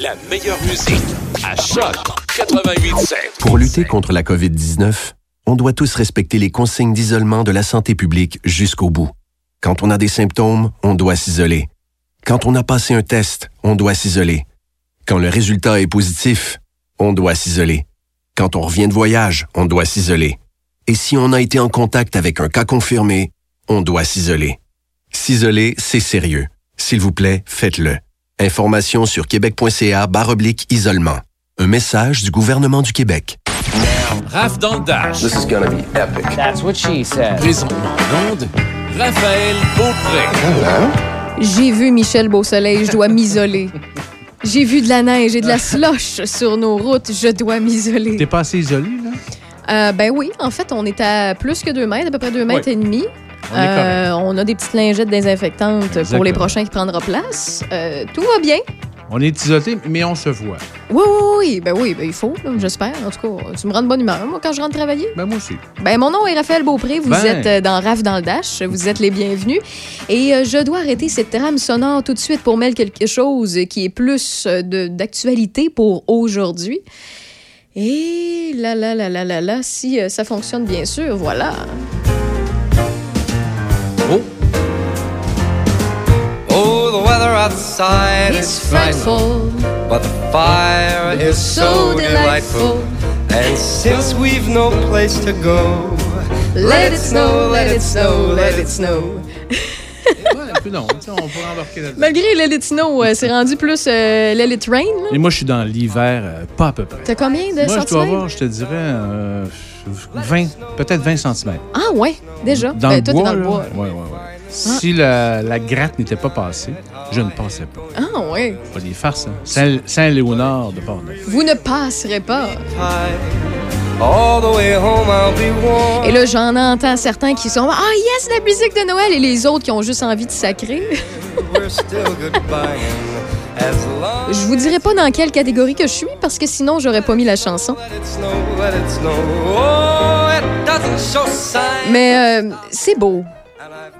La meilleure musique à Choc 88.7. Pour lutter contre la COVID-19, on doit tous respecter les consignes d'isolement de la santé publique jusqu'au bout. Quand on a des symptômes, on doit s'isoler. Quand on a passé un test, on doit s'isoler. Quand le résultat est positif, on doit s'isoler. Quand on revient de voyage, on doit s'isoler. Et si on a été en contact avec un cas confirmé, on doit s'isoler. S'isoler, c'est sérieux. S'il vous plaît, faites-le. Information sur québec.ca oblique isolement. Un message du gouvernement du Québec. Raph dans le Dash. This is gonna be epic. That's what she said. Présentement en onde, Raphaël Beaupré. J'ai vu Michel Beausoleil, je dois m'isoler. J'ai vu de la neige et de la slush sur nos routes, je dois m'isoler. T'es pas assez isolé, là? Euh, ben oui, en fait, on est à plus que 2 mètres, à peu près 2 mètres Oui. et demi. On. Euh, on a des petites lingettes désinfectantes pour les prochains qui prendra place. Euh, tout va bien. On est isolé, mais on se voit. Oui, oui, oui. Ben oui, ben il faut, j'espère. En tout cas, tu me rends de bonne humeur, moi, quand je rentre travailler. Ben, moi aussi. Ben, mon nom est Raphaël Beaupré. Vous Ben. êtes euh, dans RAF dans le Dash. Vous êtes les bienvenus. Et euh, je dois arrêter cette trame sonore tout de suite pour mettre quelque chose qui est plus d'actualité pour aujourd'hui. Et là, là, là, là, là, là, si ça fonctionne bien sûr, voilà. Oh! Oh, the weather outside It's is frightful, but the fire is so delightful. And since we've no place to go, Let it snow, let it snow, let it snow. Non. On pourrait embarquer là-dedans. Malgré Let it snow, euh, c'est rendu plus euh, Let it rain. là. Et moi, je suis dans l'hiver, euh, pas à peu près. T'as combien de Moi, je dois avoir, je te dirais, euh, 20, peut-être 20 cm. Ah ouais, déjà. Dans Ben, le toi, t'es bois, dans le bois. Ouais, ouais, ouais. Si la, la gratte n'était pas passée, je ne passais pas. Ah ouais. Pas des farces, hein. Saint- Saint-Léonard de Portneuf. Vous ne passerez pas. high, all the way home I'll be warm. Et là, j'en entends certains qui sont Ah yes, la musique de Noël et les autres qui ont juste envie de sacrer. Je vous dirai pas dans quelle catégorie que je suis parce que sinon j'aurais pas mis la chanson. Oh. Mais euh, c'est beau.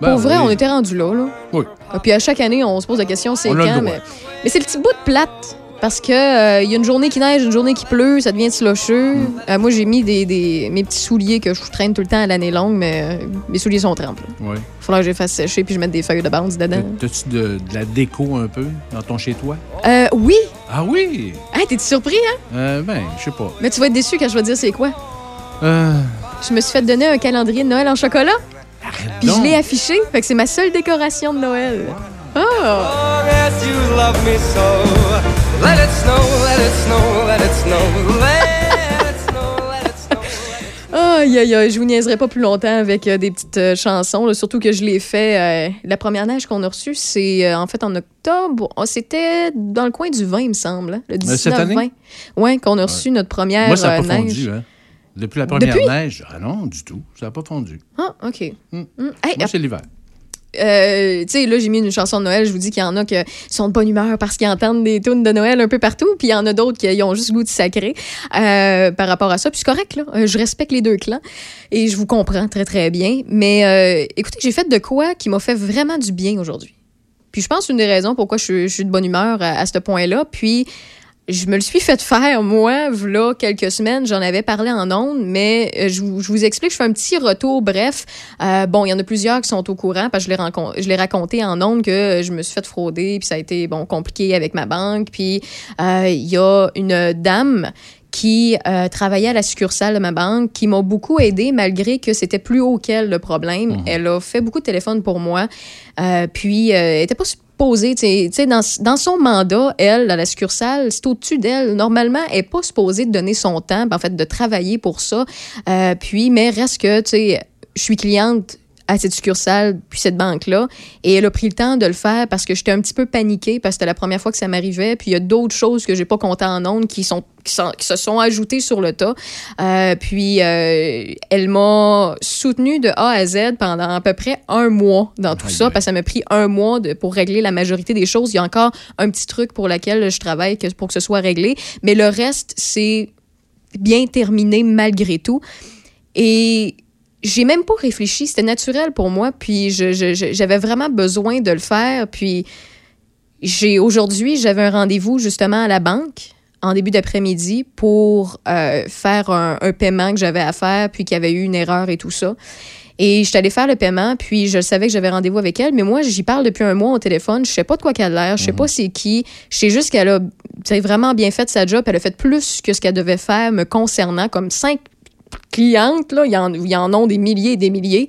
Ben Pour vrai, oui. on était rendu là, là. Oui. Ah, Puis à chaque année, on se pose la question c'est quand. Mais, mais c'est le petit bout de plate. Parce que euh, il y a une journée qui neige, une journée qui pleut, ça devient slusheux. Mm. Euh, moi, j'ai mis des, des- mes petits souliers que je traîne tout le temps à l'année longue, mais euh, mes souliers sont trempés. Ouais. Il faudra que je les fasse sécher puis je mette des feuilles de bounce dedans. T'as-tu de, de la déco un peu dans ton chez-toi? Euh, oui. Ah oui! Ah, t'es surpris, hein? Euh, ben, je sais pas. Mais tu vas être déçu quand je vais te dire c'est quoi. Euh, Je me suis fait donner un calendrier de Noël en chocolat. Puis je l'ai affiché. Fait que c'est ma seule décoration de Noël. Oh! long as you love me so. Let it snow, let it snow, let it snow, let it snow, let it snow. Aïe, aïe, aïe, je vous niaiserai pas plus longtemps avec euh, des petites euh, chansons, là, surtout que je l'ai fait. euh, la première neige qu'on a reçue, c'est euh, en fait en octobre. Oh, C'était dans le coin du 20, il me semble. hein, Le 19 Euh, cette année? 20. Ouais, qu'on a reçu notre première Moi, ça n'a euh, pas neige. fondu, hein. Depuis la première Depuis? neige, ah non, du tout. Ça n'a pas fondu. Ah, OK. Hmm. Hmm. Hey, Moi, c'est l'hiver. Euh, tu sais, là, j'ai mis une chanson de Noël. Je vous dis qu'il y en a qui sont de bonne humeur parce qu'ils entendent des tunes de Noël un peu partout. Puis il y en a d'autres qui ont juste goût de sacré euh, par rapport à ça. Puis c'est correct, là. Euh, Je respecte les deux clans et je vous comprends très, très bien. Mais écoutez, j'ai fait de quoi qui m'a fait vraiment du bien aujourd'hui? Puis je pense une des raisons pourquoi je, suis- de bonne humeur à ce point-là. Puis je me le suis fait faire, moi, là, quelques semaines. J'en avais parlé en ondes, mais euh, je, vous- je vous explique, je fais un petit retour. Bref, euh, bon, il y en a plusieurs qui sont au courant parce que je l'ai, raconté en ondes que euh, je me suis fait frauder, puis ça a été, bon, compliqué avec ma banque. Puis euh, il y a une dame qui euh, travaillait à la succursale de ma banque, qui m'a beaucoup aidé malgré que c'était plus haut qu'elle le problème. Elle a fait beaucoup de téléphones pour moi. Euh, puis, euh, elle était pas dans son mandat, elle, à la succursale, c'est au-dessus d'elle. Normalement, elle n'est pas supposée de donner son temps, ben, en fait, de travailler pour ça. Euh, puis, mais reste que, tu sais, je suis cliente à cette succursale, puis cette banque-là. Et elle a pris le temps de le faire parce que j'étais un petit peu paniquée parce que c'était la première fois que ça m'arrivait. Puis il y a d'autres choses que j'ai pas comptées en ondes qui, sont, qui, sont- qui se sont ajoutées sur le tas. Euh, puis euh, elle m'a soutenue de A à Z pendant à peu près un mois dans tout ça parce que ça m'a pris un mois de, pour régler la majorité des choses. Il y a encore un petit truc pour lequel je travaille que- pour que ce soit réglé. Mais le reste, c'est bien terminé malgré tout. Et j'ai même pas réfléchi, c'était naturel pour moi, puis j'avais vraiment besoin de le faire, puis j'ai aujourd'hui, j'avais un rendez-vous justement à la banque en début d'après-midi pour euh, faire un, un paiement que j'avais à faire, puis qu'il y avait eu une erreur et tout ça. Et je suis allée faire le paiement, puis je savais que j'avais rendez-vous avec elle, mais moi, j'y parle depuis un mois au téléphone. Je sais pas de quoi qu'elle a l'air, je sais pas c'est qui. Je sais juste qu'elle a vraiment bien fait sa job. Elle a fait plus que ce qu'elle devait faire me concernant, comme cinq clientes, là, il y en, il y en ont des milliers et des milliers.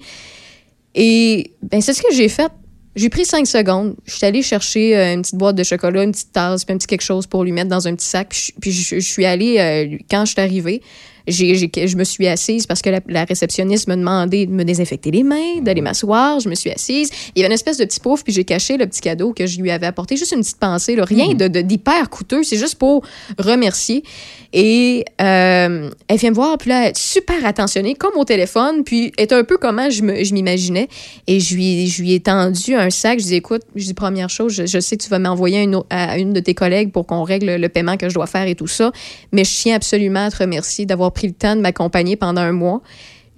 Et ben, c'est ce que j'ai fait. J'ai pris cinq secondes. Je suis allée chercher euh, une petite boîte de chocolat, une petite tasse, puis un petit quelque chose pour lui mettre dans un petit sac. Puis je suis allée, euh, quand je suis arrivée, j'ai, je me suis assise parce que la, la réceptionniste me demandait de me désinfecter les mains, d'aller m'asseoir. Je me suis assise. Il y avait une espèce de petit pouf, puis j'ai caché le petit cadeau que je lui avais apporté. Juste une petite pensée, là. rien de, de- d'hyper coûteux. C'est juste pour remercier. Et euh, elle vient me voir, puis là, elle est super attentionnée, comme au téléphone, puis est un peu comment je, me, je m'imaginais. Et je lui, je lui ai tendu un sac. Je dis, écoute, je dis, première chose, je, je sais que tu vas m'envoyer une à une de tes collègues pour qu'on règle le paiement que je dois faire et tout ça, mais je tiens absolument à te remercier d'avoir pris le temps m'accompagner pendant un mois.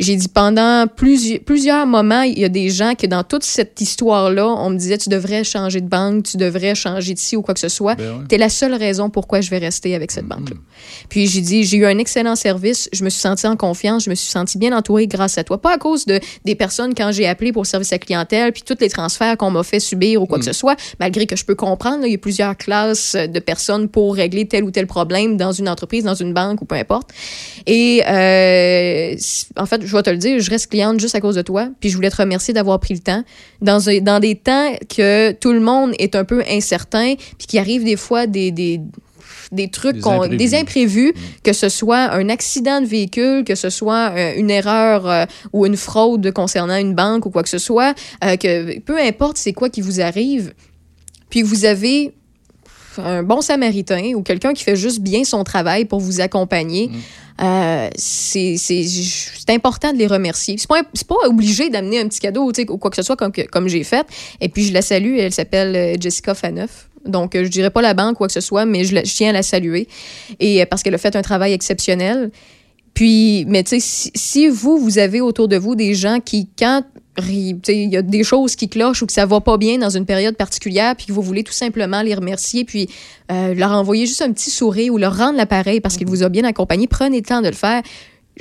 J'ai dit pendant plusieurs, plusieurs moments, il y a des gens que dans toute cette histoire-là, on me disait tu devrais changer de banque, tu devrais changer de ci ou quoi que ce soit. Ben ouais. T'es la seule raison pourquoi je vais rester avec cette banque-là. Puis j'ai dit j'ai eu un excellent service, je me suis sentie en confiance, je me suis sentie bien entourée grâce à toi. Pas à cause de des personnes quand j'ai appelé pour le service à clientèle, puis tous les transferts qu'on m'a fait subir ou quoi que ce soit, malgré que je peux comprendre, là, il y a plusieurs classes de personnes pour régler tel ou tel problème dans une entreprise, dans une banque ou peu importe. Et euh, en fait, je vais te le dire, je reste cliente juste à cause de toi. Puis je voulais te remercier d'avoir pris le temps. Dans, un- dans des temps que tout le monde est un peu incertain, puis qu'il arrive des fois des, des, des trucs, Des imprévus. des imprévus, que ce soit un accident de véhicule, que ce soit euh, une erreur euh, ou une fraude concernant une banque ou quoi que ce soit, euh, que peu importe c'est quoi qui vous arrive, puis vous avez un bon samaritain ou quelqu'un qui fait juste bien son travail pour vous accompagner, euh, c'est important de les remercier. C'est pas, pas obligé d'amener un petit cadeau ou quoi que ce soit comme, comme j'ai fait. Et puis je la salue, elle s'appelle euh, Jessica Faneuf. Donc euh, je dirais pas la banque ou quoi que ce soit, mais je, la- je tiens à la saluer et parce qu'elle a fait un travail exceptionnel. Puis, mais tu sais, si, si vous, vous avez autour de vous des gens qui, quand il y a des choses qui clochent ou que ça va pas bien dans une période particulière, puis que vous voulez tout simplement les remercier, puis euh, leur envoyer juste un petit sourire ou leur rendre l'appareil parce qu'il vous a bien accompagné, prenez le temps de le faire.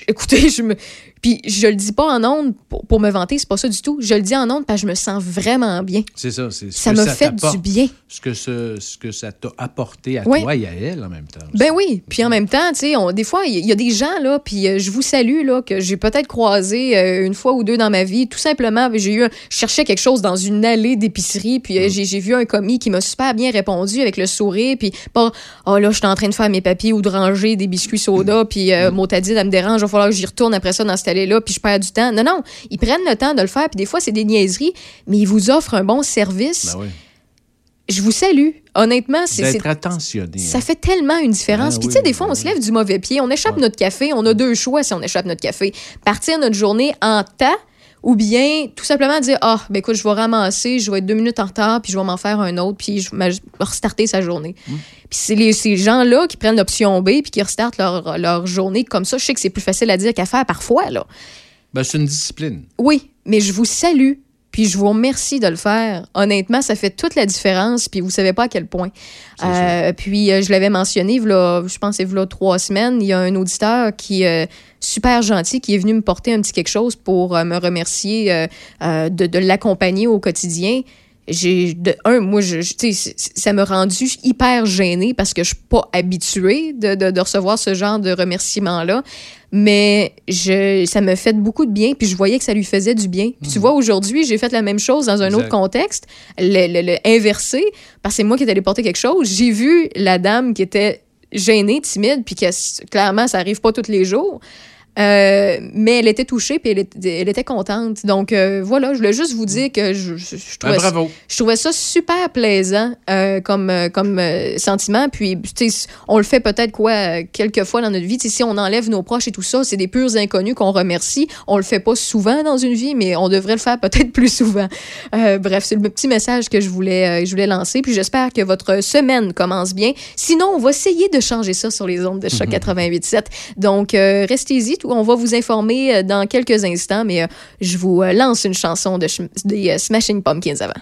Écoutez, je me. Puis je le dis pas en ondes pour, pour me vanter, c'est pas ça du tout. Je le dis en ondes parce que je me sens vraiment bien. C'est ça. C'est ce Ça me fait du bien. Ce que, ce, ce que ça t'a apporté à Ouais. toi et à elle en même temps. aussi. Ben oui, puis en même temps, tu sais, des fois, il y, a des gens, là, puis euh, je vous salue, là, que j'ai peut-être croisé euh, une fois ou deux dans ma vie, tout simplement, j'ai eu, un- je cherchais quelque chose dans une allée d'épicerie, puis euh, j'ai j'ai vu un commis qui m'a super bien répondu avec le sourire, puis pas, oh là, je suis en train de faire mes papiers ou de ranger des biscuits soda, puis euh, mon t'a dit, elle me dérange, falloir que j'y retourne après ça dans cette allée-là, puis je perds du temps. Non, non, ils prennent le temps de le faire, puis des fois, c'est des niaiseries, mais ils vous offrent un bon service. Ben oui. Je vous salue. Honnêtement, c'est... D'être attentionné. ça hein. fait tellement une différence. Ah Puis oui, tu sais, des fois, ben on se lève du mauvais pied, on échappe notre café, on a deux choix si on échappe notre café. Partir notre journée en temps ou bien tout simplement dire Ah, ben écoute, je vais ramasser, je vais être deux minutes en retard, puis je vais m'en faire un autre, puis je vais restarter sa journée. Hum. Puis c'est les- ces gens-là qui prennent l'option B, puis qui restartent leur, leur journée comme ça. Je sais que c'est plus facile à dire qu'à faire parfois, là. Ben, c'est une discipline. Oui, mais je vous salue. Puis je vous remercie de le faire. Honnêtement, ça fait toute la différence. Puis vous savez pas à quel point. Euh, puis euh, je l'avais mentionné, v'là, je pense que c'est v'là trois semaines. Il y a un auditeur qui est super gentil qui est venu me porter un petit quelque chose pour euh, me remercier euh, euh, de, de l'accompagner au quotidien. J'ai de un, moi, je, je- ça m'a rendu hyper gênée parce que je suis pas habituée de, de, de recevoir ce genre de remerciements-là. Mais je, ça me fait beaucoup de bien, puis je voyais que ça lui faisait du bien. Puis tu vois, aujourd'hui, j'ai fait la même chose dans un Exact. autre contexte, le, le- le inversé, parce que c'est moi qui est allé porter quelque chose. J'ai vu la dame qui était gênée, timide, puis que clairement, ça arrive pas tous les jours. Euh, mais elle était touchée, puis elle était, elle était contente. Donc euh, voilà, je voulais juste vous dire que je, je, je Ben, trouvais ça- bravo. je trouvais ça super plaisant euh, comme, comme sentiment. Puis, on le fait peut-être quoi, quelques fois dans notre vie. Tu sais, si on enlève nos proches et tout ça, c'est des purs inconnus qu'on remercie. On le fait pas souvent dans une vie, mais on devrait le faire peut-être plus souvent. Bref, c'est le petit message que je voulais, je voulais lancer. Puis j'espère que votre semaine commence bien. Sinon, on va essayer de changer ça sur les ondes de choc 88.7. Donc, euh, tout- On va vous informer euh, dans quelques instants, mais euh, je vous euh, lance une chanson de, des Smashing Pumpkins avant.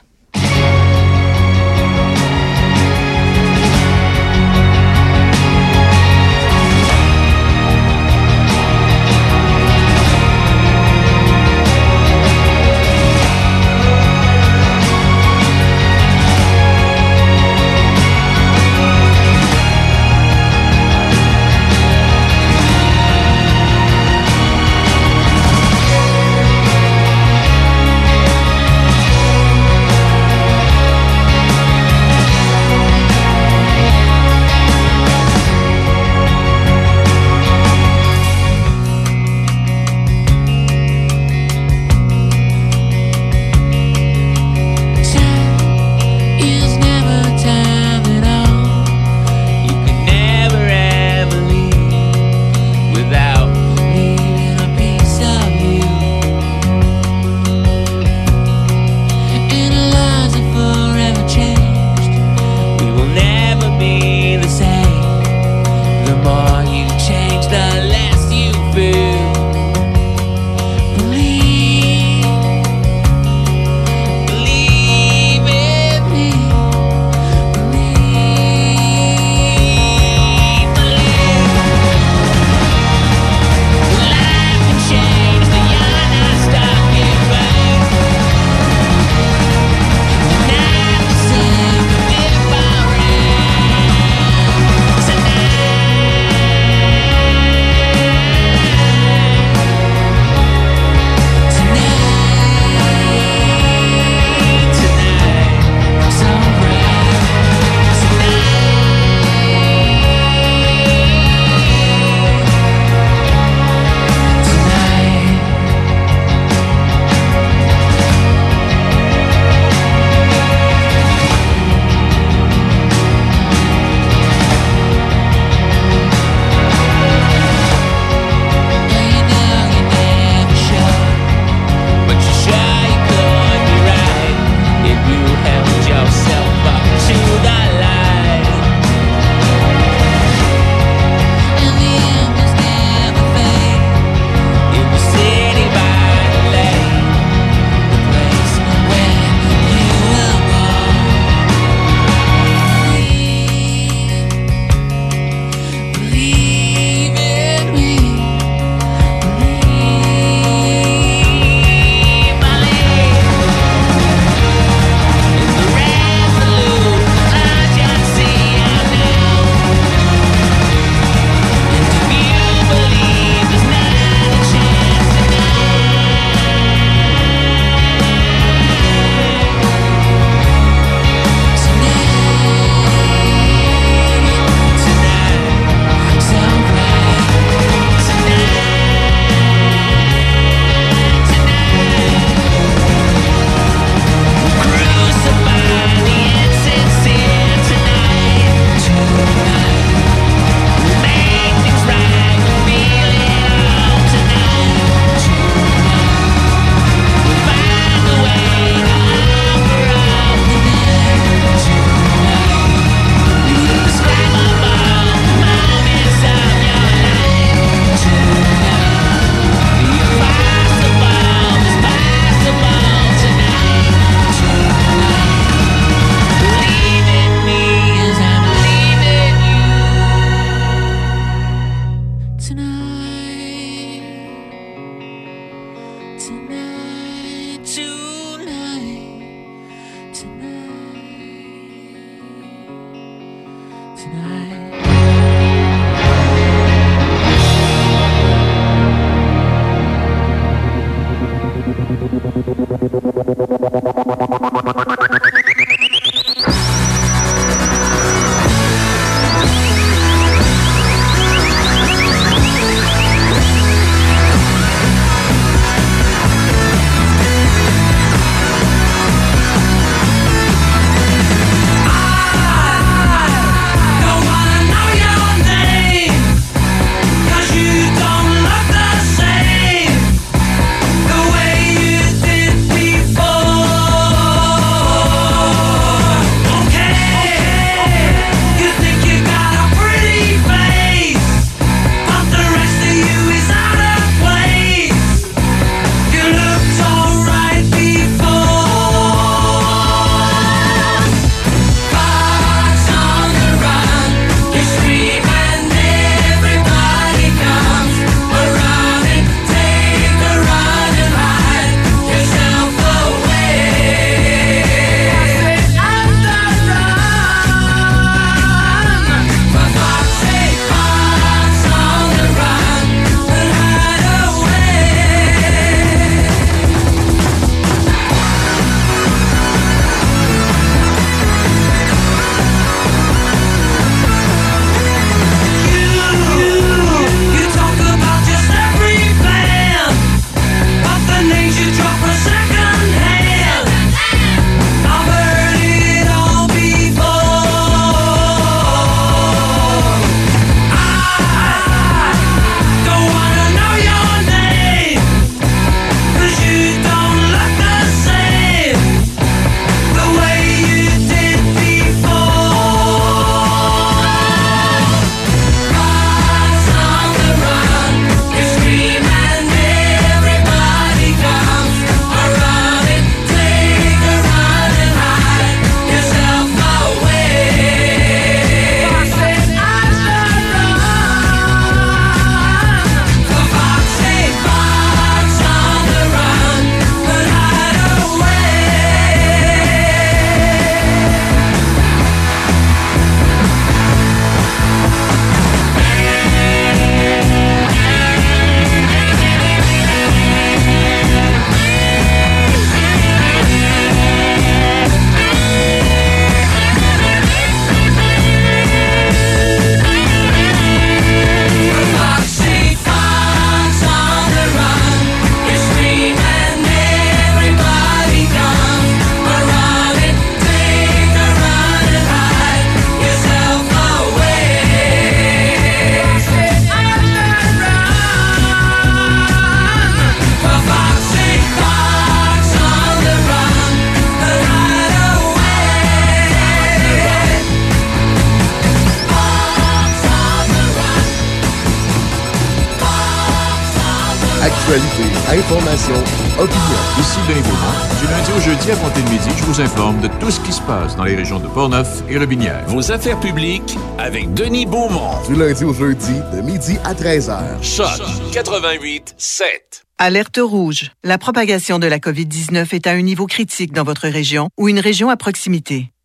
Et. Vos affaires publiques avec Denis Beaumont. Du lundi au jeudi, de midi à 13h. Choc 88 7. Alerte rouge. La propagation de la COVID-19 est à un niveau critique dans votre région ou une région à proximité.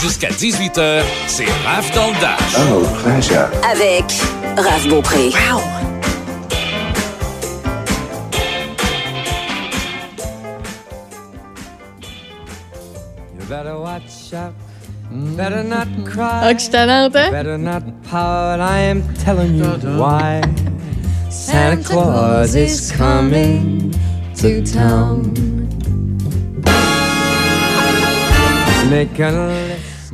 Jusqu'à 18h, c'est Raph dans le Dash. Oh, pleasure. Avec Raph Beaupré. You better watch out. Better not cry. Ah, que je hein? Better not pout. I am telling you why. Santa Claus is coming to town.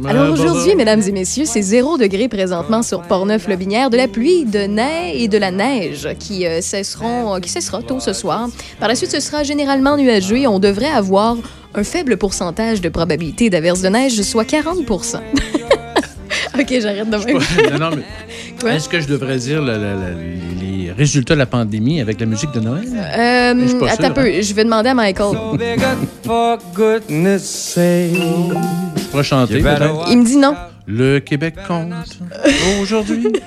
Alors aujourd'hui, mesdames et messieurs, c'est 0 degré présentement sur Portneuf-Lobinière, de la pluie, de neige et de la neige qui euh, cesseront, euh, qui cessera tôt ce soir. Par la suite, ce sera généralement nuageux et on devrait avoir un faible pourcentage de probabilité d'averse de neige, soit 40 Ok, j'arrête de même. non, non, mais Quoi? est-ce que je devrais dire le- le- le- les résultats de la pandémie avec la musique de Noël? Euh, Je suis pas attends un sûr, peu, je vais demander à Michael. So be good for goodness sake. Je pourrais chanter. Peut-être. Il me dit non. Le Québec compte aujourd'hui.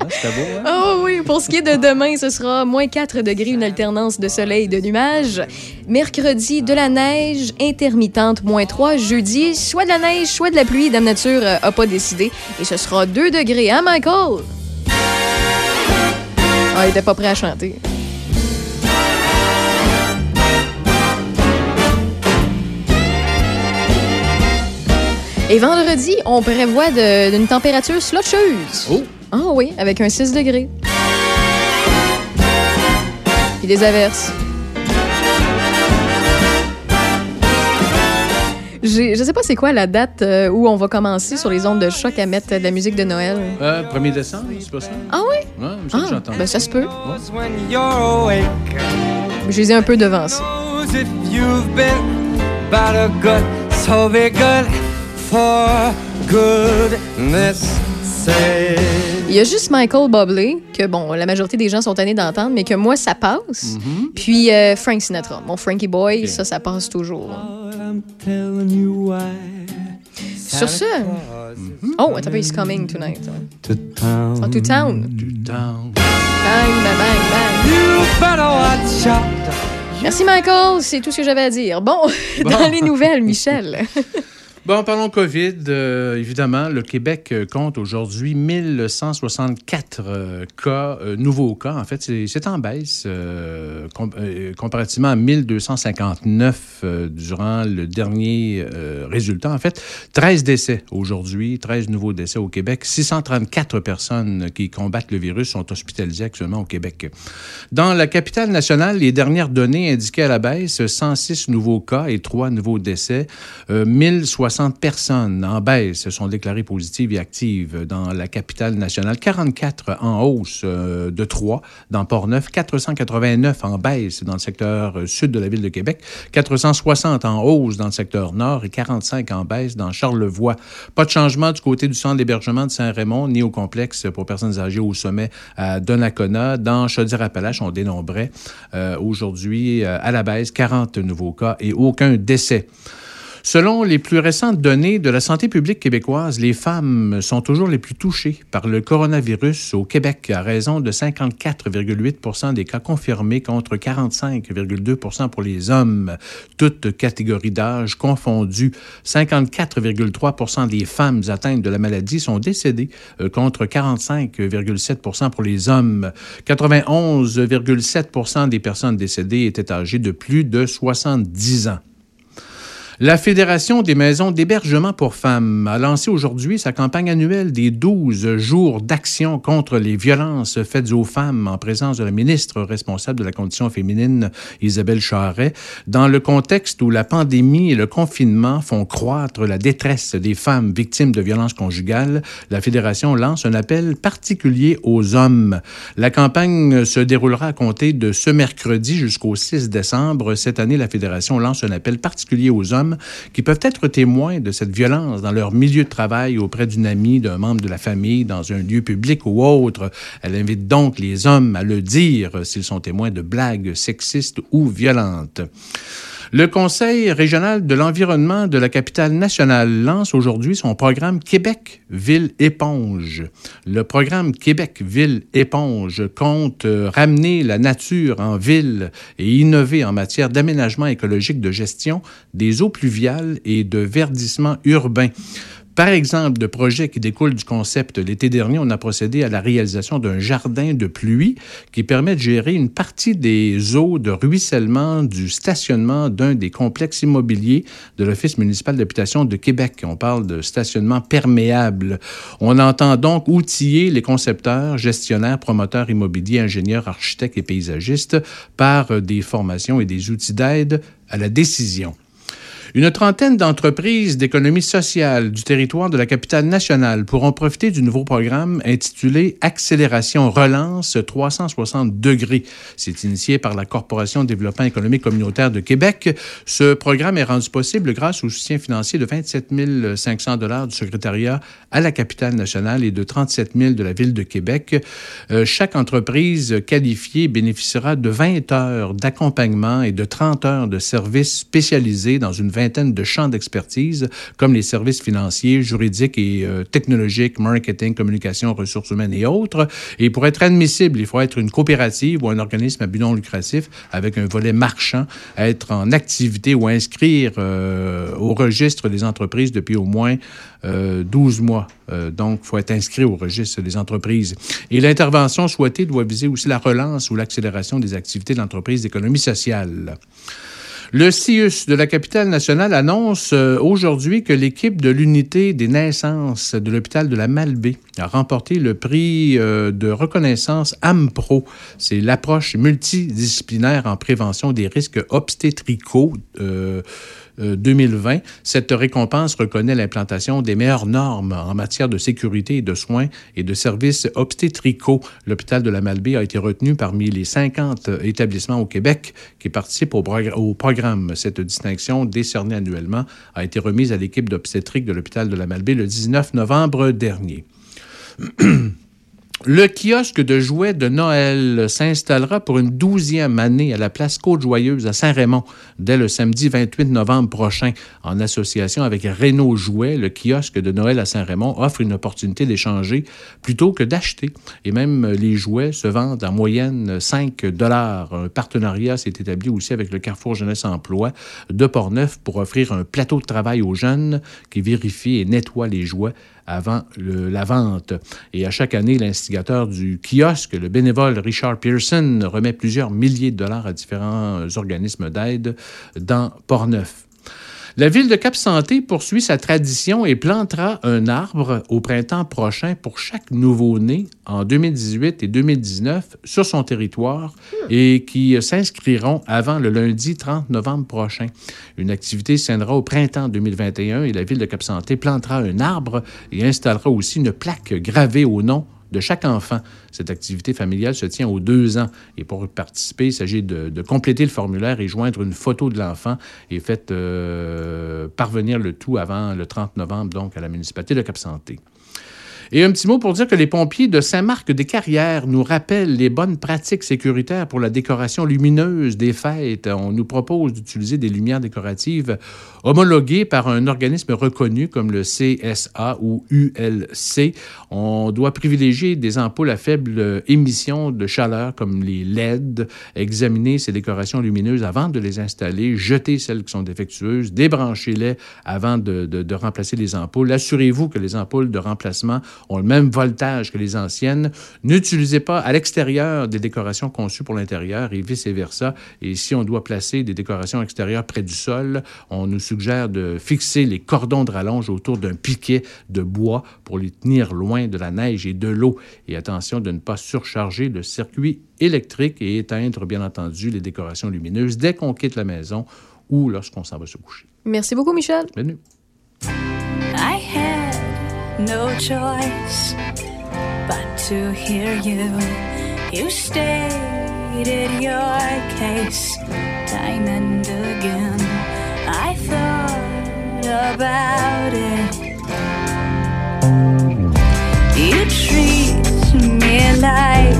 Ah, C'était beau, hein? Oh oui, pour ce qui est de demain, ce sera moins 4 degrés, une alternance de soleil et de nuages. Mercredi, de la neige intermittente, moins 3. Jeudi, soit de la neige, soit de la pluie. Dame Nature euh, a pas décidé. Et ce sera 2 degrés, hein, Michael? Ah, il était pas prêt à chanter. Et vendredi, on prévoit d'une température slotcheuse. Oh! Ah oui, avec un 6 degrés. Puis des averses. Je sais pas c'est quoi la date euh, où on va commencer sur les ondes de choc à mettre de la musique de Noël. Euh, 1er décembre, c'est pas ça? Ah oui? Ouais, que Ah, j'entends. ben ça se peut. Je les ai un peu devancés. For goodness sake. Il y a juste Michael Bublé, que bon, la majorité des gens sont tannés d'entendre, mais que moi, ça passe. Puis euh, Frank Sinatra, mon Frankie Boy, ça, ça passe toujours. Sur ce, oh, attends, un peu, He's Coming Tonight. To town. To town. Down. Bang, bang, bang, bang. You better watch out. Merci, Michael. C'est tout ce que j'avais à dire. Bon, dans les nouvelles, Michel. Bon, en parlant COVID, euh, évidemment, le Québec euh, compte aujourd'hui 1164 euh, cas, nouveaux cas. En fait, c'est en baisse comparativement à 1259 durant le dernier résultat. En fait, 13 décès aujourd'hui, 13 nouveaux décès au Québec. 634 personnes qui combattent le virus sont hospitalisées actuellement au Québec. Dans la capitale nationale, les dernières données indiquaient à la baisse 106 nouveaux cas et 3 nouveaux décès. 1060 60 personnes en baisse se sont déclarées positives et actives dans la capitale nationale, 44 en hausse euh, de 3 dans Port-Neuf, 489 en baisse dans le secteur euh, sud de la ville de Québec, 460 en hausse dans le secteur nord et 45 en baisse dans Charlevoix. Pas de changement du côté du centre d'hébergement de Saint-Raymond ni au complexe pour personnes âgées au sommet à Donnacona. Dans Chaudière-Appalaches, on dénombrait euh, aujourd'hui à la baisse 40 nouveaux cas et aucun décès. Selon les plus récentes données de la santé publique québécoise, les femmes sont toujours les plus touchées par le coronavirus au Québec à raison de 54,8 des cas confirmés contre 45,2 pour les hommes, toutes catégories d'âge confondues. 54,3% des femmes atteintes de la maladie sont décédées euh, contre 45,7% pour les hommes. 91,7% des personnes décédées étaient âgées de plus de 70 ans. La Fédération des maisons d'hébergement pour femmes a lancé aujourd'hui sa campagne annuelle des 12 jours d'action contre les violences faites aux femmes en présence de la ministre responsable de la condition féminine, Isabelle Charret, dans le contexte où la pandémie et le confinement font croître la détresse des femmes victimes de violences conjugales. La Fédération lance un appel particulier aux hommes. La campagne se déroulera à compter de ce mercredi jusqu'au 6 décembre. Cette année, la Fédération lance un appel particulier aux hommes qui peuvent être témoins de cette violence dans leur milieu de travail auprès d'une amie, d'un membre de la famille, dans un lieu public ou autre. Elle invite donc les hommes à le dire s'ils sont témoins de blagues sexistes ou violentes. Le Conseil régional de l'environnement de la capitale nationale lance aujourd'hui son programme Québec Ville Éponge. Le programme Québec Ville Éponge compte euh, ramener la nature en ville et innover en matière d'aménagement écologique de gestion des eaux pluviales et de verdissement urbain. Par exemple, de projets qui découlent du concept, l'été dernier, on a procédé à la réalisation d'un jardin de pluie qui permet de gérer une partie des eaux de ruissellement du stationnement d'un des complexes immobiliers de l'Office municipal d'habitation de Québec. On parle de stationnement perméable. On entend donc outiller les concepteurs, gestionnaires, promoteurs immobiliers, ingénieurs, architectes et paysagistes par des formations et des outils d'aide à la décision. Une trentaine d'entreprises d'économie sociale du territoire de la capitale nationale pourront profiter du nouveau programme intitulé Accélération Relance 360 degrés. C'est initié par la Corporation développement économique communautaire de Québec. Ce programme est rendu possible grâce au soutien financier de 27 500 dollars du secrétariat à la capitale nationale et de 37 000 de la ville de Québec. Euh, chaque entreprise qualifiée bénéficiera de 20 heures d'accompagnement et de 30 heures de services spécialisés dans une vingtaine de champs d'expertise, comme les services financiers, juridiques et euh, technologiques, marketing, communication, ressources humaines et autres. Et pour être admissible, il faut être une coopérative ou un organisme à but non lucratif avec un volet marchand, être en activité ou inscrire euh, au registre des entreprises depuis au moins 12 mois. donc, il faut être inscrit au registre des entreprises. Et l'intervention souhaitée doit viser aussi la relance ou l'accélération des activités de l'entreprise d'économie sociale. Le CIUS de la capitale nationale annonce euh, aujourd'hui que l'équipe de l'unité des naissances de l'hôpital de la Malbaie a remporté le prix euh, de reconnaissance AMPRO. C'est l'approche multidisciplinaire en prévention des risques obstétricaux. Euh, 2020. Euh, Cette récompense reconnaît l'implantation des meilleures normes en matière de sécurité et de soins et de services obstétricaux. L'hôpital de la Malbaie a été retenu parmi les 50 établissements au Québec qui participent au, programme. Cette distinction, décernée annuellement, a été remise à l'équipe d'obstétrique de l'hôpital de la Malbaie le 19 novembre dernier. Le kiosque de jouets de Noël s'installera pour une douzième année à la place Côte-Joyeuse à Saint-Raymond dès le samedi 28 novembre prochain. En association avec Renault Jouets, le kiosque de Noël à Saint-Raymond offre une opportunité d'échanger plutôt que d'acheter. Et même les jouets se vendent en moyenne 5 dollars. Un partenariat s'est établi aussi avec le Carrefour Jeunesse Emploi de Portneuf pour offrir un plateau de travail aux jeunes qui vérifient et nettoient les jouets avant la vente. Et à chaque année, l'instigateur du kiosque, le bénévole Richard Pearson, remet plusieurs milliers de dollars à différents organismes d'aide dans Portneuf. La ville de Cap-Santé poursuit sa tradition et plantera un arbre au printemps prochain pour chaque nouveau-né en 2018 et 2019 sur son territoire et qui s'inscriront avant le lundi 30 novembre prochain. Une activité tiendra au printemps 2021 et la ville de Cap-Santé plantera un arbre et installera aussi une plaque gravée au nom de chaque enfant. Cette activité familiale se tient aux deux ans. Et pour participer, il s'agit de, compléter le formulaire et joindre une photo de l'enfant et faites euh, parvenir le tout avant le 30 novembre, donc à la municipalité de Cap-Santé. Et un petit mot pour dire que les pompiers de Saint-Marc-des-Carrières nous rappellent les bonnes pratiques sécuritaires pour la décoration lumineuse des fêtes. On nous propose d'utiliser des lumières décoratives homologuées par un organisme reconnu comme le CSA ou ULC. On doit privilégier des ampoules à faible émission de chaleur comme les LED, examiner ces décorations lumineuses avant de les installer, jeter celles qui sont défectueuses, débrancher-les avant de, de- de remplacer les ampoules. Assurez-vous que les ampoules de remplacement ont le même voltage que les anciennes. N'utilisez pas à l'extérieur des décorations conçues pour l'intérieur et vice-versa. Et si on doit placer des décorations extérieures près du sol, on nous suggère de fixer les cordons de rallonge autour d'un piquet de bois pour les tenir loin de la neige et de l'eau. Et attention de ne pas surcharger le circuit électrique et éteindre, bien entendu, les décorations lumineuses dès qu'on quitte la maison ou lorsqu'on s'en va se coucher. Merci beaucoup, Michel. Bienvenue. No choice but to hear you. You stated your case time and again. I thought about it. You treat me like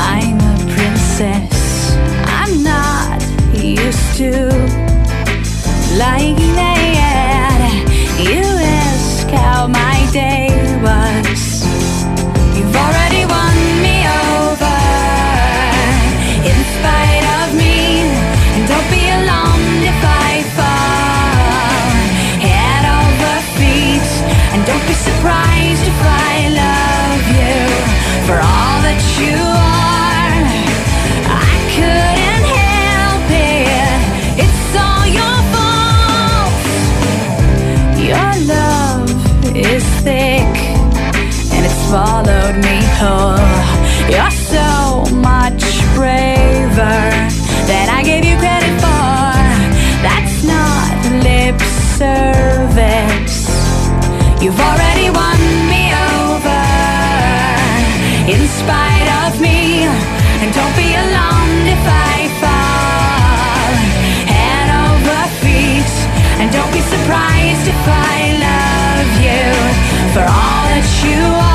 I'm a princess. I'm not used to that. Ask how my day was. You've already swallowed me whole. You're so much braver than I gave you credit for. That's not lip service. You've already won me over in spite of me. And don't be alarmed if I fall head over feet. And don't be surprised if I love you for all that you are.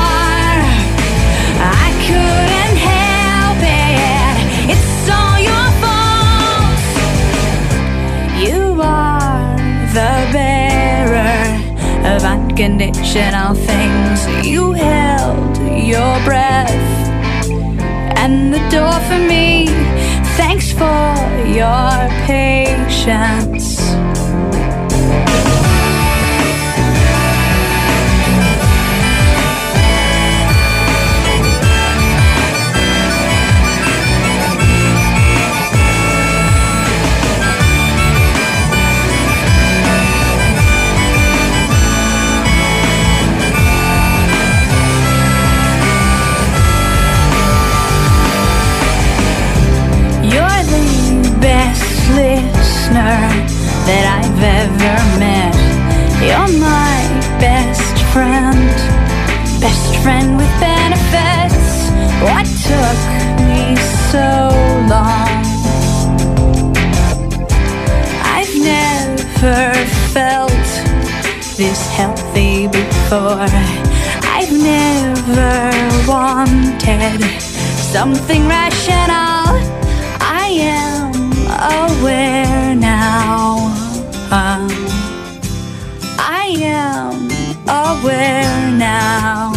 Of unconditional things. You held your breath and the door for me. Thanks for your patience. That I've ever met. You're my best friend, best friend with benefits. What took me so long? I've never felt this healthy before. I've never wanted something rational. I am aware aware now.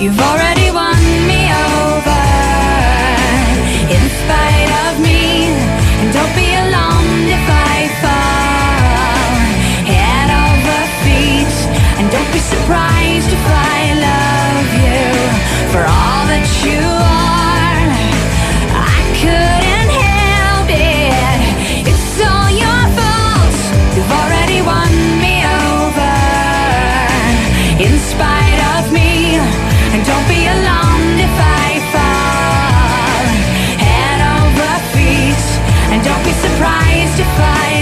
You've already won me over in spite of me. And don't be alarmed if I fall head over feet. And don't be surprised if I love you for all that you are. justify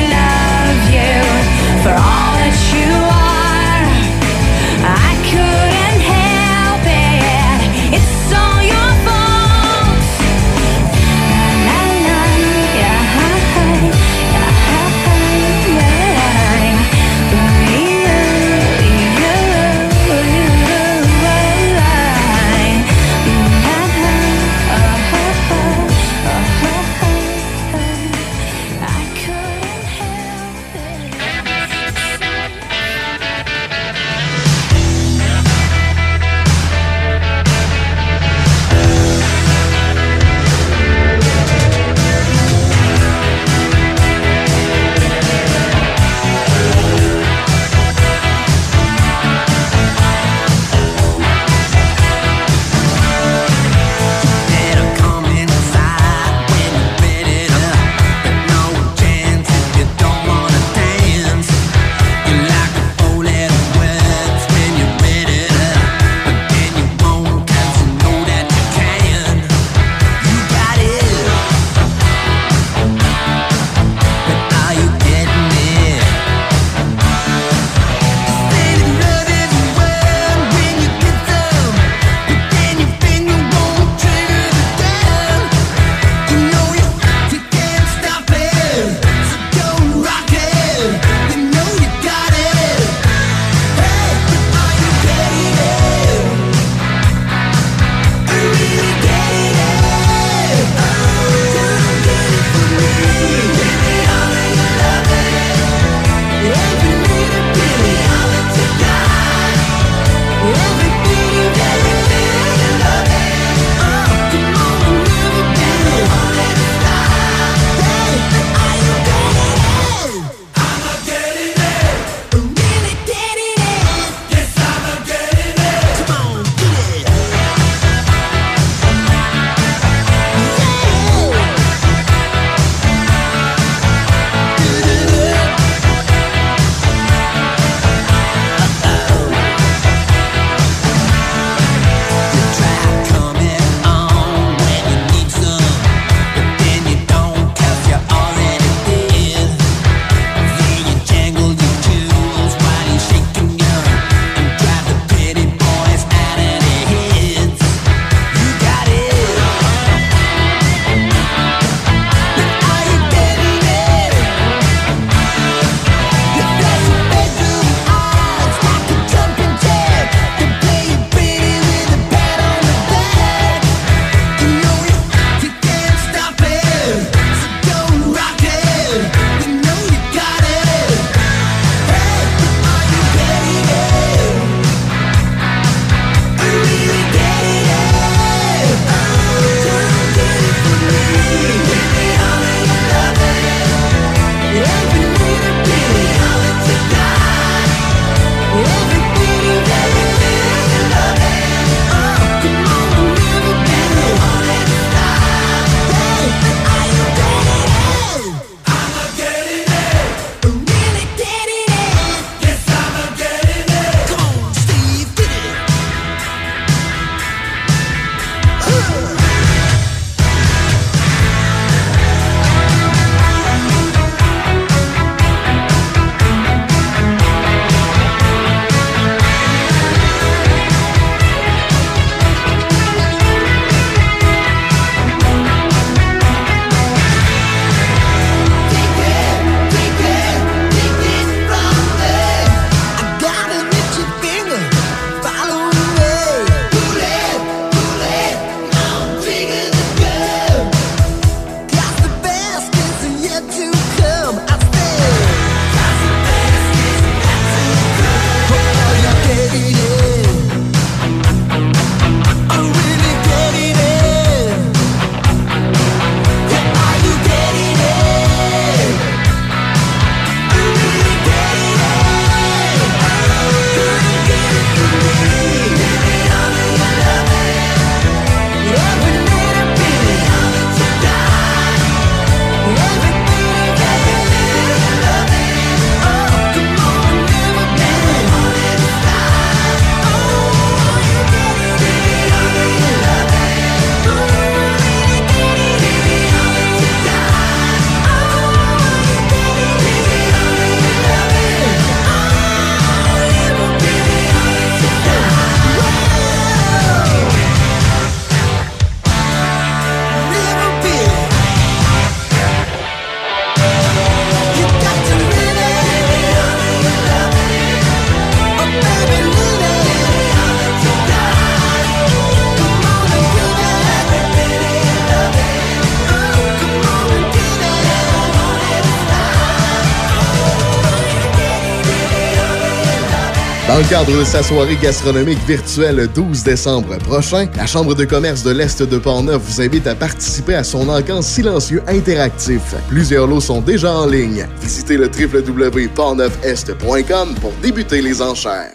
cadre de sa soirée gastronomique virtuelle le 12 décembre prochain, la Chambre de commerce de l'Est de Portneuf vous invite à participer à son encamp silencieux interactif. Plusieurs lots sont déjà en ligne. Visitez le www.portneufest.com pour débuter les enchères.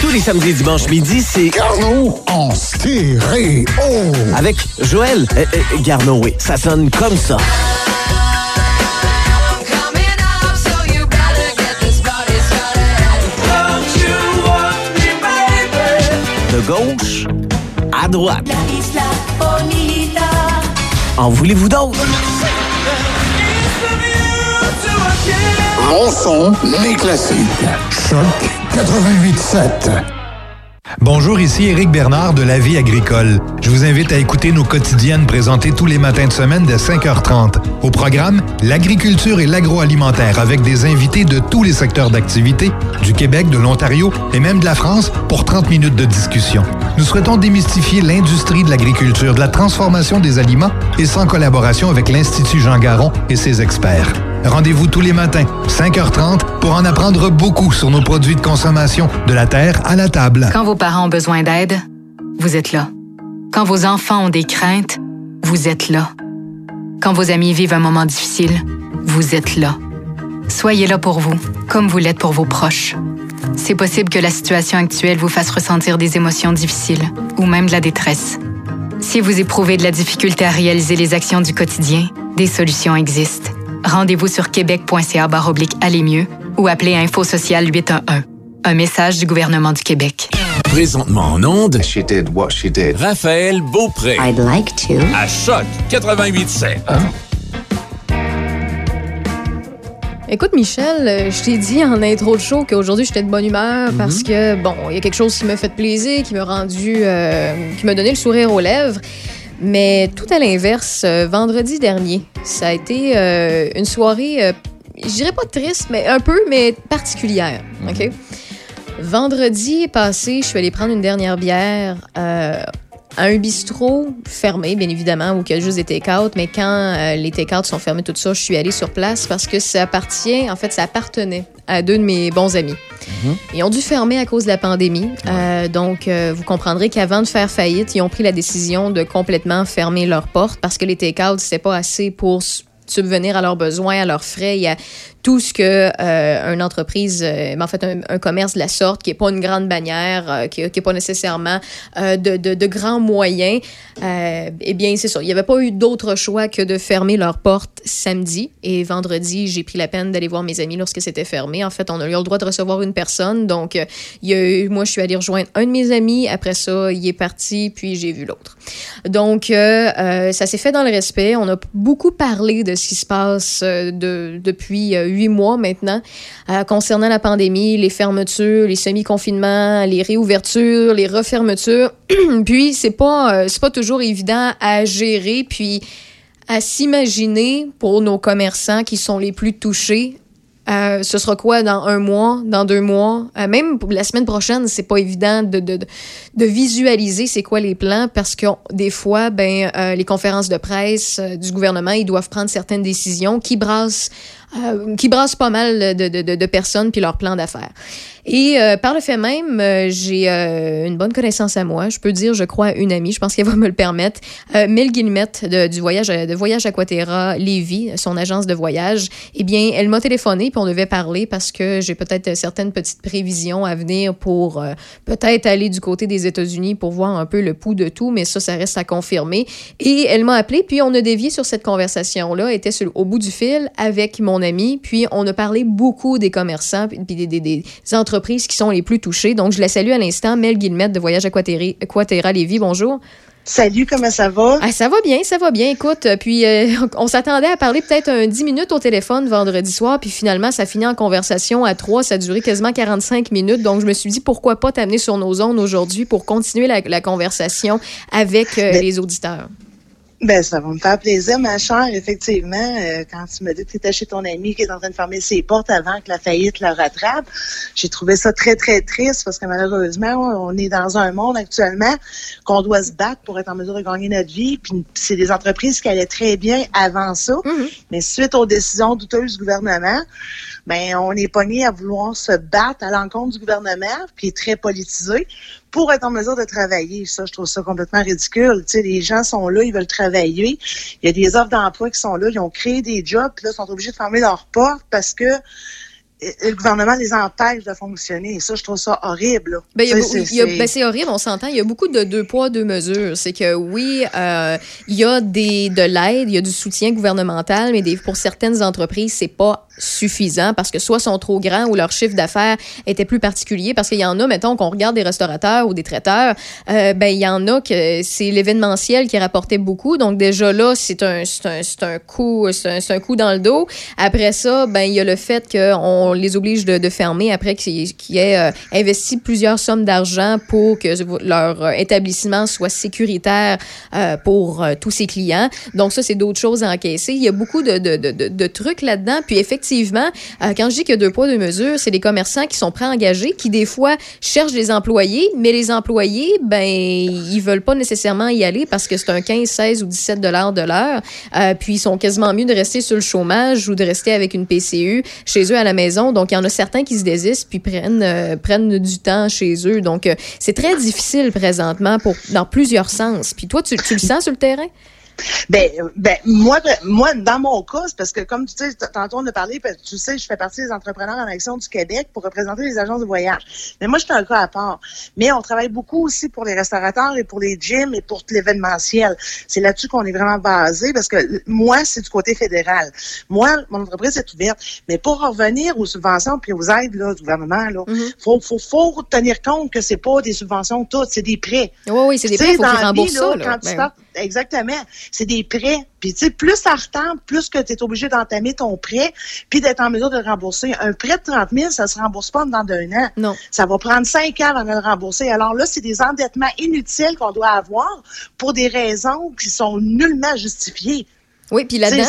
Tous les samedis et dimanches midi, c'est Garneau en stéréo. Avec Joël euh, euh, Garneau, oui. Ça sonne comme ça. De gauche à droite. En voulez-vous d'autres? Mon son, les classiques. Choc 88.7. Bonjour, ici Éric Bernard de La Vie agricole. Je vous invite à écouter nos quotidiennes présentées tous les matins de semaine dès 5h30. Au programme, l'agriculture et l'agroalimentaire avec des invités de tous les secteurs d'activité, du Québec, de l'Ontario et même de la France pour 30 minutes de discussion. Nous souhaitons démystifier l'industrie de l'agriculture, de la transformation des aliments et sans collaboration avec l'Institut Jean Garon et ses experts. Rendez-vous tous les matins, 5h30, pour en apprendre beaucoup sur nos produits de consommation, de la terre à la table. Quand vos parents ont besoin d'aide, vous êtes là. Quand vos enfants ont des craintes, vous êtes là. Quand vos amis vivent un moment difficile, vous êtes là. Soyez là pour vous, comme vous l'êtes pour vos proches. C'est possible que la situation actuelle vous fasse ressentir des émotions difficiles ou même de la détresse. Si vous éprouvez de la difficulté à réaliser les actions du quotidien, des solutions existent. Rendez-vous sur québec.ca oblique aller mieux ou appelez Info Social 811. Un message du gouvernement du Québec. Présentement en onde. She did what she did. Raphaël Beaupré. I'd like to. À Choc 88.7. Écoute, Michel, euh, je t'ai dit en intro de show qu'aujourd'hui j'étais de bonne humeur Mhm. parce que, bon, il y a quelque chose qui m'a fait plaisir, qui m'a rendu, euh, qui m'a donné le sourire aux lèvres. Mais tout à l'inverse, euh, vendredi dernier, ça a été euh, une soirée, je dirais pas triste, mais un peu, mais particulière. OK? Vendredi passé, je suis allée prendre une dernière bière à un bistrot fermé, bien évidemment, où il y a juste des take-out. Mais quand euh, les take-out sont fermés, tout ça, je suis allée sur place parce que ça appartient, en fait, ça appartenait à deux de mes bons amis. Ils ont dû fermer à cause de la pandémie. Euh, donc, euh, vous comprendrez qu'avant de faire faillite, ils ont pris la décision de complètement fermer leurs portes parce que les take-out, c'était pas assez pour subvenir à leurs besoins, à leurs frais. Il y a tout ce que euh, une entreprise, euh, en fait un, un commerce de la sorte, qui est pas une grande bannière, euh, qui, qui est pas nécessairement euh, de, de, de grands moyens, euh, eh bien c'est ça. Il n'y avait pas eu d'autre choix que de fermer leurs portes samedi et vendredi. J'ai pris la peine d'aller voir mes amis lorsque c'était fermé. En fait, on a eu le droit de recevoir une personne, donc euh, il y a eu, moi je suis allée rejoindre un de mes amis. Après ça, il est parti, puis j'ai vu l'autre. Donc ça s'est fait dans le respect. On a beaucoup parlé de ce qui se passe de, depuis huit mois maintenant euh, concernant la pandémie, les fermetures, les semi-confinements, les réouvertures, les refermetures. puis c'est pas euh, c'est pas toujours évident à gérer puis à s'imaginer pour nos commerçants qui sont les plus touchés. euh, ce sera quoi dans un mois, dans deux mois? Même la semaine prochaine, c'est pas évident de, de, de- visualiser c'est quoi les plans parce que des fois, ben, les conférences de presse du gouvernement, ils doivent prendre certaines décisions qui brassent qui brassent pas mal de, de, de, de personnes puis leurs plans d'affaires. Et euh, par le fait même, euh, j'ai euh, une bonne connaissance à moi. Je peux dire, je crois, une amie. Je pense qu'elle va me le permettre. Euh, Mel Guillemette de, du voyage, de Voyage Aquaterra Lévis, son agence de voyage. Eh bien, elle m'a téléphoné puis on devait parler parce que j'ai peut-être certaines petites prévisions à venir pour euh, peut-être aller du côté des États-Unis pour voir un peu le pouls de tout, mais ça, ça reste à confirmer. Et elle m'a appelé puis on a dévié sur cette conversation-là. Était au bout du fil avec mon ami, puis on a parlé beaucoup des commerçants puis des, des- des entreprises qui sont les plus touchées. Donc, je la salue à l'instant. Mel Guillemette de Voyage Aquaterra, Lévis, bonjour. Salut, comment ça va? Ah, ça va bien, ça va bien. Écoute, euh, puis euh, on s'attendait à parler peut-être un 10 minutes au téléphone vendredi soir, puis finalement, ça finit en conversation à trois. Ça a duré quasiment 45 minutes. Donc, je me suis dit, pourquoi pas t'amener sur nos ondes aujourd'hui pour continuer la, la conversation avec euh, les auditeurs? Ben, ça va me faire plaisir, ma chère. Effectivement, euh, quand tu me dis que tu étais chez ton ami qui est en train de fermer ses portes avant que la faillite le rattrape, j'ai trouvé ça très, très triste parce que malheureusement, on est dans un monde actuellement qu'on doit se battre pour être en mesure de gagner notre vie. Puis c'est des entreprises qui allaient très bien avant ça. Mais suite aux décisions douteuses du gouvernement, ben, on est pogné à vouloir se battre à l'encontre du gouvernement, qui est très politisé, pour être en mesure de travailler. Ça, je trouve ça complètement ridicule. Tu les gens sont là, ils veulent travailler. Il y a des offres d'emploi qui sont là, ils ont créé des jobs, puis là, ils sont obligés de fermer leurs portes parce que le gouvernement les empêche de fonctionner. Et ça, je trouve ça horrible. Ben, c'est- ben, c'est horrible, on s'entend. Il y a beaucoup de deux poids, deux mesures. C'est que oui, euh, il y a des, de l'aide, il y a du soutien gouvernemental, mais des, pour certaines entreprises, c'est pas suffisant parce que soit sont trop grands ou leur chiffre d'affaires était plus particulier. Parce qu'il y en a, mettons, qu'on regarde des restaurateurs ou des traiteurs, euh, ben il y en a que c'est l'événementiel qui rapportait beaucoup. Donc déjà là, c'est un, c'est un, un coup, c'est un, c'est un coup dans le dos. Après ça, ben il y a le fait qu'on les oblige de, fermer après qu'ils qu'ils aient euh, investi plusieurs sommes d'argent pour que leur euh, établissement soit sécuritaire euh, pour tous ses clients. Donc ça, c'est d'autres choses à encaisser. Il y a beaucoup de, trucs là-dedans. Puis effectivement, quand je dis qu'il y a deux poids, deux mesures, c'est des commerçants qui sont pré-engagés, qui des fois cherchent des employés, mais les employés, ben, ils veulent pas nécessairement y aller parce que c'est un 15, 16 ou 17 dollars de l'heure. Puis ils sont quasiment mieux de rester sur le chômage ou de rester avec une PCU chez eux à la maison. Donc, il y en a certains qui se désistent puis prennent, euh, prennent du temps chez eux. Donc, euh, c'est très difficile présentement pour, dans plusieurs sens. Puis toi, tu, tu le sens sur le terrain? Ben, ben moi, moi, dans mon cas, c'est parce que comme tu sais, tantôt on a parlé, tu sais, je fais partie des entrepreneurs en action du Québec pour représenter les agences de voyage. Mais moi, je suis un cas à part. Mais on travaille beaucoup aussi pour les restaurateurs et pour les gyms et pour l'événementiel. C'est là-dessus qu'on est vraiment basé parce que moi, c'est du côté fédéral. Moi, mon entreprise est ouverte. Mais pour revenir aux subventions puis aux aides là, du gouvernement, là, faut, faut, faut tenir compte que c'est pas des subventions toutes, c'est des prêts. Oui, oui, c'est des prêts, faut dans qu'ils remboursent ça. là, là. Quand tu Ben, exactement. C'est des prêts. Puis, tu sais, plus ça retombe, plus que tu es obligé d'entamer ton prêt, puis d'être en mesure de le rembourser. Un prêt de 30 000, ça se rembourse pas en dedans d'un an. Non. Ça va prendre cinq ans avant de le rembourser. Alors là, c'est des endettements inutiles qu'on doit avoir pour des raisons qui sont nullement justifiées. Oui, puis là-dedans,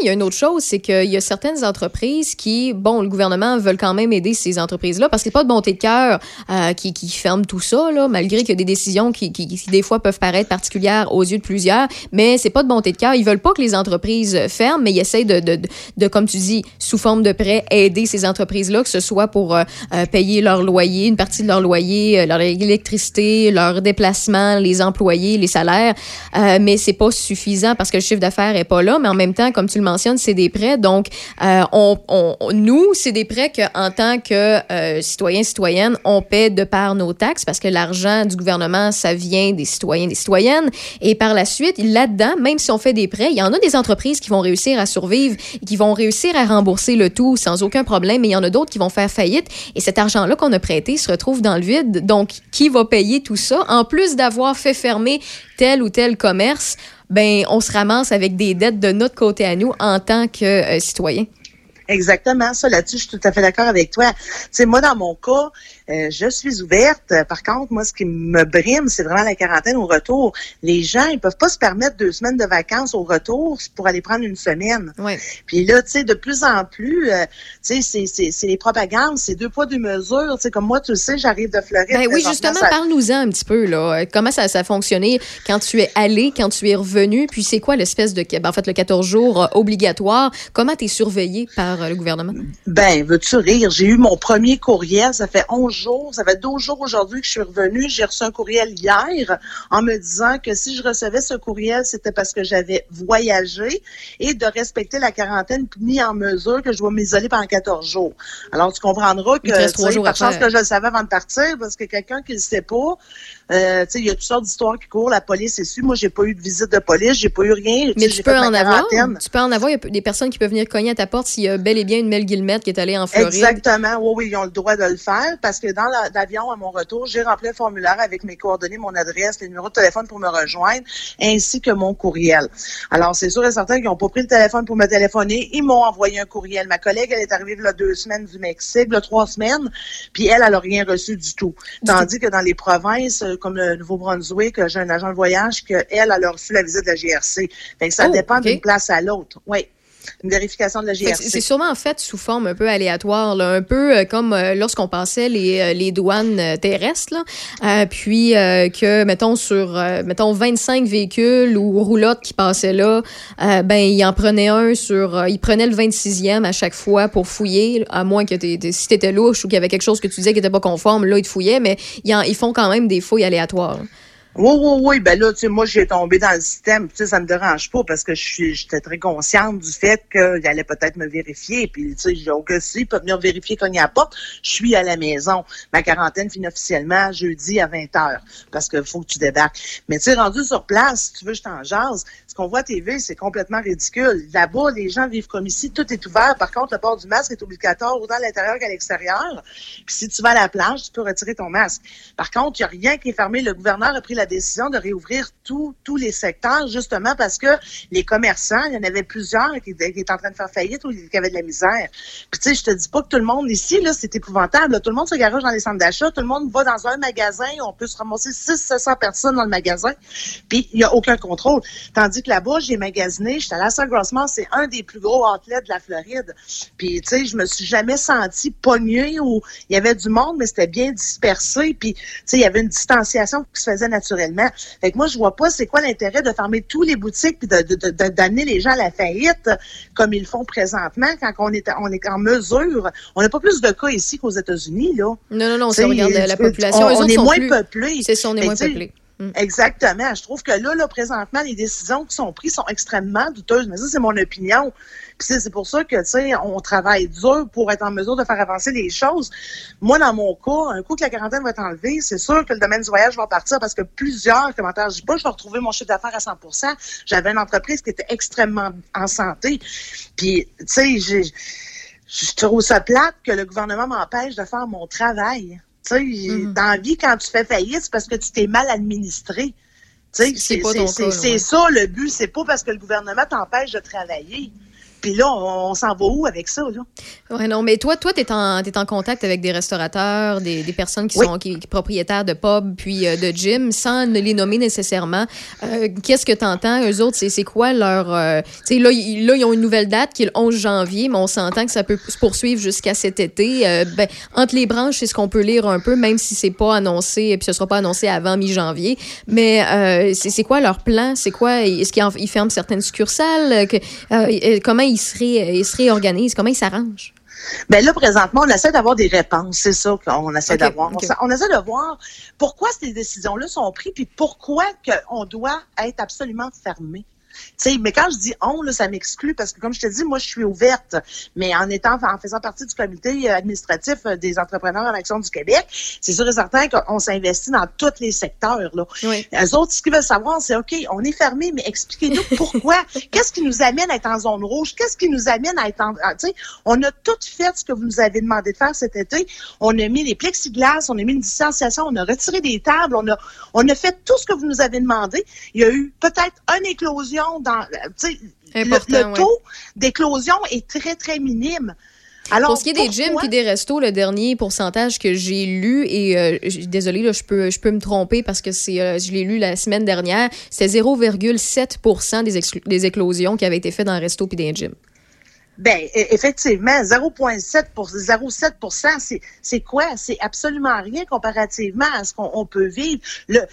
il y a- une autre chose, c'est qu'il y a certaines entreprises qui, bon, le gouvernement veut quand même aider ces entreprises-là parce que c'est pas de bonté de cœur euh, qui, qui ferme tout ça, là, malgré qu'il y a des décisions qui, qui, qui, des fois peuvent paraître particulières aux yeux de plusieurs, mais c'est pas de bonté de cœur. Ils veulent pas que les entreprises ferment, mais ils essayent de, de, de, de, comme tu dis, sous forme de prêt, aider ces entreprises-là, que ce soit pour euh, euh, payer leur loyer, une partie de leur loyer, euh, leur électricité, leur déplacement, les employés, les salaires, euh, mais c'est pas suffisant parce que le chiffre d'affaires est pas là, mais en même temps, comme tu le mentionnes, c'est des prêts. Donc, euh, on, nous, c'est des prêts qu'en tant que euh, citoyens, citoyennes, on paie de par nos taxes parce que l'argent du gouvernement, ça vient des citoyens, des citoyennes. Et par la suite, là-dedans, même si on fait des prêts, il y en a des entreprises qui vont réussir à survivre, et qui vont réussir à rembourser le tout sans aucun problème, mais il y en a d'autres qui vont faire faillite. Et cet argent-là qu'on a prêté se retrouve dans le vide. Donc, qui va payer tout ça? En plus d'avoir fait fermer tel ou tel commerce, ben, on se ramasse avec des dettes de notre côté à nous en tant que euh, citoyen. Exactement, ça là-dessus, je suis tout à fait d'accord avec toi. Sais, moi, dans mon cas, euh, je suis ouverte. Par contre, moi, ce qui me brime, c'est vraiment la quarantaine au retour. Les gens, ils peuvent pas se permettre deux semaines de vacances au retour pour aller prendre une semaine. Ouais. Puis là, tu sais, de plus en plus, euh, tu sais, c'est- c'est c'est les propagandes, c'est deux poids, deux mesures. Tu sais, comme moi, tu le sais, j'arrive de Floride. Ben oui, justement, ça- parle-nous-en un petit peu. Là. Euh, Comment ça, ça a fonctionné quand tu es allé, quand tu es revenu, puis c'est quoi l'espèce de... ben, en fait, le 14 jours euh, obligatoire, comment tu es surveillé par le gouvernement? Ben, veux-tu rire? J'ai eu mon premier courriel, ça fait 11 jours, ça fait 12 jours aujourd'hui que je suis revenue. J'ai reçu un courriel hier en me disant que si je recevais ce courriel, c'était parce que j'avais voyagé et de respecter la quarantaine mis en mesure que je dois m'isoler pendant 14 jours. Alors, tu comprendras que, jours par chance que je le savais avant de partir, parce que quelqu'un qui le sait pas, euh, il y a toutes sortes d'histoires qui courent, la police est su. Moi, j'ai pas eu de visite de police, j'ai pas eu rien. Mais tu peux en avoir. Tu peux en avoir. Il y a des personnes qui peuvent venir cogner à ta porte s'il y a bel et bien une Mel Guillemette qui est allée en Floride. Exactement. Oui, oui, ils ont le droit de le faire parce que dans la- l'avion, à mon retour, j'ai rempli un formulaire avec mes coordonnées, mon adresse, les numéros de téléphone pour me rejoindre, ainsi que mon courriel. Alors, c'est sûr et certain qu'ils n'ont pas pris le téléphone pour me téléphoner. Ils m'ont envoyé un courriel. Ma collègue, elle est arrivée a deux semaines du Mexique, a trois semaines, puis elle, elle n'a rien reçu du tout. Tandis que dans les provinces, comme le Nouveau-Brunswick, j'ai un agent de voyage que elle, a reçu la visite de la GRC. Fait que ça Oh, dépend d'une place à l'autre. Oui. Une vérification de la GRC. C'est sûrement en fait sous forme un peu aléatoire, là, un peu euh, comme euh, lorsqu'on passait les, euh, les douanes terrestres, là, euh, puis euh, que, mettons, sur euh, mettons 25 véhicules ou roulottes qui passaient là, ben il en prenait un sur... euh, il prenait le 26e à chaque fois pour fouiller, à moins que t'es- t'es- si t'étais louche ou qu'il y avait quelque chose que tu disais qui n'était pas conforme, là, ils te fouillaient, mais ils, en- ils font quand même des fouilles aléatoires. Oui, oui, oui. Ben là, tu sais, moi, j'ai tombé dans le système. Tu sais, ça me dérange pas parce que je suis, j'étais très consciente du fait qu'il allait peut-être me vérifier. Puis, tu sais, j'ai aucun si, il peut venir vérifier il à la porte. Je suis à la maison. Ma quarantaine finit officiellement jeudi à 20 h parce qu'il faut que tu débarques. Mais tu sais, rendu sur place, si tu veux, je t'en jase. Ce qu'on voit à TV, c'est complètement ridicule. Là-bas, les gens vivent comme ici. Tout est ouvert. Par contre, le port du masque est obligatoire autant à l'intérieur qu'à l'extérieur. Puis si tu vas à la plage, tu peux retirer ton masque. Par contre, il n'y a rien qui est fermé. Le gouverneur a pris la décision de réouvrir tous les secteurs, justement parce que les commerçants, il y en avait plusieurs qui, étaient en train de faire faillite ou qui avaient de la misère. Puis tu sais, je te dis pas que tout le monde ici, là, c'est épouvantable. là. Tout le monde se garage dans les centres d'achat. Tout le monde va dans un magasin. On peut se ramasser 600 personnes dans le magasin. Puis il n'y a aucun contrôle. Tandis que là-bas, j'ai magasiné. J'étais à la Saint Grossman. C'est un des plus gros outlets de la Floride. Puis tu sais, je me suis jamais sentie pognée où il y avait du monde, mais c'était bien dispersé. Puis tu sais, il y avait une distanciation qui se faisait naturellement. Fait que moi, je vois pas c'est quoi l'intérêt de fermer tous les boutiques puis de, de, de- de- d'amener les gens à la faillite comme ils le font présentement quand on est, on est en mesure. On n'a pas plus de cas ici qu'aux États-Unis, là. Non, non, non, si on regarde la, population, on- eux on autres est sont moins plus- peuplés. C'est ça, on est moins peuplés. Mm. Exactement. Je trouve que là, là, présentement, les décisions qui sont prises sont extrêmement douteuses. Mais ça, c'est mon opinion. Puis c'est pour ça que, tu sais, on travaille dur pour être en mesure de faire avancer les choses. Moi, dans mon cas, un coup que la quarantaine va être enlevée, c'est sûr que le domaine du voyage va partir parce que plusieurs commentaires, je dis pas, je vais retrouver mon chiffre d'affaires à 100% J'avais une entreprise qui était extrêmement en santé. Puis, tu sais, j'ai je trouve ça plate que le gouvernement m'empêche de faire mon travail. Tu sais, Mm-hmm. dans la vie, quand tu fais faillite, c'est parce que tu t'es mal administré. Tu sais, c'est ça le but. C'est pas parce que le gouvernement t'empêche de travailler. Puis là, on, on s'en va où avec ça, là? Ouais, non, mais toi, toi, en, t'es en contact avec des restaurateurs, des, des personnes qui sont qui, qui- propriétaires de pubs puis euh, de gym, sans ne les nommer nécessairement. Euh, Qu'est-ce que t'entends eux autres? C'est quoi leur euh, Tu sais, là, ils- là, ils ont une nouvelle date qui est le 11 janvier, mais on s'entend que ça peut se poursuivre jusqu'à cet été. Ben, entre les branches, c'est ce qu'on peut lire un peu, même si c'est pas annoncé, et puis ce sera pas annoncé avant mi-janvier. Mais c'est quoi leur plan? C'est quoi? Est-ce qu'ils en- ils ferment certaines succursales? Que- Comment ils se, ré- ils se réorganisent Comment ils s'arrangent Ben là, présentement, on essaie d'avoir des réponses. C'est ça qu'on essaie d'avoir. On, essaie de voir pourquoi ces décisions-là sont prises, puis pourquoi on doit être absolument fermé. Mais quand je dis on, là, ça m'exclut parce que, comme je te dis, moi, je suis ouverte. Mais en étant, en faisant partie du comité euh, administratif euh, des entrepreneurs en action du Québec, c'est sûr et certain qu'on s'investit dans tous les secteurs. Là. Eux autres, ce qu'ils veulent savoir, c'est OK, on est fermé, mais expliquez-nous pourquoi. Qu'est-ce qui nous amène à être en zone rouge? Qu'est-ce qui nous amène à être en. ah, on a tout fait ce que vous nous avez demandé de faire cet été. On a mis les plexiglas, on a mis une distanciation, on a retiré des tables, on a, on a fait tout ce que vous nous avez demandé. Il y a eu peut-être une éclosion dans. euh, le, le ouais. taux d'éclosion est très, très minime. Alors, pour ce qui est des gyms puis des restos, le dernier pourcentage que j'ai lu, et euh, désolé, là, je peux, je peux me tromper parce que c'est, euh, je l'ai lu la semaine dernière, c'était 0,7 des, des éclosions qui avaient été faites dans les restos puis dans les gyms. Ben, e- effectivement, 0,7 pour 0,7 c'est c'est quoi? C'est absolument rien comparativement à ce qu'on on peut vivre.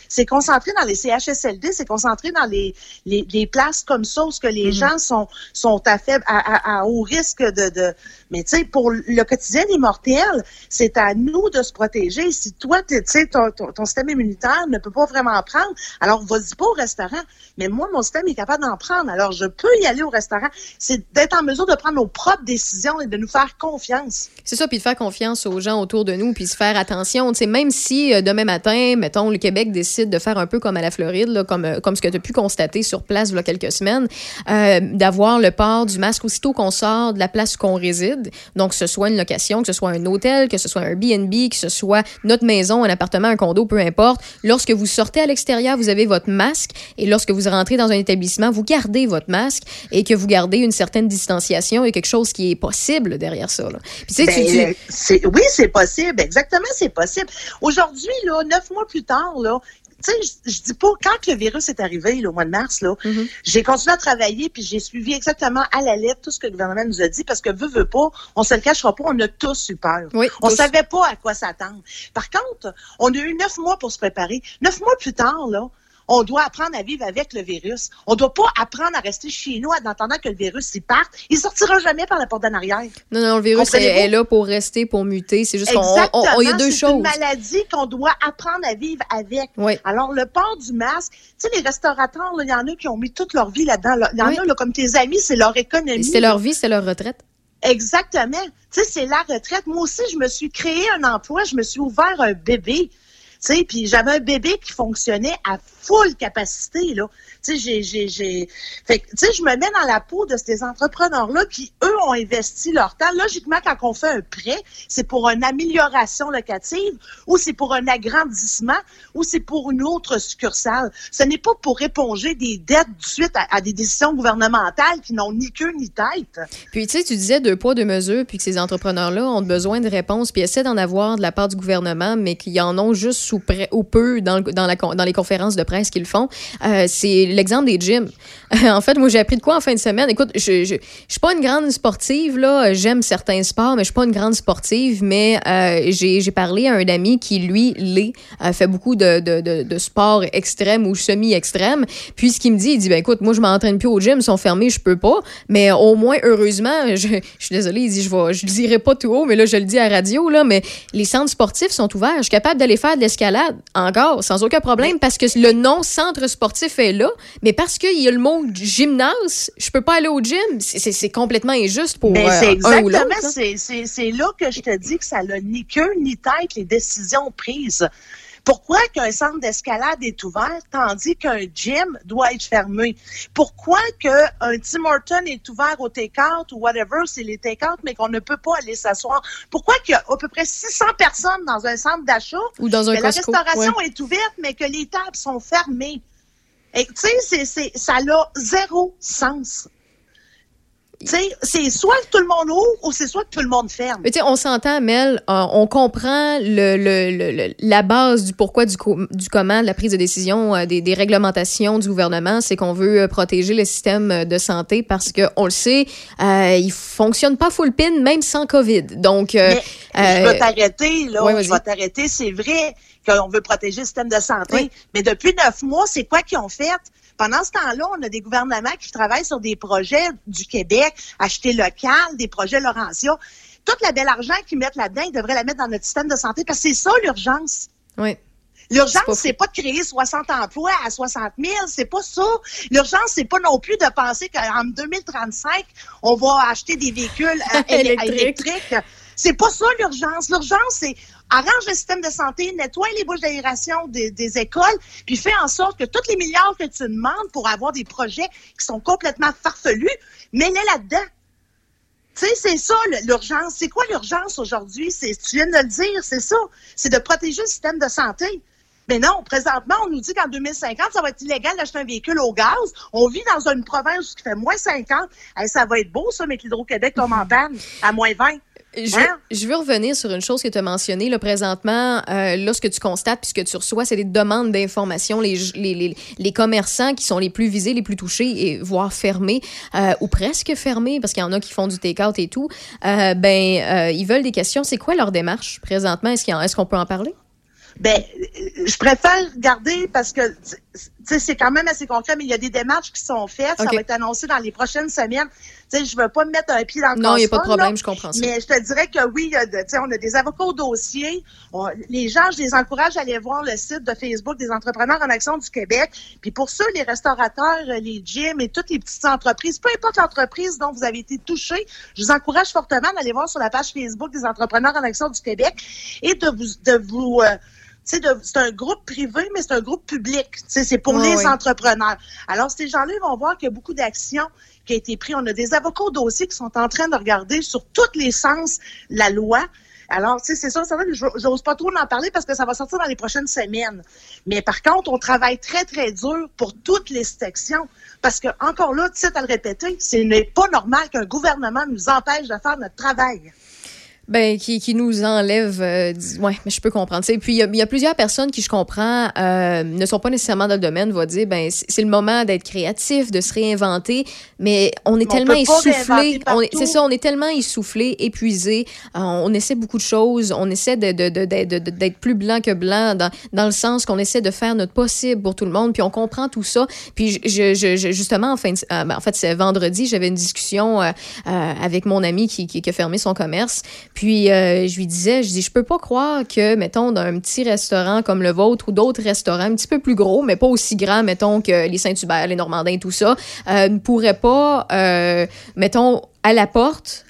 C'est concentré dans les CHSLD, c'est concentré dans les, les les places comme ça où ce que les gens sont sont à faible à, à, à haut risque de de mais tu sais pour le quotidien des mortels, c'est à nous de se protéger. Si toi tu sais ton, ton, ton système immunitaire ne peut pas vraiment prendre, alors vas-y pas au restaurant. Mais moi mon système est capable d'en prendre, alors je peux y aller au restaurant. C'est d'être en mesure de prendre nos propres décisions et de nous faire confiance. C'est ça, puis de faire confiance aux gens autour de nous, puis se faire attention. Tu sais, même si euh, demain matin, mettons, le Québec décide de faire un peu comme à la Floride, comme, euh, comme ce que tu as pu constater sur place il y a quelques semaines, euh, d'avoir le port du masque aussitôt qu'on sort de la place qu'on réside. Donc, que ce soit une location, que ce soit un hôtel, que ce soit un BNB, que ce soit notre maison, un appartement, un condo, peu importe. Lorsque vous sortez à l'extérieur, vous avez votre masque et lorsque vous rentrez dans un établissement, vous gardez votre masque et que vous gardez une certaine distanciation et quelque chose qui est possible derrière ça. Là. Puis, tu sais, tu Ben, c'est- oui, c'est possible. Exactement, c'est possible. Aujourd'hui, là, neuf mois plus tard, là, tu sais, je, dis pas, quand le virus est arrivé, là, au mois de mars, là, Mm-hmm. j'ai continué à travailler puis j'ai suivi exactement à la lettre tout ce que le gouvernement nous a dit parce que veut, veut pas, on se le cachera pas, on a tous eu peur. on tous. savait pas à quoi s'attendre. Par contre, on a eu neuf mois pour se préparer. Neuf mois plus tard, là, on doit apprendre à vivre avec le virus. On doit pas apprendre à rester chez nous en attendant que le virus y parte. Il sortira jamais par la porte d'en arrière. Non, non, le virus est, est là pour rester, pour muter. C'est juste qu'on y a deux C'est choses. une maladie qu'on doit apprendre à vivre avec. Oui. Alors, le port du masque, tu sais, les restaurateurs, il y en a qui ont mis toute leur vie là-dedans. là. Il y en Oui. a, là, comme tes amis, c'est leur économie. C'était leur vie, c'était leur retraite. Exactement. Tu sais, c'est la retraite. Moi aussi, je me suis créé un emploi, je me suis ouvert un bébé. Tu sais, puis j'avais un bébé qui fonctionnait à full capacité, là. Tu sais. Fait tu je me mets dans la peau de ces entrepreneurs-là qui, eux, ont investi leur temps. Logiquement, quand on fait un prêt, c'est pour une amélioration locative ou c'est pour un agrandissement ou c'est pour une autre succursale. Ce n'est pas pour éponger des dettes suite à, des décisions gouvernementales qui n'ont ni queue ni tête. Puis, tu sais, tu disais deux poids, deux mesures, puis que ces entrepreneurs-là ont besoin de réponses, puis essaient d'en avoir de la part du gouvernement, mais qu'ils en ont juste sous ou peu dans, dans, la, dans les conférences de presse qu'ils font. Euh, c'est l'exemple des gyms. en fait, moi, j'ai appris de quoi en fin de semaine? Écoute, je, je, je suis pas une grande sportive, là. J'aime certains sports, mais je suis pas une grande sportive, mais euh, j'ai parlé à un ami qui, lui, l'est, euh, fait beaucoup de, de, de, de sport extrême ou semi-extrême. Puis, ce qu'il me dit, il dit, ben écoute, moi, je m'entraîne plus au gym, ils sont fermés, je peux pas. Mais au moins, heureusement, je, je suis désolée, il dit, je vais, je le dirai pas tout haut, mais là, je le dis à la radio, là, mais les centres sportifs sont ouverts. Je suis capable d'aller faire de l'escalade encore, sans aucun problème, parce que le nom centre sportif est là, mais parce qu'il y a le mot gymnase, je peux pas aller au gym. C'est- complètement injuste pour Mais euh, c'est un ou l'autre. c'est là que je te dis que ça n'a ni queue ni tête, les décisions prises. Pourquoi qu'un centre d'escalade est ouvert tandis qu'un gym doit être fermé? Pourquoi qu'un Tim Horton est ouvert au take-out ou whatever, c'est les take-out, mais qu'on ne peut pas aller s'asseoir? Pourquoi qu'il y a à peu près 600 personnes dans un centre d'achat? Ou dans un mais la restauration ouais. est ouverte, mais que les tables sont fermées? Et tu sais, c'est- c'est- ça a zéro sens. C'est soit que tout le monde ouvre ou c'est soit que tout le monde ferme. Mais tu sais, on s'entend, Mel, euh, on comprend le, le- le- la base du pourquoi, du, co- du comment, de la prise de décision, euh, des, des réglementations du gouvernement, c'est qu'on veut euh, protéger le système de santé parce que on le sait, euh, il fonctionne pas full pin même sans COVID. Donc, euh, je vais t'arrêter, là. ouais, je vais t'arrêter. C'est vrai qu'on veut protéger le système de santé. Mais depuis neuf mois, c'est quoi qu'ils ont fait? Pendant ce temps-là, on a des gouvernements qui travaillent sur des projets du Québec, acheter local, des projets Laurentia. Tout le bel argent qu'ils mettent là-dedans, ils devraient la mettre dans notre système de santé parce que c'est ça l'urgence. oui. L'urgence, c'est pas de créer 60 emplois à 60 000, c'est pas ça. L'urgence, c'est pas non plus de penser qu'en 2035, on va acheter des véhicules euh, éle- Électriques. électriques. C'est pas ça l'urgence. L'urgence, c'est arrange le système de santé, nettoie les bouches d'aération des, écoles, puis fais en sorte que tous les milliards que tu demandes pour avoir des projets qui sont complètement farfelus, mets-les là-dedans. Tu sais, c'est ça l'urgence. C'est quoi l'urgence aujourd'hui? Tu viens de le dire, c'est ça. C'est de protéger le système de santé. Mais non, présentement, on nous dit qu'en 2050, ça va être illégal d'acheter un véhicule au gaz. On vit dans une province qui fait moins 50. Hey, ça va être beau, ça, mais que l'Hydro-Québec tombe en panne à moins 20. Je, Hein? je veux revenir sur une chose que tu as mentionnée. Là, présentement, euh, là, ce que tu constates puis ce que tu reçois, c'est des demandes d'informations. Les, les, les, les commerçants qui sont les plus visés, les plus touchés, et voire fermés, euh, ou presque fermés, parce qu'il y en a qui font du take-out et tout, euh, ben, euh, ils veulent des questions. C'est quoi leur démarche présentement? Est-ce qu'on peut en parler? Ben, je préfère garder parce que, c'est quand même assez concret, mais il y a des démarches qui sont faites. Ça OK. va être annoncé dans les prochaines semaines. Sais, je veux pas me mettre un pied dans le Non, il y a pas de problème, là, je comprends ça. Mais je te dirais que oui, y a de- on a des avocats au dossier. On- les gens, je les encourage à aller voir le site de Facebook des entrepreneurs en action du Québec. Puis pour ceux, les restaurateurs, les gyms et toutes les petites entreprises, peu importe l'entreprise dont vous avez été touché, je vous encourage fortement d'aller voir sur la page Facebook des entrepreneurs en action du Québec et de vous, de vous euh, c'est un groupe privé, mais c'est un groupe public. C'est pour les entrepreneurs. Alors, ces gens-là ils vont voir qu'il y a beaucoup d'actions qui a été prises. On a des avocats au dossier qui sont en train de regarder sur tous les sens la loi. Alors, tu sais, c'est ça, que je- j'ose pas trop en parler parce que ça va sortir dans les prochaines semaines. Mais par contre, on travaille très, très dur pour toutes les sections. Parce que, encore là, tu sais, à le répéter, ce n'est pas normal qu'un gouvernement nous empêche de faire notre travail. Ben, qui, qui nous enlève. euh, ouais, mais je peux comprendre. tu sais. Puis, il y, a- il y a plusieurs personnes qui, je comprends, euh, ne sont pas nécessairement dans le domaine, vont dire, ben, c'est le moment d'être créatif, de se réinventer, mais on est on tellement essoufflé. C'est ça, on est tellement essoufflé, épuisé. euh, on essaie beaucoup de choses. On essaie de- de- de- de- de- d'être plus blanc que blanc dans, dans le sens qu'on essaie de faire notre possible pour tout le monde. Puis, on comprend tout ça. Puis, je, je- justement, en, fin euh, ben, en fait, c'est vendredi, j'avais une discussion avec mon ami qui, qui, qui a fermé son commerce. Puis, euh, je lui disais, je dis, je peux pas croire que, mettons, dans un petit restaurant comme le vôtre ou d'autres restaurants un petit peu plus gros, mais pas aussi grands, mettons, que les Saint-Hubert, les Normandins, tout ça, euh, ne pourraient pas, euh, mettons, à la porte,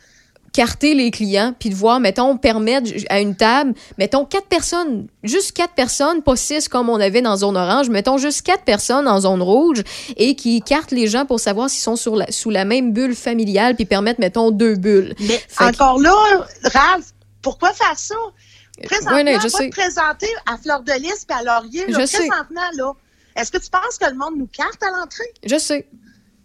carter les clients, puis de voir, mettons, permettre à une table, mettons, quatre personnes, juste quatre personnes, pas six comme on avait dans zone orange, mettons juste quatre personnes en zone rouge et qui cartent les gens pour savoir s'ils sont sur la, sous la même bulle familiale, puis permettre, mettons, deux bulles. Mais Fait que- encore là, Ralph, pourquoi faire ça? Présentement, Ouais, non, je sais. te présenter à Fleur de Lys et à Laurier. Là, Je sais. présentement, là, est-ce que tu penses que le monde nous carte à l'entrée? Je sais.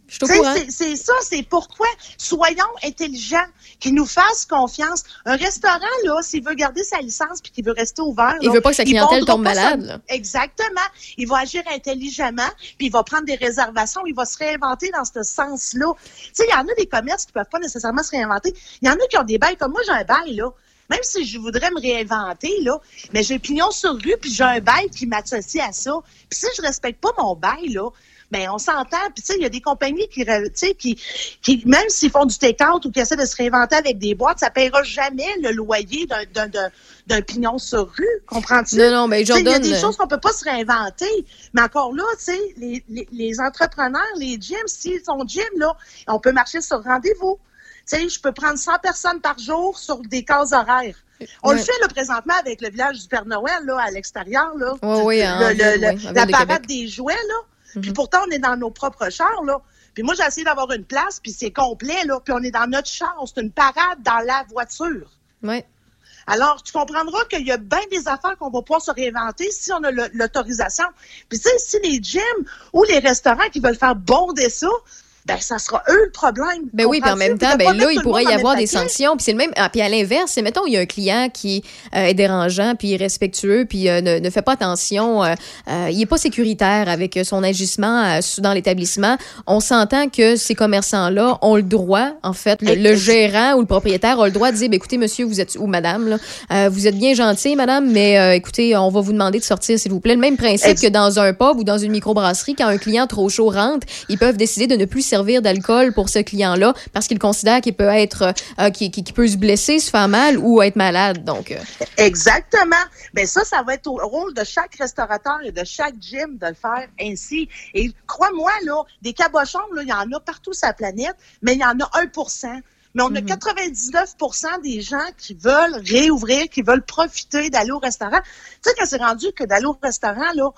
Je sais, C'est ça, c'est pourquoi. Soyons intelligents, qu'ils nous fassent confiance. Un restaurant, là, s'il veut garder sa licence puis qu'il veut rester ouvert. Il là, veut pas que sa clientèle tombe malade, là. Exactement. Il va agir intelligemment, puis il va prendre des réservations, il va se réinventer dans ce sens-là. Tu sais, il y en a des commerces qui peuvent pas nécessairement se réinventer. Il y en a qui ont des bails, comme moi, j'ai un bail, là. Même si je voudrais me réinventer, là, mais j'ai pignon sur rue, puis j'ai un bail qui m'associe à ça. Puis si je respecte pas mon bail, là, ben on s'entend. Puis tu sais, il y a des compagnies qui, re- tu sais, qui, qui, même s'ils font du take-out ou qui essaient de se réinventer avec des boîtes, ça paiera jamais le loyer d'un- d'un- d'un d'un pignon sur rue. Comprends-tu? Non, non, sais, Il y a des euh, choses qu'on peut pas se réinventer. Mais encore là, tu sais, les, les, les entrepreneurs, les gyms, s'ils sont gym, là, on peut marcher sur rendez-vous. Tu sais, je peux prendre 100 personnes par jour sur des cases horaires. On le fait là, présentement avec le village du Père Noël là, à l'extérieur. là. Ouais, ouais, en Le- le- la de parade des jouets, là. Puis pourtant, on est dans nos propres chars, là. Puis moi, j'ai essayé d'avoir une place, puis c'est complet, là. Puis on est dans notre char. C'est une parade dans la voiture. Ouais. Alors, tu comprendras qu'il y a bien des affaires qu'on va pouvoir se réinventer si on a l'autorisation. Puis, tu sais, si les gyms ou les restaurants qui veulent faire bonder ça, ben, ça sera eux le problème. Ben oui, puis en même temps, ben là, il pourrait y avoir des sanctions. Puis c'est le même. ah, puis à l'inverse, c'est mettons, il y a un client qui euh, est dérangeant, puis irrespectueux, puis euh, ne, ne fait pas attention, euh, il est pas sécuritaire avec son agissement dans l'établissement. On s'entend que ces commerçants-là ont le droit, en fait, le, le gérant ou le propriétaire a le droit de dire, ben, écoutez, monsieur, vous êtes ou madame, là, vous êtes bien gentil, madame, mais écoutez, on va vous demander de sortir, s'il vous plaît. Le même principe que dans un pub ou dans une microbrasserie, quand un client trop chaud rentre, ils peuvent décider de ne plus servir d'alcool pour ce client-là parce qu'ils considèrent qu'il peut être, euh, qu'il qu'il- qu'il peut se blesser, se faire mal ou être malade. Donc, euh, Exactement. Ben ça, ça va être au rôle de chaque restaurateur et de chaque gym de le faire ainsi. Et crois-moi, là, des cabochons, là, il y en a partout sur la planète, mais il y en a 1% mais on a 99% des gens qui veulent réouvrir, qui veulent profiter d'aller au restaurant. Tu sais, quand c'est rendu que d'aller au restaurant, là,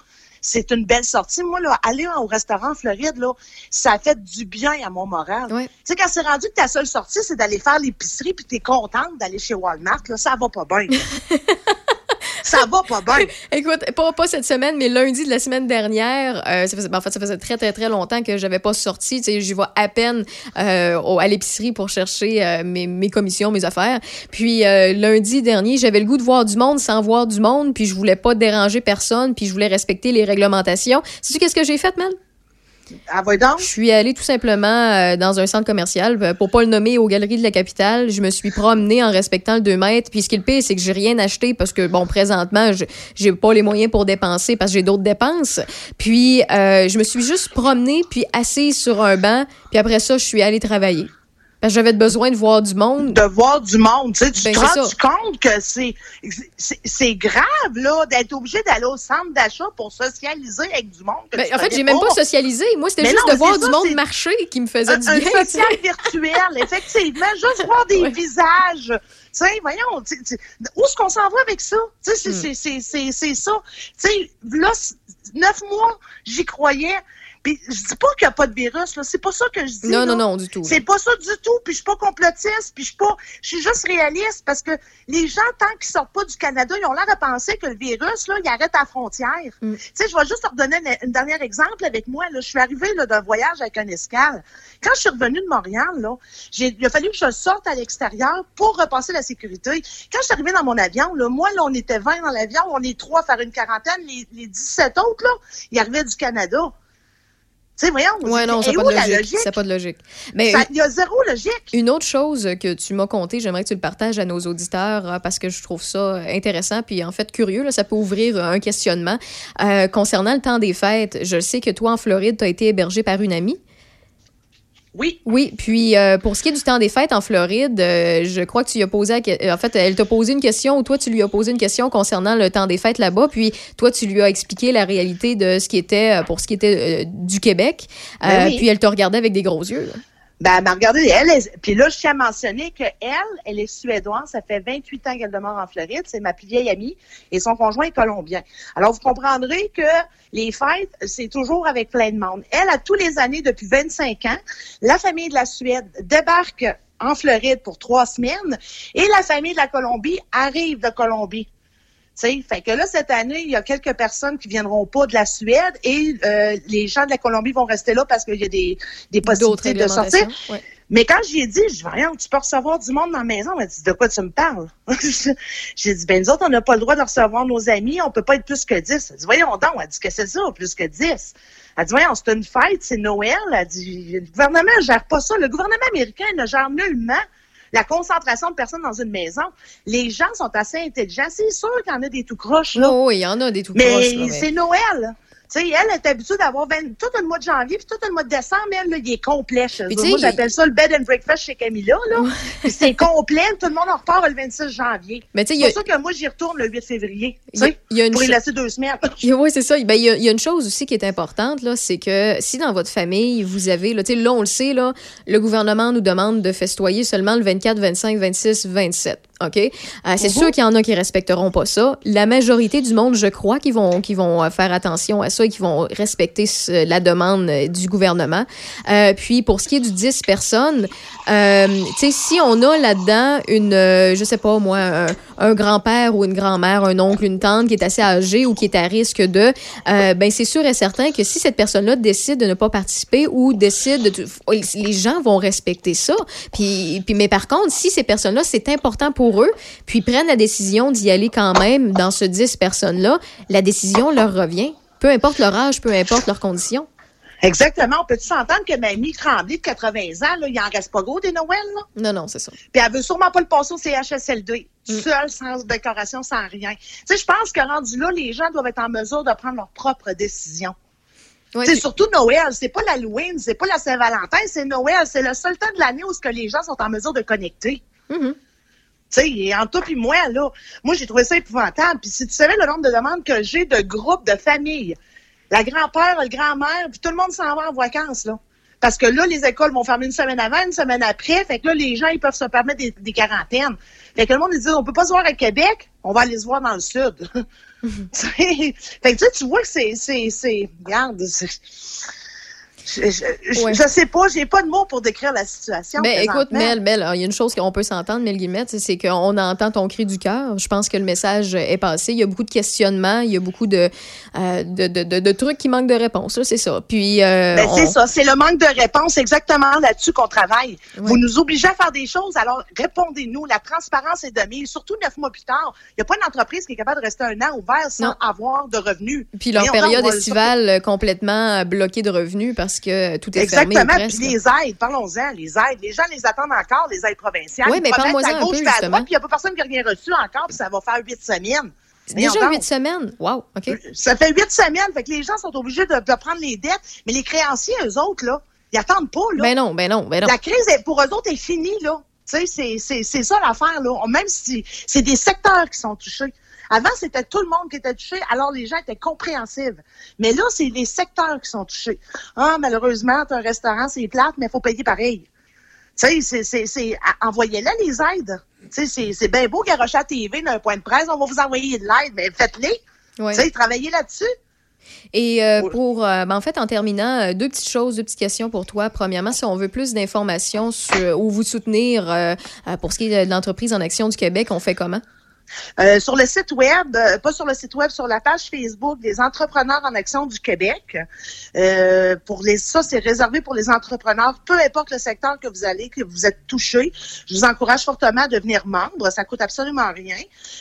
c'est une belle sortie. Moi, là, aller au restaurant en Floride, là, ça fait du bien à mon moral. Tu sais, quand c'est rendu que ta seule sortie, c'est d'aller faire l'épicerie puis t'es contente d'aller chez Walmart, là, ça va pas bien. ça va pas bien. Écoute, pas, cette semaine, mais lundi de la semaine dernière, euh, ça faisait, ben, en fait, ça faisait très, très, très longtemps que j'avais pas sorti. Tu sais, j'y vais à peine euh, au- à l'épicerie pour chercher euh, mes, mes commissions, mes affaires. Puis euh, lundi dernier, j'avais le goût de voir du monde sans voir du monde, puis je voulais pas déranger personne, puis je voulais respecter les réglementations. Sais-tu qu'est-ce que j'ai fait, Mel? Ah. Je suis allée tout simplement euh, dans un centre commercial, euh, pour pas le nommer, aux Galeries de la Capitale. Je me suis promenée en respectant le 2 mètres. Puis ce qui est le pire, c'est que j'ai rien acheté parce que, bon, présentement, j'ai pas les moyens pour dépenser parce que j'ai d'autres dépenses. Puis euh, je me suis juste promenée, puis assise sur un banc. Puis après ça, je suis allée travailler. J'avais besoin de voir du monde. De voir du monde. Tu sais, tu Ben, te rends compte que c'est, c'est, grave, là, d'être obligé d'aller au centre d'achat pour socialiser avec du monde. Ben, en fait, j'ai même pas socialisé. Moi, c'était juste non, de voir du monde marcher qui me faisait un, du un bien. social virtuel, effectivement. Juste voir des visages. Tu sais, voyons, tu- tu- où est-ce qu'on s'en va avec ça? Tu sais, c'est- Hmm. c'est- c'est c'est- c'est ça. Tu sais, là, neuf mois, j'y croyais. Puis je dis pas qu'il n'y a pas de virus, là. C'est pas ça que je dis. Non, là. non, non, du tout. C'est pas ça du tout. Puis je suis pas complotiste. Puis je suis pas. Je suis juste réaliste parce que les gens, tant qu'ils sortent pas du Canada, ils ont l'air de penser que le virus, là, il arrête à la frontière. Mm. Tu sais, je vais juste te redonner un, un dernier exemple avec moi. Là. Je suis arrivée là, d'un voyage avec un escale. Quand je suis revenue de Montréal, là, j'ai, il a fallu que je sorte à l'extérieur pour repasser la sécurité. Quand je suis arrivée dans mon avion, là, moi, là, on était 20 dans l'avion, on est trois à faire une quarantaine. Les, les 17 autres, là, ils arrivaient du Canada. Tu sais, voyons. Ouais, non, ça n'a pas de logique. logique? Ça n'a pas de logique. Mais Il y a zéro logique. Une autre chose que tu m'as conté, j'aimerais que tu le partages à nos auditeurs euh, parce que je trouve ça intéressant puis en fait curieux. Là, ça peut ouvrir un questionnement. Euh, concernant le temps des fêtes, je sais que toi en Floride, tu as été hébergé par une amie. Oui. Oui, puis euh, pour ce qui est du temps des fêtes en Floride, euh, je crois que tu lui as posé, que- en fait, elle t'a posé une question ou toi tu lui as posé une question concernant le temps des fêtes là-bas, puis toi tu lui as expliqué la réalité de ce qui était euh, pour ce qui était euh, du Québec, Euh, Ben oui. puis elle t'a regardé avec des gros yeux. là. Ben, elle m'a elle, est- puis là, je tiens à mentionner qu'elle, elle est suédoise, ça fait 28 ans qu'elle demeure en Floride, c'est ma plus vieille amie, et son conjoint est colombien. Alors, vous comprendrez que les fêtes, c'est toujours avec plein de monde. Elle, à tous les années, depuis 25 ans, la famille de la Suède débarque en Floride pour trois semaines, et la famille de la Colombie arrive de Colombie. Tu sais, fait que là, cette année, il y a quelques personnes qui viendront pas de la Suède et euh, les gens de la Colombie vont rester là parce qu'il y a des, des possibilités de sortir. ouais. Mais quand j'y ai dit, je dis, voyons, tu peux recevoir du monde dans la maison. Elle m'a dit, de quoi tu me parles? J'ai dit, ben, nous autres, on n'a pas le droit de recevoir nos amis, on peut pas être plus que 10. Elle dit, voyons donc, elle dit que c'est ça, plus que 10. Elle dit, voyons, c'est une fête, c'est Noël. Elle dit, le gouvernement ne gère pas ça. Le gouvernement américain ne gère nullement la concentration de personnes dans une maison. Les gens sont assez intelligents. C'est sûr qu'il y en a des tout croches, là. Oh, oui, il y en a des tout là, mais- c'est Noël. Tu sais, elle est habituée d'avoir 20 tout le mois de janvier puis tout le mois de décembre, elle, là, il est complet chez eux. Moi, j'appelle ça le bed and breakfast chez Camilla, là. Puis c'est complet, tout le monde en repart le 26 janvier. Mais c'est a- pour ça que moi, j'y retourne le 8 février. Y a- une pour y laisser deux semaines. Oui, c'est ça. Ben, Il y, a, il y a une chose aussi qui est importante, là, c'est que si dans votre famille, vous avez, là, tu sais, là, on le sait, là, le gouvernement nous demande de festoyer seulement le 24, 25, 26, 27. OK? Euh, c'est Mhm. sûr qu'il y en a qui respecteront pas ça. La majorité du monde, je crois, qui vont, qui vont euh, faire attention à ça et qui vont respecter ce- la demande euh, du gouvernement. Euh, puis, pour ce qui est du 10 personnes, euh, tu sais, si on a là-dedans une, je sais pas moi, un, grand-père ou une grand-mère, un oncle, une tante qui est assez âgé ou qui est à risque de, euh, ben c'est sûr et certain que si cette personne-là décide de ne pas participer ou décide de, les gens vont respecter ça. Puis, puis mais par contre, si ces personnes-là c'est important pour eux, puis prennent la décision d'y aller quand même dans ce 10 personnes-là, la décision leur revient. Peu importe leur âge, peu importe leurs conditions. Exactement. On peut-tu s'entendre que Mamie Tremblay de 80 ans, là, il en reste pas gros des Noëls, là? Non, non, c'est ça. Puis elle veut sûrement pas le passer au CHSLD. Mm. Seule, sans décoration, sans rien. Tu sais, je pense que rendu là, les gens doivent être en mesure de prendre leurs propres décisions. C'est surtout Noël, c'est pas l'Halloween, c'est pas la Saint-Valentin, c'est Noël. C'est le seul temps de l'année où ce que les gens sont en mesure de connecter. Mhm. Tu sais, entre toi puis moi, là, moi, j'ai trouvé ça épouvantable. Puis si tu savais le nombre de demandes que j'ai de groupes de familles, la grand-père, le grand-mère, puis tout le monde s'en va en vacances, là. Parce que là, les écoles vont fermer une semaine avant, une semaine après. Fait que là, les gens, ils peuvent se permettre des, des quarantaines. Fait que le monde, ils disent, on peut pas se voir à Québec, on va aller se voir dans le sud. Sais, fait que tu sais, tu vois que c'est, c'est, c'est, regarde, c'est- je, je, je- Ouais. je sais pas, j'ai pas de mots pour décrire la situation. Ben, écoute, présentement. Mel, Mel, il y a une chose qu'on peut s'entendre, Mel Guillemette, c'est- qu'on entend ton cri du cœur. Je pense que le message est passé. Il y a beaucoup de questionnements, il y a beaucoup de, euh, de, de, de- de trucs qui manquent de réponse. C'est ça. Puis, euh, Ben, c'est ça, c'est le manque de réponse exactement là-dessus qu'on travaille. Vous nous obligez à faire des choses, alors répondez-nous. La transparence est de mise, surtout neuf mois plus tard. Il n'y a pas une entreprise qui est capable de rester un an ouvert sans avoir de revenus. Puis leur période estivale euh, complètement bloquée de revenus parce parce que tout est fermé. Exactement. presque. Puis les aides, parlons-en, les aides. Les gens les attendent encore, les aides provinciales. Oui, mais à un peu, justement. puis il n'y a pas personne qui a rien reçu encore, puis ça va faire huit semaines. C'est déjà huit semaines? Wow, OK. Ça fait huit semaines. Fait que les gens sont obligés de, de prendre les dettes. Mais les créanciers, eux autres, là, ils attendent pas, là. Ben non, ben non, ben non. La crise, pour eux autres, est finie, là. Tu sais, c'est- ça l'affaire, là. Même si c'est des secteurs qui sont touchés. Avant, c'était tout le monde qui était touché, alors les gens étaient compréhensifs. Mais là, c'est les secteurs qui sont touchés. Ah, malheureusement, t'as un restaurant, c'est plate, mais il faut payer pareil. Tu sais, c'est- envoyez-les les aides. Tu sais, c'est- bien beau garocher à TV d'un point de presse, on va vous envoyer de l'aide, mais faites-les. Tu sais, travaillez là-dessus. Et euh, pour, euh, ben, en fait, en terminant, euh, deux petites choses, deux petites questions pour toi. Premièrement, si on veut plus d'informations sur ou vous soutenir pour ce qui est de l'entreprise en action du Québec, on fait comment? Euh, sur le site web, euh, pas sur le site web, sur la page Facebook des entrepreneurs en action du Québec. Euh, pour les, ça, c'est réservé pour les entrepreneurs, peu importe le secteur que vous allez, que vous êtes touché. Je vous encourage fortement à devenir membre. Ça coûte absolument rien.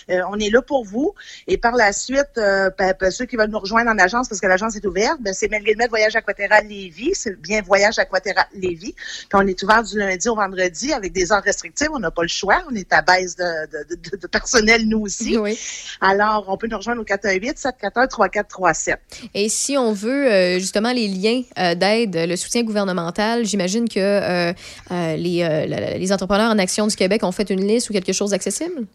On est là pour vous. Et par la suite, ben, ben, ceux qui veulent nous rejoindre en agence, parce que l'agence est ouverte, ben, c'est Melguilmet Voyage Aquaterra Lévis. C'est bien Voyage Aquaterra Lévis. Puis on est ouvert du lundi au vendredi avec des heures restrictives. On n'a pas le choix. On est à baisse de personnel, nous aussi. Alors, on peut nous rejoindre au 418-741-3437. Et si on veut euh, justement les liens euh, d'aide, le soutien gouvernemental, j'imagine que euh, les, les entrepreneurs en action du Québec ont fait une liste ou quelque chose d'accessible?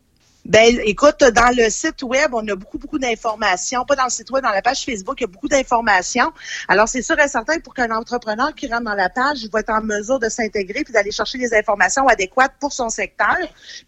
Ben, écoute, dans le site web, on a beaucoup, beaucoup d'informations. Pas dans le site web, dans la page Facebook, il y a beaucoup d'informations. Alors, c'est sûr et certain pour qu'un entrepreneur qui rentre dans la page, il va être en mesure de s'intégrer puis d'aller chercher les informations adéquates pour son secteur.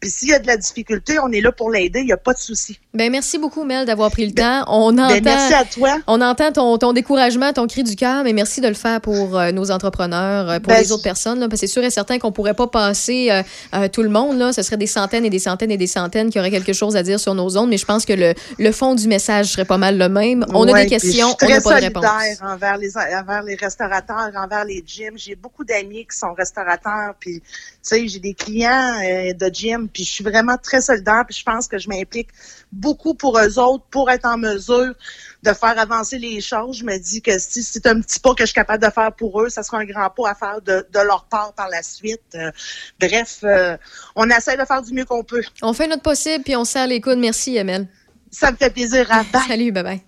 Puis s'il y a de la difficulté, on est là pour l'aider. Il n'y a pas de souci. Ben merci beaucoup Mel d'avoir pris le temps. On ben, entend, merci à toi. On entend ton, ton découragement, ton cri du cœur, mais merci de le faire pour euh, nos entrepreneurs, euh, pour Ben, les autres personnes. là, parce que c'est sûr et certain qu'on pourrait pas passer euh, euh, tout le monde. Là, ce serait des centaines et des centaines et des centaines qui auraient quelque chose à dire sur nos ondes. Mais je pense que le, le fond du message serait pas mal le même. On a des questions, je on n'a pas de réponse. envers les envers les restaurateurs, envers les gyms. J'ai beaucoup d'amis qui sont restaurateurs, puis tu sais, j'ai des clients euh, de gym, puis je suis vraiment très solidaire, puis je pense que je m'implique beaucoup pour eux autres pour être en mesure de faire avancer les choses. Je me dis que si c'est un petit pas que je suis capable de faire pour eux, ça sera un grand pas à faire de, de leur part par la suite. Euh, bref, euh, on essaie de faire du mieux qu'on peut. On fait notre possible, puis on se serre les coudes. Merci, Emel. Ça me fait plaisir. À Salut, bye-bye.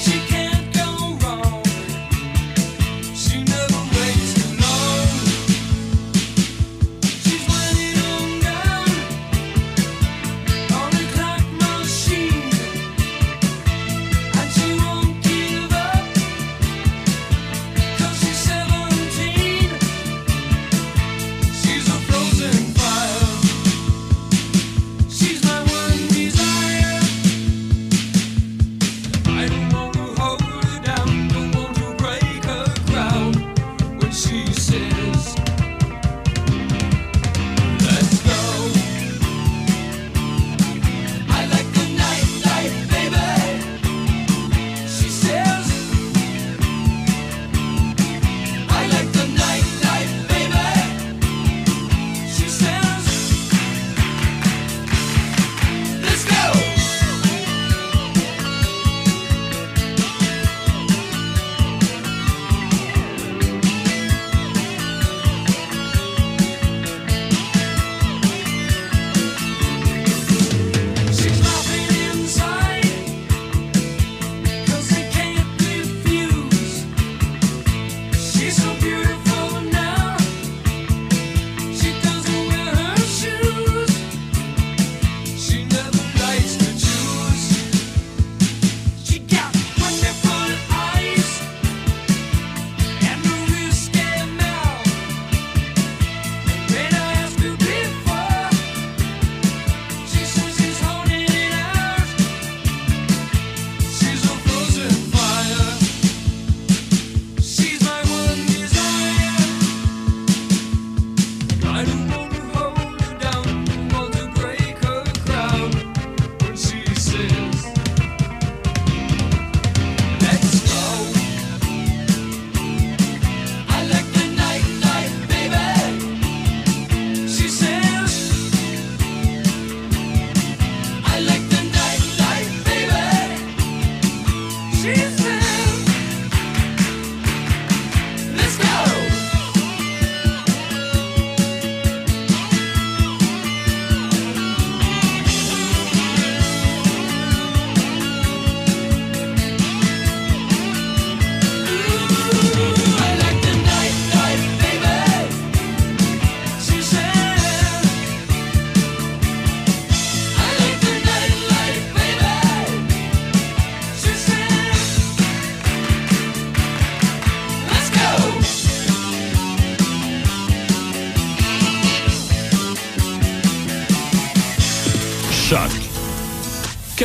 she can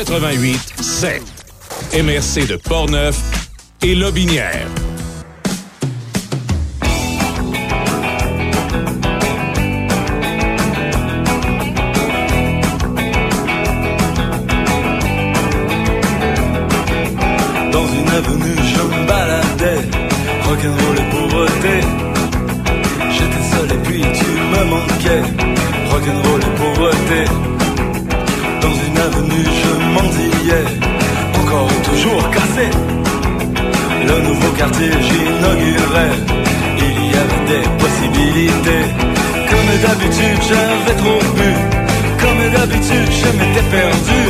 88 7. MRC de Portneuf et Lobinière. Dans une avenue, Comme d'habitude, j'avais trop bu, comme d'habitude, je m'étais perdu.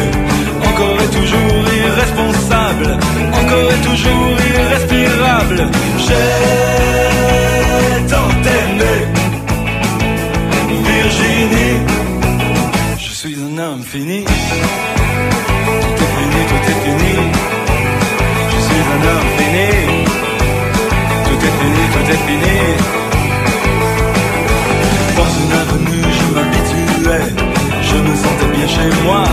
Encore et toujours irresponsable, encore et toujours irrespirable. J'ai tant aimé Virginie. Je suis un homme fini. Tout est fini, tout est fini. Je suis un homme fini. Tout est fini, tout est fini. Chez moi.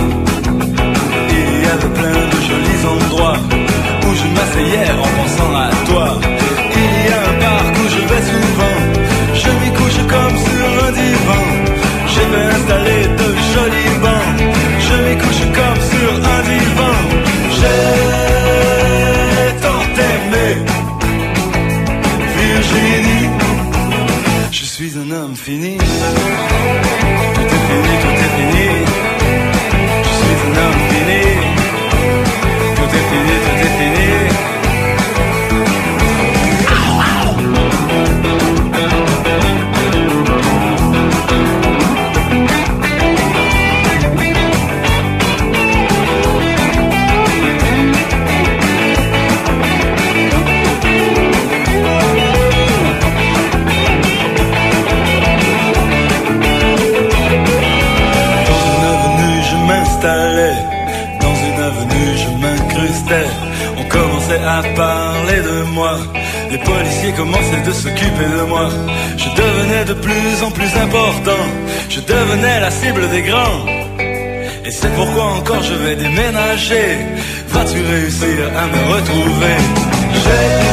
Il y avait plein de jolis endroits où je m'asseyais en pensant à toi. Il y a un parc où je vais souvent. Je m'y couche comme sur un divan. J'ai fait installer de jolis bancs. Je m'y couche comme sur un divan. J'ai tant aimé Virginie. Je suis un homme fini. Tout est fini, tout est fini. Tout Je devenais la cible des grands. Et c'est pourquoi encore je vais déménager. Vas-tu réussir à me retrouver?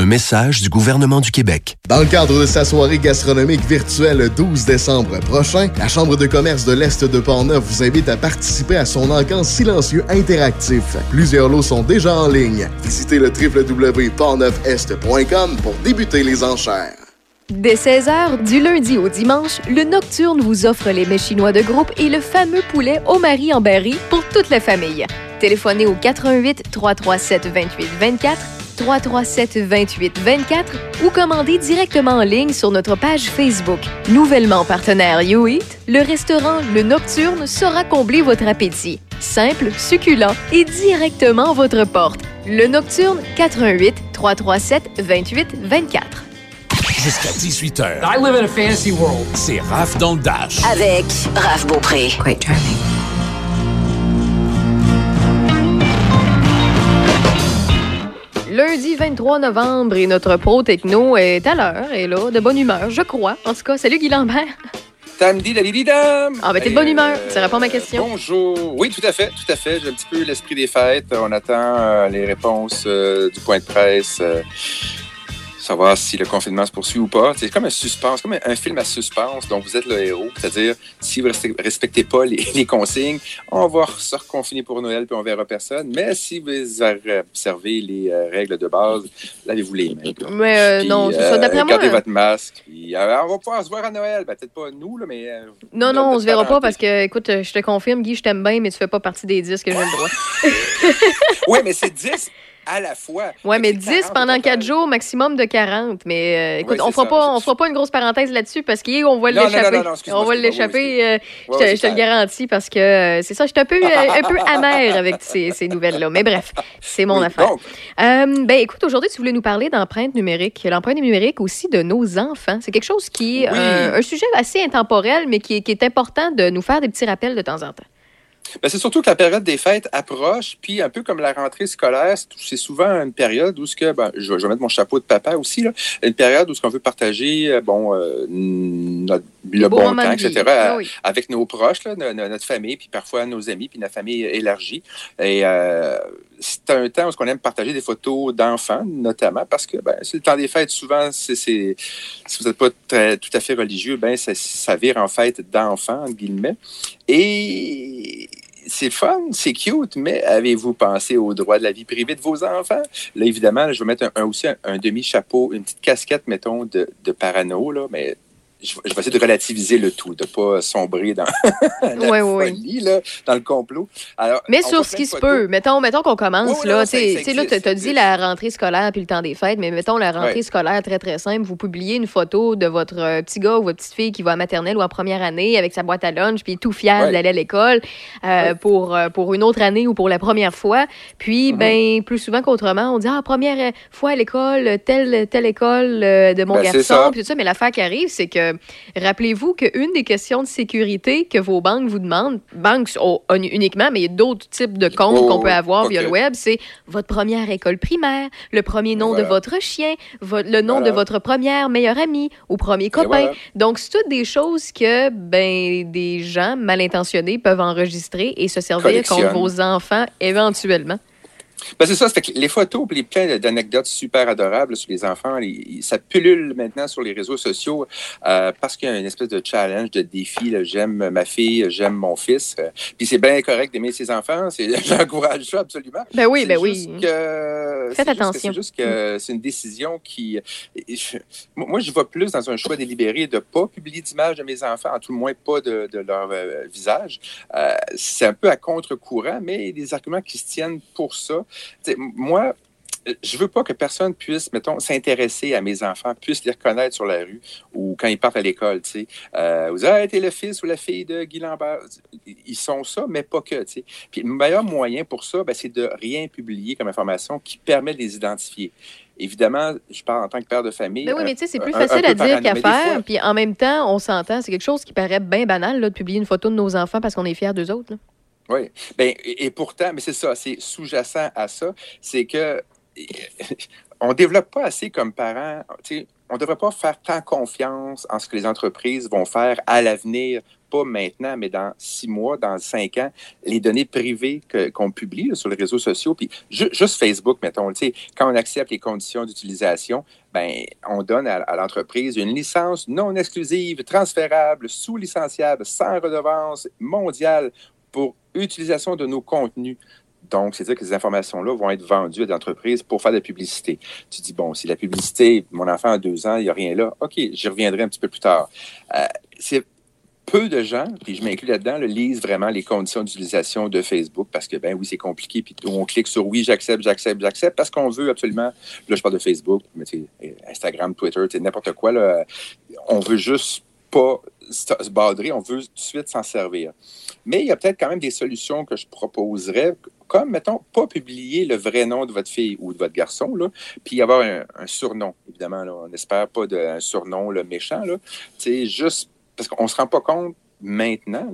Un message du gouvernement du Québec. Dans le cadre de sa soirée gastronomique virtuelle le 12 décembre prochain, la Chambre de commerce de l'Est de Portneuf vous invite à participer à son encamp silencieux interactif. Plusieurs lots sont déjà en ligne. Visitez le www.portneufest.com pour débuter les enchères. Dès 16h, du lundi au dimanche, le Nocturne vous offre les mets chinois de groupe et le fameux poulet au mari en berry pour toute la famille. Téléphonez au 88 337 28 24 337 28 24 ou commandez directement en ligne sur notre page Facebook. Nouvellement partenaire YouEat, le restaurant Le Nocturne saura combler votre appétit. Simple, succulent et directement à votre porte. Le Nocturne 88 337 28 24. Jusqu'à 18h. I live in a fantasy world. C'est Raph dans le Dash. Avec Raph Beaupré. Quite charming. Lundi 23 novembre et notre pro techno est à l'heure et là, de bonne humeur, je crois. En tout cas, salut Guy Lambert. Tamdi dam Ah, ben t'es de bonne humeur. Ça répond à ma question. Bonjour. Oui, tout à fait, tout à fait. J'ai un petit peu l'esprit des fêtes. On attend euh, les réponses euh, du point de presse euh, savoir si le confinement se poursuit ou pas. C'est comme un suspense, comme un, un film à suspense dont vous êtes le héros. C'est-à-dire, si vous ne respectez pas les, les consignes, on va se reconfiner pour Noël puis on verra personne. Mais si vous observez les euh, règles de base, lavez-vous les mains. là. Mais euh, Puis, non, c'est ça. euh, D'après moi. Gardez votre masque. Puis, on va pouvoir se voir à Noël. Ben, Peut-être pas nous, là, mais. Non, non, on se verra pas parce que, écoute, je te confirme, Guy, je t'aime bien, mais tu fais pas partie des 10 que j'ai le droit. Oui, mais c'est 10 à la fois. Ouais, mais 10 pendant 4 jours, maximum de 40. Mais euh, écoute, Ouais, on fera ça. pas, on fera pas une grosse parenthèse là-dessus parce qu'on va l'échapper. on va l'échapper. euh, Ouais, je te, ouais, je te le garantis parce que euh, c'est ça, je suis un peu, un peu amère avec ces, ces nouvelles-là. Mais bref, c'est mon Oui, affaire. donc. Ben écoute, aujourd'hui, tu voulais nous parler d'empreinte numérique. L'empreinte numérique aussi de nos enfants. C'est quelque chose qui est Oui. un sujet assez intemporel, mais qui est important de nous faire des petits rappels de temps en temps. Ben, c'est surtout que la période des fêtes approche, puis un peu comme la rentrée scolaire, c'est- souvent une période où ce que, ben, je, vais- mettre mon chapeau de papa aussi, là, une période où ce qu'on veut partager, euh, bon, euh, notre- le beau bon temps, etc., Ah oui. avec nos proches, là, notre famille, puis parfois nos amis, puis notre famille élargie. Et euh, c'est un temps où on aime partager des photos d'enfants, notamment, parce que ben, c'est le temps des fêtes. Souvent, c'est, c'est- si vous n'êtes pas très- tout à fait religieux, ben, ça, ça vire en fête d'enfants, entre guillemets. Et c'est fun, c'est cute, mais avez-vous pensé aux droits de la vie privée de vos enfants? Là, évidemment, je vais mettre un, aussi un, un demi-chapeau, une petite casquette, mettons, de, de parano, là, mais je, vais- essayer de relativiser le tout, de ne pas sombrer dans la folie, là, dans le complot. Alors, Mais sur ce qui se peut, mettons, mettons qu'on commence, oui, là, tu ça dit la rentrée scolaire puis le temps des fêtes, mais mettons la rentrée Ouais. scolaire très, très simple, vous publiez une photo de votre euh, petit gars ou votre petite fille qui va à maternelle ou en première année avec sa boîte à lunch, puis tout fier Ouais. d'aller à l'école euh, pour, euh, pour une autre année ou pour la première fois. Puis, ben, plus souvent qu'autrement, on dit, ah, première fois à l'école, telle, telle école de mon Ben, garçon, puis tout ça, mais l'affaire qui arrive, c'est que, rappelez-vous qu'une des questions de sécurité que vos banques vous demandent, banques oh, un- uniquement, mais il y a d'autres types de comptes Oh, qu'on peut avoir via le web, c'est votre première école primaire, le premier nom voilà. de votre chien, vo- le nom Voilà. de votre première meilleure amie ou premier copain. voilà. Donc, c'est toutes des choses que ben, des gens mal intentionnés peuvent enregistrer et se servir contre vos enfants éventuellement. Ben, c'est ça, fait que les photos les plein d'anecdotes super adorables sur les enfants, les- ça pullule maintenant sur les réseaux sociaux euh, parce qu'il y a une espèce de challenge, de défi. J'aime ma fille, j'aime mon fils. Euh, Puis c'est bien correct d'aimer ses enfants. c'est- J'encourage ça absolument. Ben oui, C'est ben oui. que- Faites c'est attention. C'est juste que c'est une décision qui. je- Moi, je vais plus dans un choix délibéré de ne pas publier d'images de mes enfants, en tout le moins pas de, de leur euh, visage. Euh, c'est un peu à contre-courant, mais il y a des arguments qui se tiennent pour ça. Moi, je veux pas que personne puisse, mettons, s'intéresser à mes enfants, puisse les reconnaître sur la rue ou quand ils partent à l'école, tu sais. Euh, vous dites, ah, t'es le fils ou la fille de Guy Lambert. Ils sont ça, mais pas que, tu sais. Puis le meilleur moyen pour ça, ben, c'est de rien publier comme information qui permet de les identifier. Évidemment, je parle en tant que père de famille. Ben oui, mais tu sais, c'est plus un facile à dire qu'à faire. Puis en même temps, on s'entend, c'est quelque chose qui paraît bien banal là, de publier une photo de nos enfants parce qu'on est fiers d'eux autres. là. Oui. Ben, et, pourtant, mais c'est ça, c'est sous-jacent à ça, c'est que on développe pas assez comme parents. On ne devrait pas faire tant confiance en ce que les entreprises vont faire à l'avenir, pas maintenant, mais dans six mois, dans cinq ans, les données privées qu'on publie sur les réseaux sociaux, puis ju- juste Facebook, mettons, quand on accepte les conditions d'utilisation, ben, on donne à, à l'entreprise une licence non exclusive, transférable, sous-licenciable, sans redevance mondiale pour utilisation de nos contenus. Donc, c'est-à-dire que ces informations-là vont être vendues à des entreprises pour faire de la publicité. Tu dis, bon, si la publicité, mon enfant a deux ans, il n'y a rien là, OK, j'y reviendrai un petit peu plus tard. Euh, c'est peu de gens, puis je m'inclus là-dedans, là, lisent vraiment les conditions d'utilisation de Facebook parce que, ben oui, c'est compliqué, puis on clique sur oui, j'accepte, j'accepte, j'accepte, parce qu'on veut absolument, là, je parle de Facebook, mais tu Instagram, Twitter, n'importe quoi, là, on veut juste pas se badrer, on veut tout de suite s'en servir. Mais il y a peut-être quand même des solutions que je proposerais, comme, mettons, pas publier le vrai nom de votre fille ou de votre garçon, puis avoir un, surnom, évidemment. On n'espère pas de, un surnom méchant, sais, juste parce qu'on ne se rend pas compte maintenant,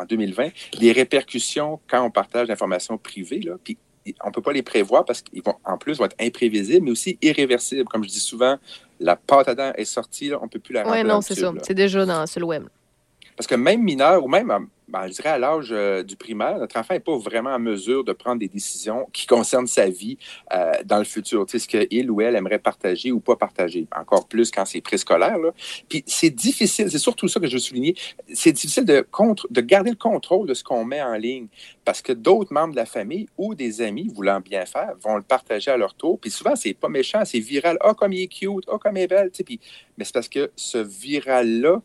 en 2020, des répercussions quand on partage l'information privée, puis on ne peut pas les prévoir parce qu'ils vont, en plus, vont être imprévisibles, mais aussi irréversibles. Comme je dis souvent, la pâte à dents est sortie, là, on ne peut plus la Oui, non, c'est ça. C'est déjà dans, sur le web. Parce que même mineur ou même, euh, ben, je à l'âge euh, du primaire, notre enfant n'est pas vraiment en mesure de prendre des décisions qui concernent sa vie euh, dans le futur. Tu sais, ce qu'il ou elle aimerait partager ou pas partager. Encore plus quand c'est préscolaire. Puis c'est difficile, c'est surtout ça que je veux souligner, c'est difficile de, garder le contrôle de ce qu'on met en ligne parce que d'autres membres de la famille ou des amis voulant bien faire vont le partager à leur tour. Puis souvent, c'est pas méchant, c'est viral. Ah, comme il est cute, ah, comme il est belle. Tu puis, mais c'est parce que ce viral-là,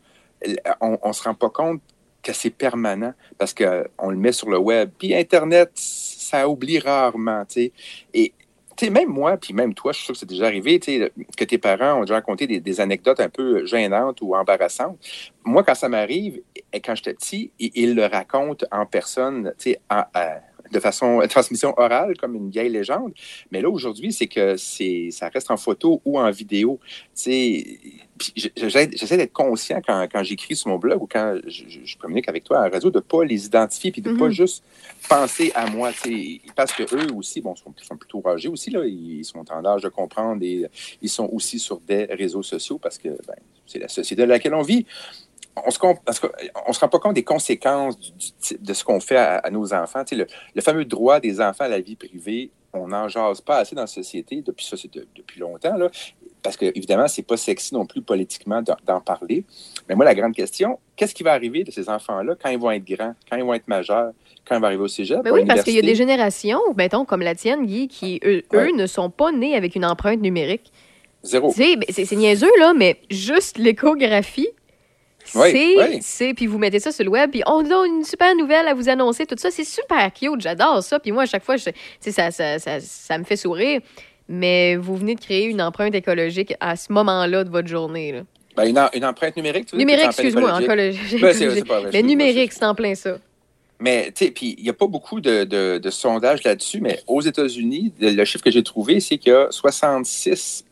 on ne se rend pas compte que c'est permanent parce qu'on le met sur le web. Puis Internet, ça oublie rarement, tu sais. Et tu sais, même moi, puis même toi, je suis sûr que c'est déjà arrivé, tu sais, que tes parents ont déjà raconté des, anecdotes un peu gênantes ou embarrassantes. Moi, quand ça m'arrive, quand j'étais petit, ils le racontent en personne, tu sais, en, de façon transmission orale, comme une vieille légende. Mais là, aujourd'hui, c'est que c'est, ça reste en photo ou en vidéo. J'essaie d'être conscient quand, quand j'écris sur mon blog ou quand je, communique avec toi à la radio de ne pas les identifier puis de ne pas mm-hmm. juste penser à moi. Parce que eux aussi, bon, sont, sont plutôt âgés aussi, là, ils sont en âge de comprendre et ils sont aussi sur des réseaux sociaux parce que ben, c'est la société dans laquelle on vit on se, on se rend pas compte des conséquences de ce qu'on fait à, nos enfants. le, fameux droit des enfants à la vie privée, on n'en jase pas assez dans la société, depuis ça, c'est depuis longtemps, là, parce que, évidemment, c'est pas sexy non plus politiquement d'en parler. Mais moi, la grande question, qu'est-ce qui va arriver de ces enfants-là quand ils vont être grands, quand ils vont être majeurs, quand ils vont arriver au cégep? Ben oui, parce qu'il y a des générations, mettons, comme la tienne, Guy, qui, eux, ne sont pas nés avec une empreinte numérique. Zéro. Ben, c'est niaiseux, là, mais juste l'échographie, c'est, puis vous mettez ça sur le web, puis on a une super nouvelle à vous annoncer, tout ça. C'est super cute, j'adore ça. Puis moi, à chaque fois, je, ça, ça, ça, ça, me fait sourire. Mais vous venez de créer une empreinte écologique à ce moment-là de votre journée. Là. Ben, une, une, empreinte numérique, tu veux Numérique, excuse-moi, écologique. Ben, mais numérique, c'est en plein ça. Mais, tu sais, puis il n'y a pas beaucoup de, de, de sondages là-dessus, mais aux États-Unis, le chiffre que j'ai trouvé, c'est qu'il y a 66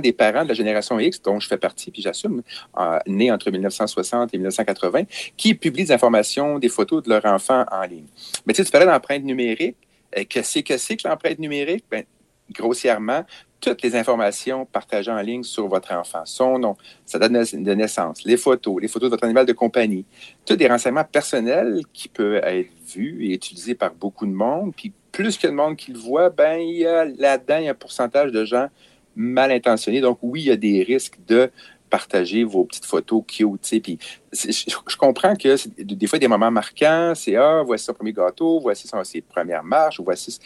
des parents de la génération X, dont je fais partie, puis j'assume, euh, nés entre 1960 et 1980, qui publient des informations, des photos de leurs enfants en ligne. Mais tu sais, tu parlais d'empreinte numérique. Euh, que c'est que c'est que l'empreinte numérique? Ben, grossièrement, toutes les informations partagées en ligne sur votre enfant, son nom, sa date de naissance, les photos, les photos de votre animal de compagnie, tous des renseignements personnels qui peuvent être vus et utilisés par beaucoup de monde. Puis plus que de monde qui le voit, ben, il y a là-dedans, un pourcentage de gens mal intentionnés. Donc, oui, il y a des risques de partager vos petites photos cute. Puis, je, comprends que des fois, des moments marquants, c'est Ah, voici son premier gâteau, voici son, ses premières marches, voici.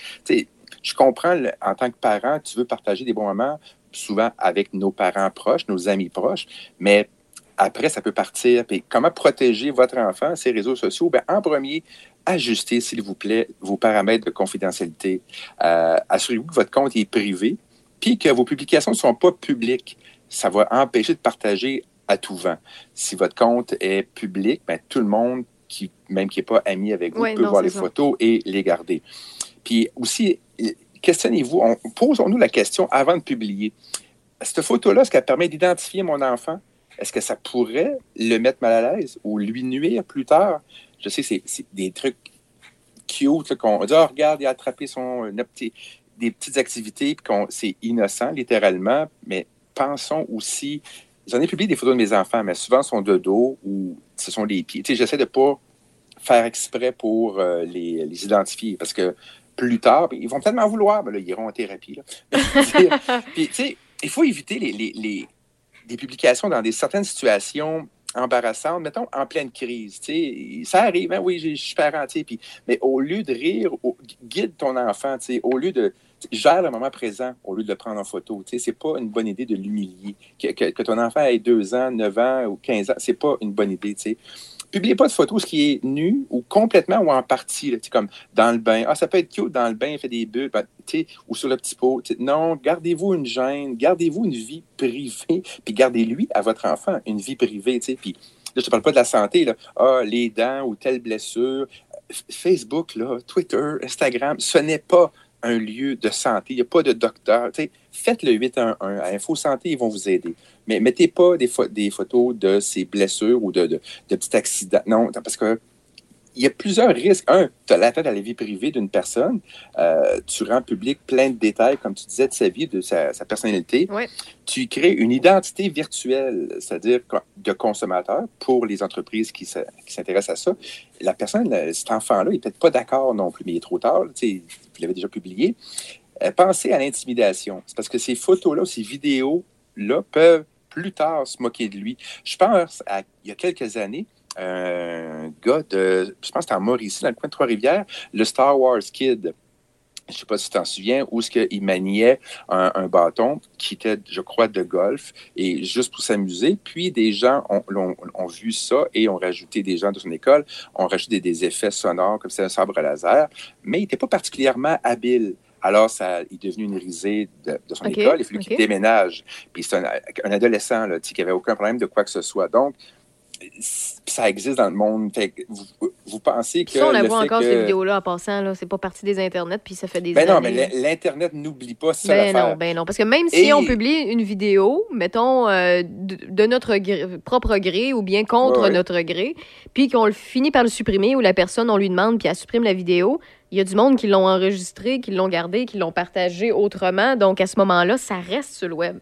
Je comprends, en tant que parent, tu veux partager des bons moments, souvent avec nos parents proches, nos amis proches, mais après, ça peut partir. Puis comment protéger votre enfant, ses réseaux sociaux? Bien, en premier, ajustez, s'il vous plaît, vos paramètres de confidentialité. Euh, assurez-vous que votre compte est privé puis que vos publications ne sont pas publiques. Ça va empêcher de partager à tout vent. Si votre compte est public, ben, tout le monde, qui, même qui n'est pas ami avec vous, peut voir les photos et les garder. Puis aussi, questionnez-vous, posons-nous la question avant de publier. Cette photo-là, est-ce qu'elle permet d'identifier mon enfant? Est-ce que ça pourrait le mettre mal à l'aise ou lui nuire plus tard? Je sais, c'est des trucs cute qu'on dit, oh, regarde, il a attrapé son des petites activités, c'est innocent, littéralement, mais pensons aussi. J'en ai publié des photos de mes enfants, mais souvent sont de dos ou ce sont les pieds. J'essaie de ne pas faire exprès pour euh, les, identifier parce que plus tard, ils vont tellement vouloir, mais là, ils iront en thérapie. Puis, tu sais, il faut éviter les, les, les, publications dans des certaines situations embarrassantes, mettons en pleine crise. Ça arrive, hein, oui, je suis parent, mais au lieu de rire, guide ton enfant, au lieu de, gère le moment présent au lieu de le prendre en photo. Ce n'est pas une bonne idée de l'humilier. Que, ton enfant ait 2 ans, 9 ans ou 15 ans, c'est pas une bonne idée. Publiez pas de photos ce qui est nu ou complètement ou en partie, comme dans le bain. Ah, ça peut être cute dans le bain, fait des bulles, ben, ou sur le petit pot. Non, gardez-vous une gêne, gardez-vous une vie privée, puis gardez-lui à votre enfant une vie privée. Puis là, je te parle pas de la santé, là. Ah, les dents ou telle blessure. Facebook, là, Twitter, Instagram, ce n'est pas un lieu de santé. Il n'y a pas de docteur. faites le 811 à Info Santé, ils vont vous aider. Mais mettez pas des, des photos de ces blessures ou de, de, petits accidents. Non, parce que il y a plusieurs risques. Un, tu as l'atteinte à la vie privée d'une personne. Euh, tu rends public plein de détails, comme tu disais, de sa vie, de sa, sa personnalité. Ouais. Tu crées une identité virtuelle, c'est-à-dire de consommateur pour les entreprises qui s'intéressent à ça. La personne, euh, cet enfant-là, il n'est peut-être pas d'accord non plus, mais il est trop tard. Vous l'avez déjà publié. Euh, pensez à l'intimidation. C'est parce que ces photos-là, ces vidéos-là peuvent plus tard se moquer de lui. Je pense à il y a quelques années, un gars de, je pense que c'était en Mauricie, dans le coin de Trois-Rivières, le Star Wars Kid. Je ne sais pas si tu t'en souviens, où ce qu'il maniait un, un bâton qui était, je crois, de golf, et juste pour s'amuser. Puis des gens ont, vu ça et ont rajouté des gens de son école, ont rajouté des effets sonores comme c'est un sabre laser, mais il n'était pas particulièrement habile. Alors, ça, il est devenu une risée de, de son OK, école. Il a fallu OK. qu'il déménage. Puis c'est un, un adolescent là, qui n'avait aucun problème de quoi que ce soit. Donc, ça existe dans le monde. Fait que vous, vous pensez que. Puis ça, on la voit encore, que... ces vidéos-là, en passant. Là, c'est pas partie des Internets, puis ça fait des Ben non, années. mais l'in- l'Internet n'oublie pas ça. Ben non, ben non. Parce que même si Et- on publie une vidéo, mettons, euh, de, de notre gré- propre gré ou bien contre Ouais, ouais. notre gré, puis qu'on le finit par le supprimer ou la personne, on lui demande, puis elle supprime la vidéo, il y a du monde qui l'ont enregistré, qui l'ont gardé, qui l'ont partagé autrement. Donc, à ce moment-là, ça reste sur le web.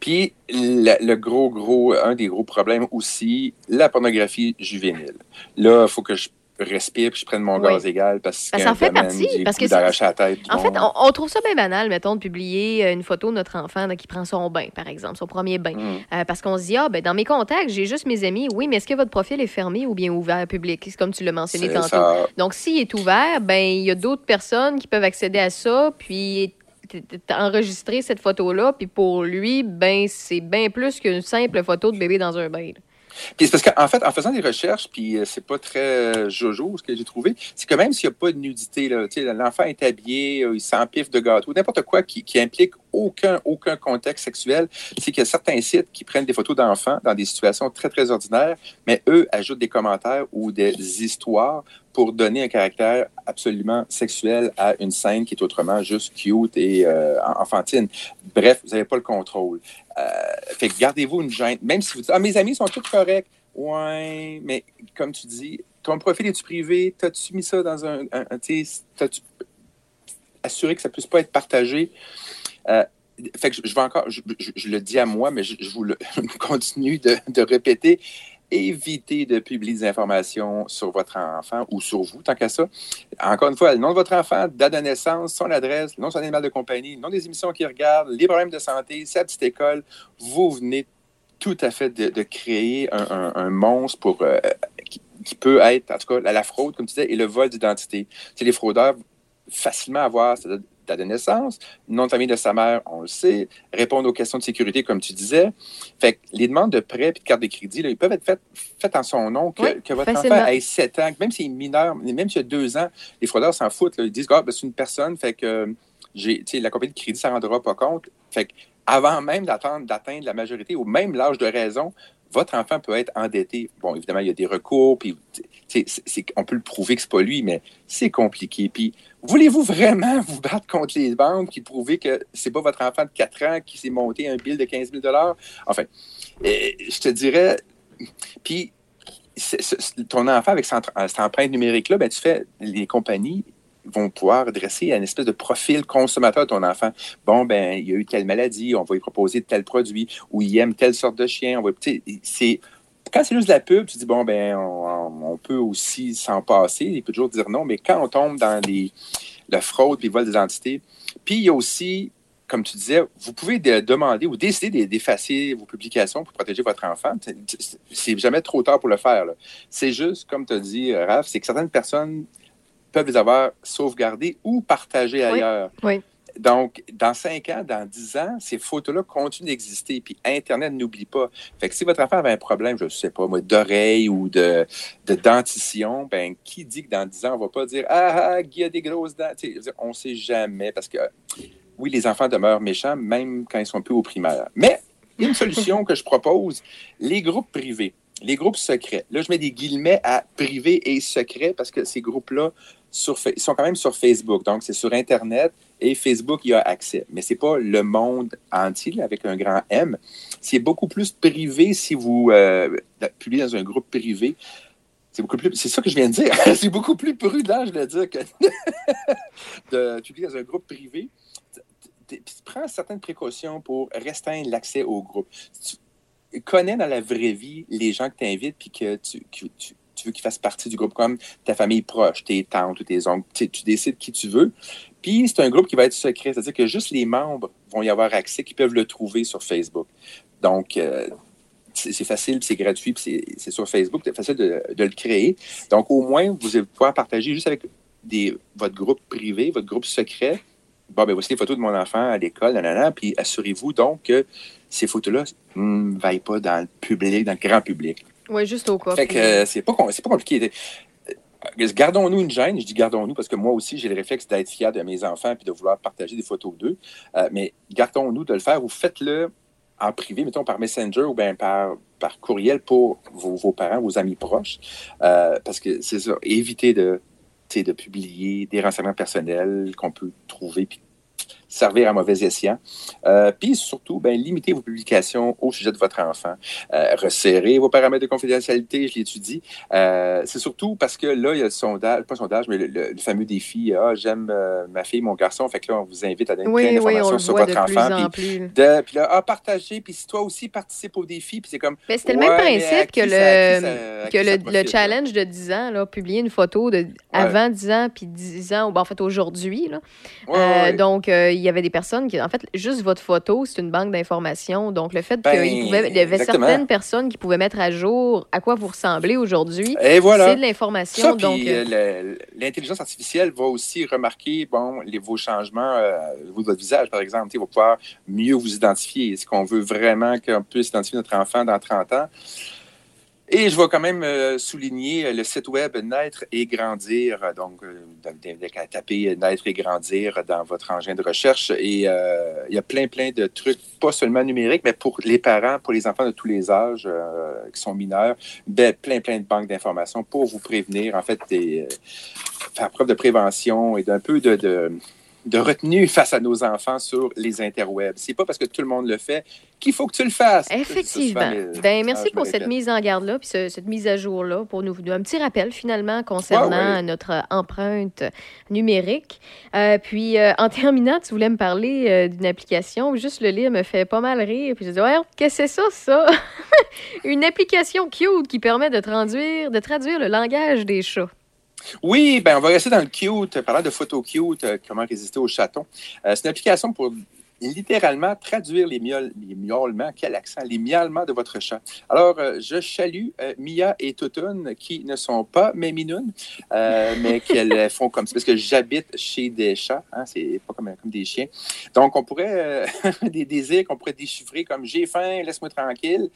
Puis le, le gros, gros, un des gros problèmes aussi, la pornographie juvénile. Là, il faut que je respire puis je prenne mon Oui. gaz égal parce que ça en fait partie, parce que d'arracher la tête. En fait, on, on trouve ça bien banal, mettons, de publier euh, une photo de notre enfant là, qui prend son bain, par exemple, son premier bain. Mm. Euh, parce qu'on se dit, ah, ben, dans mes contacts, j'ai juste mes amis. Oui, mais est-ce que votre profil est fermé ou bien ouvert public? C'est comme tu l'as mentionné tantôt. ça. Donc, s'il est ouvert, ben, il y a d'autres personnes qui peuvent accéder à ça, puis t- t- enregistrer cette photo-là, puis pour lui, ben, c'est bien plus qu'une simple photo de bébé dans un bain. Puis c'est parce qu'en fait, en faisant des recherches, puis euh, c'est pas très euh, jojo ce que j'ai trouvé, c'est que même s'il n'y a pas de nudité, l'enfant est habillé, euh, il s'empiffe de gâteau, n'importe quoi qui, qui implique aucun, aucun contexte sexuel, c'est qu'il y a certains sites qui prennent des photos d'enfants dans des situations très, très ordinaires, mais eux ajoutent des commentaires ou des histoires pour donner un caractère absolument sexuel à une scène qui est autrement juste cute et euh, enfantine. Bref, vous n'avez pas le contrôle. Euh, gardez-vous une gêne. Même si vous dites, ah, mes amis sont tous corrects. Ouais, mais comme tu dis, ton profil est-tu privé? T'as-tu mis ça dans un. un, t'as-tu assuré que ça puisse pas être partagé? Euh, fait que je, je encore, je, le dis à moi, mais je, vous le continue de répéter. Évitez de publier des informations sur votre enfant ou sur vous, tant qu'à ça. Encore une fois, le nom de votre enfant, date de naissance, son adresse, le nom de son animal de compagnie, le nom des émissions qu'il regarde, les problèmes de santé, sa petite école. Vous venez tout à fait de, créer un, monstre pour, euh, qui, peut être, en tout cas, la, fraude, comme tu disais, et le vol d'identité. Sais, les fraudeurs, facilement avoir date de naissance, nom de famille de sa mère, on le sait, répondre aux questions de sécurité, comme tu disais. Fait que les demandes de prêt et de carte de crédit, là, ils peuvent être faites, faites en son nom, que, Oui, que votre facilement. enfant ait 7 ans, même s'il est mineur, même s'il a 2 ans, les fraudeurs s'en foutent. là. Ils disent, ah, ben, c'est une personne, fait que sais, la compagnie de crédit ne s'en rendra pas compte. Fait que avant même d'attendre, d'atteindre la majorité ou même l'âge de raison, votre enfant peut être endetté. Bon, évidemment, il y a des recours, puis on peut le prouver que c'est pas lui, mais c'est compliqué. Puis, voulez-vous vraiment vous battre contre les banques qui prouver que c'est pas votre enfant de 4 ans qui s'est monté un bill de 15 000 Enfin, euh, je te dirais, puis ton enfant avec cette empre- cette empreinte numérique-là, ben, tu fais, les compagnies vont pouvoir dresser un espèce de profil consommateur de ton enfant. Bon, ben, il y a eu telle maladie, on va lui proposer tel produit, ou il aime telle sorte de chien. On va, c'est, quand c'est juste de la pub, tu dis, bon, ben, on, on peut aussi s'en passer. Il peut toujours dire non, mais quand on tombe dans les, la fraude et le vol d'identité, puis il y a aussi, comme tu disais, vous pouvez de- demander ou décider d'e- d'effacer vos publications pour protéger votre enfant. C'est- jamais trop tard pour le faire. C'est juste, comme tu as dit, Raph, c'est que certaines personnes peuvent les avoir sauvegardées ou partagées ailleurs. Oui. Donc, dans 5 ans, dans 10 ans, ces photos-là continuent d'exister. Puis Internet n'oublie pas. Fait que si votre enfant avait un problème, je ne sais pas, moi, d'oreille ou de, de dentition, ben, qui dit que dans 10 ans, on ne va pas dire Ah, ah, Guy a des grosses dents. On ne sait jamais parce que, oui, les enfants demeurent méchants, même quand ils sont plus au primaire. Mais une solution que je propose les groupes privés, les groupes secrets. Là, je mets des guillemets à privé et secret parce que ces groupes-là sont quand même sur Facebook. Donc, c'est sur Internet et Facebook y a accès. Mais ce n'est pas le monde entier avec un grand M. C'est beaucoup plus privé si vous euh, publiez dans un groupe privé. c'est beaucoup plus. C'est ça que je viens de dire. c'est beaucoup plus prudent, je veux dire, que de publier dans un groupe privé. Prends certaines précautions pour restreindre l'accès au groupe. Connais dans la vraie vie les gens que tu invites puis que tu, tu, veux qu'ils fassent partie du groupe comme ta famille proche, tes tantes ou tes oncles. Tu, décides qui tu veux. Puis c'est un groupe qui va être secret, c'est-à-dire que juste les membres vont y avoir accès, qui peuvent le trouver sur Facebook. Donc, euh, c'est facile, c'est gratuit, c'est- sur Facebook, c'est facile de, de le créer. Donc, au moins, vous allez pouvoir partager juste avec des, votre groupe privé, votre groupe secret. Bon, ben voici les photos de mon enfant à l'école, nanana, puis assurez-vous donc que ces photos-là ne vaillent pas dans le public, dans le grand public. Oui, juste au cas. Fait que euh, c'est pas, compliqué. Euh, Gardons-nous une gêne. Je dis gardons-nous parce que moi aussi, j'ai le réflexe d'être fier de mes enfants puis de vouloir partager des photos d'eux. Euh, mais gardons-nous de le faire ou faites-le en privé, mettons par Messenger ou bien par, par courriel pour vos, vos parents, vos amis proches. Euh, parce que c'est ça, évitez de, de publier des renseignements personnels qu'on peut trouver puis servir à mauvais escient. Euh, puis surtout, ben, limitez vos publications au sujet de votre enfant. Euh, resserrez vos paramètres de confidentialité, je l'étudie. Euh, c'est surtout parce que là, il y a le sondage, pas le sondage, mais le, le- le fameux défi, ah, j'aime euh, ma fille, mon garçon, fait que là, on vous invite à donner Oui, plein oui, d'informations on le sur votre de enfant. en puis là, ah, partagez, puis si toi aussi participes au défi, puis c'est comme... Mais c'était le même principe que le, ça- que le, là? challenge de 10 ans, là, publier une photo de avant 10 ans puis 10 ans, ou ben, en fait aujourd'hui. là. Ouais, ouais. Donc, euh, il y avait des personnes qui, en fait, juste votre photo, c'est une banque d'informations. Donc, le fait Ben, qu'il pouvait- il y avait exactement. certaines personnes qui pouvaient mettre à jour à quoi vous ressemblez aujourd'hui, voilà. c'est de l'information. Donc, euh, euh, l'intelligence artificielle va aussi remarquer bon, les, vos changements au niveau de votre visage, par exemple. Il va pouvoir mieux vous identifier. Est-ce qu'on veut vraiment qu'on puisse identifier notre enfant dans 30 ans? Et je vais quand même euh, souligner euh, le site web Naître et Grandir. Donc, euh, d'inviter à taper Naître et Grandir dans votre engin de recherche. Et euh, il y a plein, plein de trucs, pas seulement numériques, mais pour les parents, pour les enfants de tous les âges qui sont mineurs. Ben, plein, plein de banques d'informations pour vous prévenir, en fait, des, faire preuve de prévention et d'un peu de, de, de retenue face à nos enfants sur les interwebs. C'est pas parce que tout le monde le fait qu'il faut que tu le fasses. Effectivement. Ben, merci pour cette mise en garde-là, puis ce- cette mise à jour-là, pour nous un petit rappel finalement concernant notre empreinte numérique. Euh, puis euh, en terminant, tu voulais me parler euh, d'une application, juste le lire me fait pas mal rire. Puis je dis, ouais, qu'est-ce que c'est ça, ça? Une application cute qui permet de traduire, de traduire le langage des chats. Oui, ben on va rester dans le cute, parlant de photos cute, euh, comment résister au chaton. Euh, c'est une application pour littéralement traduire les, miaul- les miaulements, quel accent, les miaulements de votre chat. Alors, euh, je salue euh, Mia et Tutun, qui ne sont pas mes minounes, euh, mais qu'elles font comme ça, parce que j'habite chez des chats, hein, c'est pas comme, comme des chiens. Donc, on pourrait, euh, des désirs qu'on pourrait déchiffrer comme j'ai faim, laisse-moi tranquille.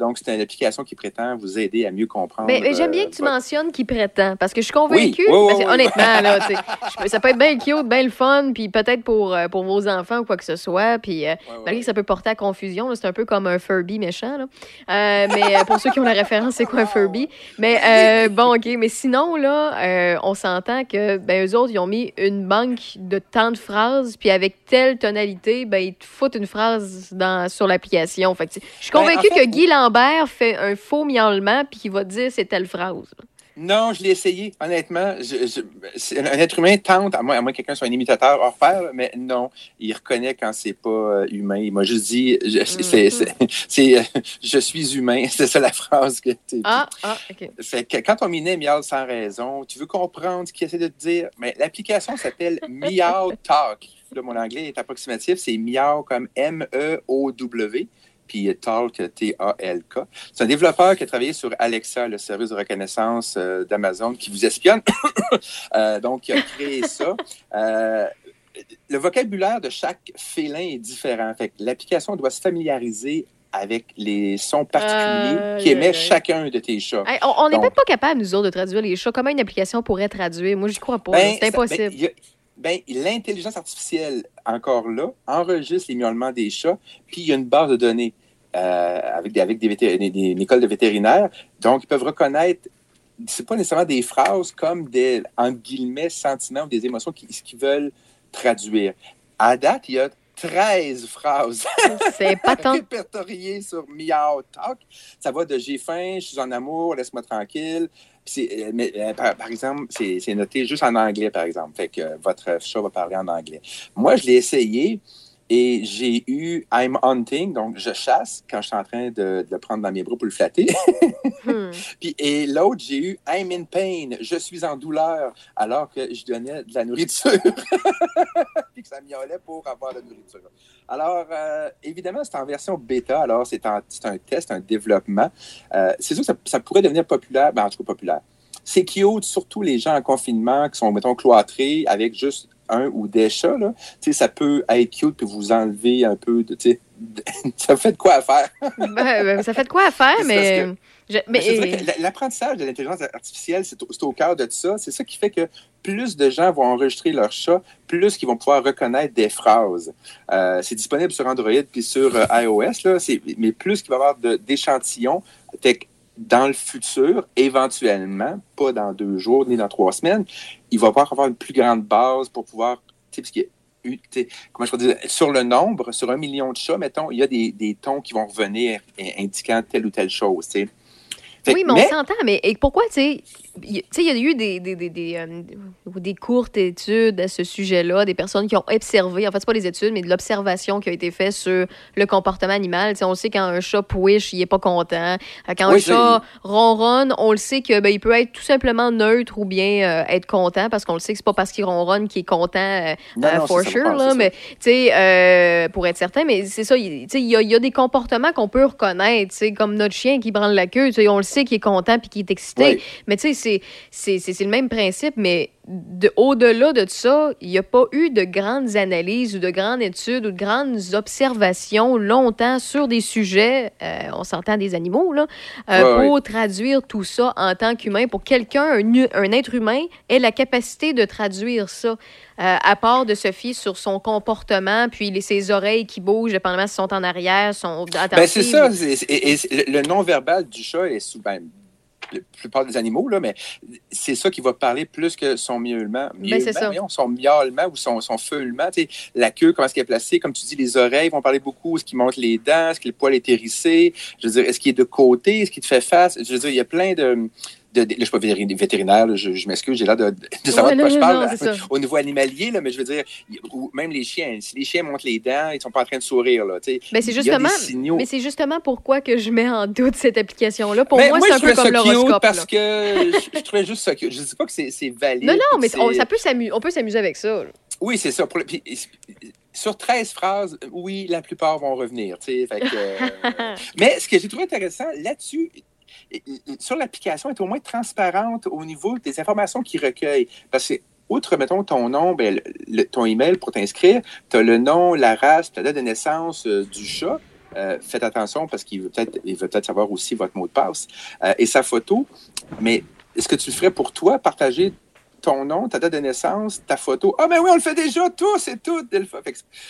Donc, c'est une application qui prétend vous aider à mieux comprendre. Ben, ben, J'aime bien que tu votre- mentionnes qui prétend, parce que je suis convaincue, Oui, honnêtement, là, ça peut être bien cute, bien le fun, puis peut-être pour, pour vos enfants ou quoi que ce soit, puis euh, malgré que ça peut porter à confusion, c'est un peu comme un Furby méchant, là. Euh, mais euh, pour ceux qui ont la référence, c'est quoi un Furby? Mais euh, bon, OK, mais sinon, là, on s'entend que, ben, eux autres, ils ont mis une banque de tant de phrases, puis avec telle tonalité, ben, ils te foutent une phrase dans, sur l'application. Fait je suis Ben, en convaincue fait, que Guy Lambert fait un faux miaulement, puis qu'il va te dire c'est telle phrase. là. Non, je l'ai essayé, honnêtement. Je, je- c'est- un être humain tente, à moins, à moins que quelqu'un soit un imitateur hors pair, mais non, il reconnaît quand c'est pas euh, humain. Il m'a juste dit, je, c'est, c'est- c'est, euh, je suis humain. C'est ça la phrase que tu Ah, ah, OK. Fait que quand on minait miaule sans raison, tu veux comprendre ce qu'il essaie de te dire, mais l'application s'appelle Meow Talk. Là, mon anglais est approximatif, c'est Meow comme M-E-O-W, puis Talk, T-A-L-K. C'est un développeur qui a travaillé sur Alexa, le service de reconnaissance euh, d'Amazon qui vous espionne. Euh, donc, il a créé ça. Euh, le vocabulaire de chaque félin est différent. Fait l'application doit se familiariser avec les sons particuliers aïe, aïe. chacun de tes chats. Hey, on n'est même pas capable, nous autres, de traduire les chats. Comment une application pourrait traduire? Moi, j'y crois pas. Ben, c'est ça- impossible. ben, a- ben, l'intelligence artificielle, encore là, enregistre les miaulements des chats, puis il y a une base de données euh, avec, des, avec des, des- des- une école de vétérinaires. Donc, ils peuvent reconnaître, c'est pas nécessairement des phrases comme des, entre guillemets, sentiments ou des émotions qu'ils veulent traduire. À date, il y a 13 phrases. Répertoriées sur Meow Talk. Ça va de j'ai faim, je suis en amour, laisse-moi tranquille. Euh, euh, par, par exemple, c'est c'est noté juste en anglais, par exemple. Fait que euh, votre chat va parler en anglais. Moi, je l'ai essayé et j'ai eu I'm hunting, donc je chasse quand je suis en train de, de le prendre dans mes bras pour le flatter. Hmm. Puis, et l'autre, j'ai eu I'm in pain, je suis en douleur, alors que je donnais de la nourriture. Puis que ça miaulait pour avoir de la nourriture. Alors, euh, évidemment, c'est en version bêta, alors c'est un, test, un développement. Euh, c'est sûr que ça, ça pourrait devenir populaire, ben, en tout cas populaire. C'est cute, surtout les gens en confinement qui sont, mettons, cloîtrés avec juste un ou des chats. Là. Tu sais, ça peut être cute puis vous enlever un peu de. tu sais, ça fait de quoi à faire? Ben, ben, ça fait de quoi à faire, mais. je- l- l'apprentissage de l'intelligence artificielle, c'est au, cœur de tout ça. C'est ça qui fait que plus de gens vont enregistrer leur chat, plus qu'ils vont pouvoir reconnaître des phrases. Euh, c'est disponible sur Android puis sur euh, iOS, là, mais plus qu'il va y avoir d'échantillons, dans le futur, éventuellement, pas dans deux jours ni dans trois semaines, il va pouvoir avoir une plus grande base pour pouvoir, tu sais, parce qu'il y a eu- tu sais, comment je peux dire, sur le nombre, sur un million de chats, mettons, il y a des, des tons qui vont revenir indiquant telle ou telle chose, tu sais. Fait oui, mais on s'entend. Mais et pourquoi, tu sais, il y a eu des, des, des, des, euh, des courtes études à ce sujet-là, des personnes qui ont observé, en fait, c'est pas des études, mais de l'observation qui a été faite sur le comportement animal. Tu sais, on sait quand un chat pouiche, il est pas content. Euh, Quand Oui, un chat ronronne, on le sait que ben, il peut être tout simplement neutre ou bien euh, être content parce qu'on le sait que c'est pas parce qu'il ronronne qu'il est content euh, Non, non, for sure, là, c'est mais tu sais, pour être certain, mais c'est ça, il y, a- y a des comportements qu'on peut reconnaître, comme notre chien qui branle la queue, on le sait qu'il est content puis qu'il est excité, Oui. mais tu sais, c'est- le même principe, mais de- au-delà de ça, il n'y a pas eu de grandes analyses ou de grandes études ou de grandes observations longtemps sur des sujets, euh, on s'entend des animaux, là, euh, Ouais, pour traduire tout ça en tant qu'humain, pour quelqu'un, un, être humain, ait la capacité de traduire ça, euh, à part de se fier sur son comportement, puis les, ses oreilles qui bougent, dépendamment si sont en arrière, sont attentives. Ben, c'est ça. et- et le non-verbal du chat est souvent. La plupart des animaux, là, mais c'est ça qui va parler plus que son miaulement. Ben, c'est Miaulement, ça. voyons, son miaulement ou son, son feulement. La queue, comment est-ce qu'elle est placée? Comme tu dis, les oreilles vont parler beaucoup. Est-ce qu'il monte les dents? Est-ce que le poil est hérissé? Je veux dire, est-ce qu'il est de côté? Est-ce qu'il te fait face? Je veux dire, il y a plein de. De, de- là, je ne suis pas vétéri- vétérinaire, là, je, je m'excuse, j'ai l'air de, de savoir Ouais, de quoi non, je parle non, au niveau animalier, là, mais je veux dire, ou même les chiens. Si les chiens montent les dents, ils ne sont pas en train de sourire. Là, tu sais. Ben, c'est justement, mais c'est justement pourquoi que je mets en doute cette application-là. Pour Mais moi, moi, c'est un peu comme l'horoscope. parce que je, je trouvais juste ça cute. Je ne dis pas que c'est valide. Non, non, mais on, ça peut on peut s'amuser avec ça. Oui, c'est ça. Pour le- puis, sur 13 phrases, oui, la plupart vont revenir. tu sais, fait que, euh, Mais ce que j'ai trouvé intéressant là-dessus, sur l'application, elle est au moins transparente au niveau des informations qu'il recueille. Parce que, outre, mettons, ton nom, ben, le- ton email pour t'inscrire, tu as le nom, la race, la date de naissance euh, du chat. Euh, faites attention parce qu'il veut peut-être peut-être savoir aussi votre mot de passe euh, et sa photo. Mais est-ce que tu le ferais pour toi, partager ton nom, ta date de naissance, ta photo? Ah ben oui, on le fait déjà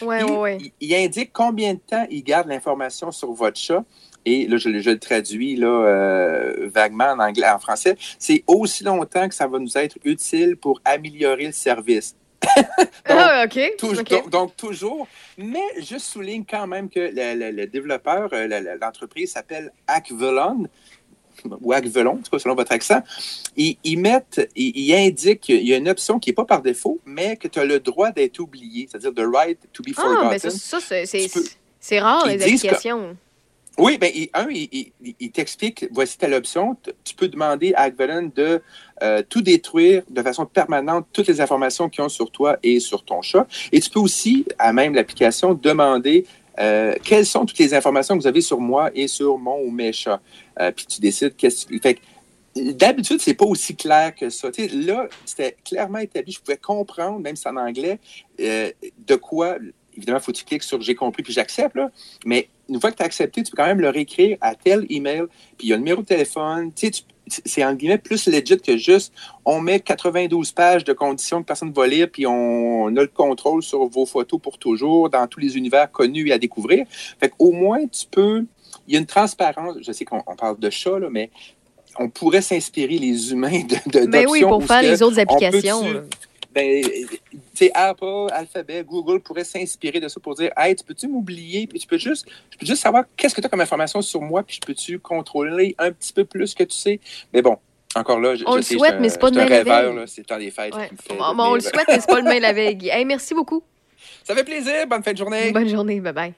Ouais, il, ouais, ouais. il- il indique combien de temps il garde l'information sur votre chat. Et là, je, le- je le traduis là, euh, vaguement en anglais, en français. C'est aussi longtemps que ça va nous être utile pour améliorer le service. Ah, OK. Touj- OK. donc, donc, toujours. Mais je souligne quand même que le, le- le développeur, euh, l'entreprise s'appelle Acvelon ou Acvelon, en tout cas selon votre accent. Ils, ils mettent, ils, ils indiquent qu'il y a une option qui n'est pas par défaut, mais que tu as le droit d'être oublié, c'est-à-dire the right to be Ah, forgotten. mais ça, ça, c'est- rare, Ils les applications. Oui, ben, un, il, t'explique, voici telle option. Tu peux demander à Agvelon de euh, tout détruire de façon permanente, toutes les informations qu'ils ont sur toi et sur ton chat. Et tu peux aussi, à même l'application, demander euh, quelles sont toutes les informations que vous avez sur moi et sur mon ou mes chats. Euh, puis tu décides qu'est-ce que tu D'habitude, c'est pas aussi clair que ça. Tu sais, là, c'était clairement établi. Je pouvais comprendre, même si c'est en anglais, de quoi. Évidemment, il faut que tu cliques sur j'ai compris puis j'accepte. Mais une fois que tu as accepté, tu peux quand même le réécrire à tel email. Puis il y a le numéro de téléphone. Tu sais, c'est en guillemets plus legit que juste on met 92 pages de conditions que personne ne va lire, puis on, on a le contrôle sur vos photos pour toujours dans tous les univers connus et à découvrir. Fait qu'au moins, tu peux. Il y a une transparence. Je sais qu'on on parle de chat, là, mais on pourrait s'inspirer les humains de, de Ben oui, pour faire les autres on applications, là. Ben, Apple, Alphabet, Google pourraient s'inspirer de ça pour dire Hey, tu peux-tu m'oublier? Puis tu peux juste, je peux juste savoir qu'est-ce que tu as comme information sur moi, puis je peux-tu contrôler un petit peu plus que tu sais? Mais bon, encore là, je, On je le sais, souhaite, je mais c'est pas demain la rêveur, veille. c'est le temps des fêtes Ouais. fait. On le souhaite, mais c'est pas le main la veille. Hey, merci beaucoup. Ça fait plaisir. Bonne fin de journée. Bonne journée. Bye bye.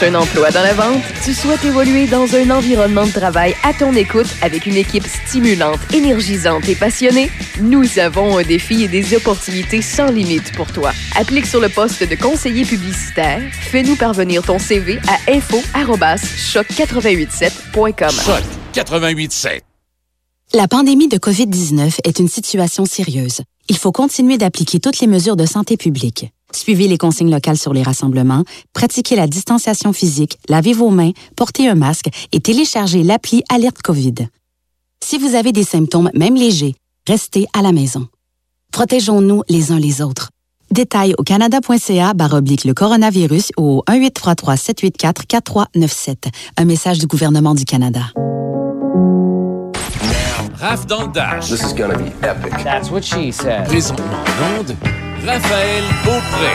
Cherches un emploi dans la vente? Tu souhaites évoluer dans un environnement de travail à ton écoute avec une équipe stimulante, énergisante et passionnée? Nous avons un défi et des opportunités sans limite pour toi. Applique sur le poste de conseiller publicitaire. Fais-nous parvenir ton CV à info@choc887.com. Choc 88.7. La pandémie de COVID-19 est une situation sérieuse il faut continuer d'appliquer toutes les mesures de santé publique. Suivez les consignes locales sur les rassemblements, pratiquez la distanciation physique, lavez vos mains, portez un masque et téléchargez l'appli Alerte COVID. Si vous avez des symptômes, même légers, restez à la maison. Protégeons-nous les uns les autres. Détails au canada.ca oblique le coronavirus ou au 1833-784-4397. Un message du gouvernement du Canada. Raph dans le Dash. This is gonna be epic. That's what she said. Présentement en onde, Raphaël Beaupré.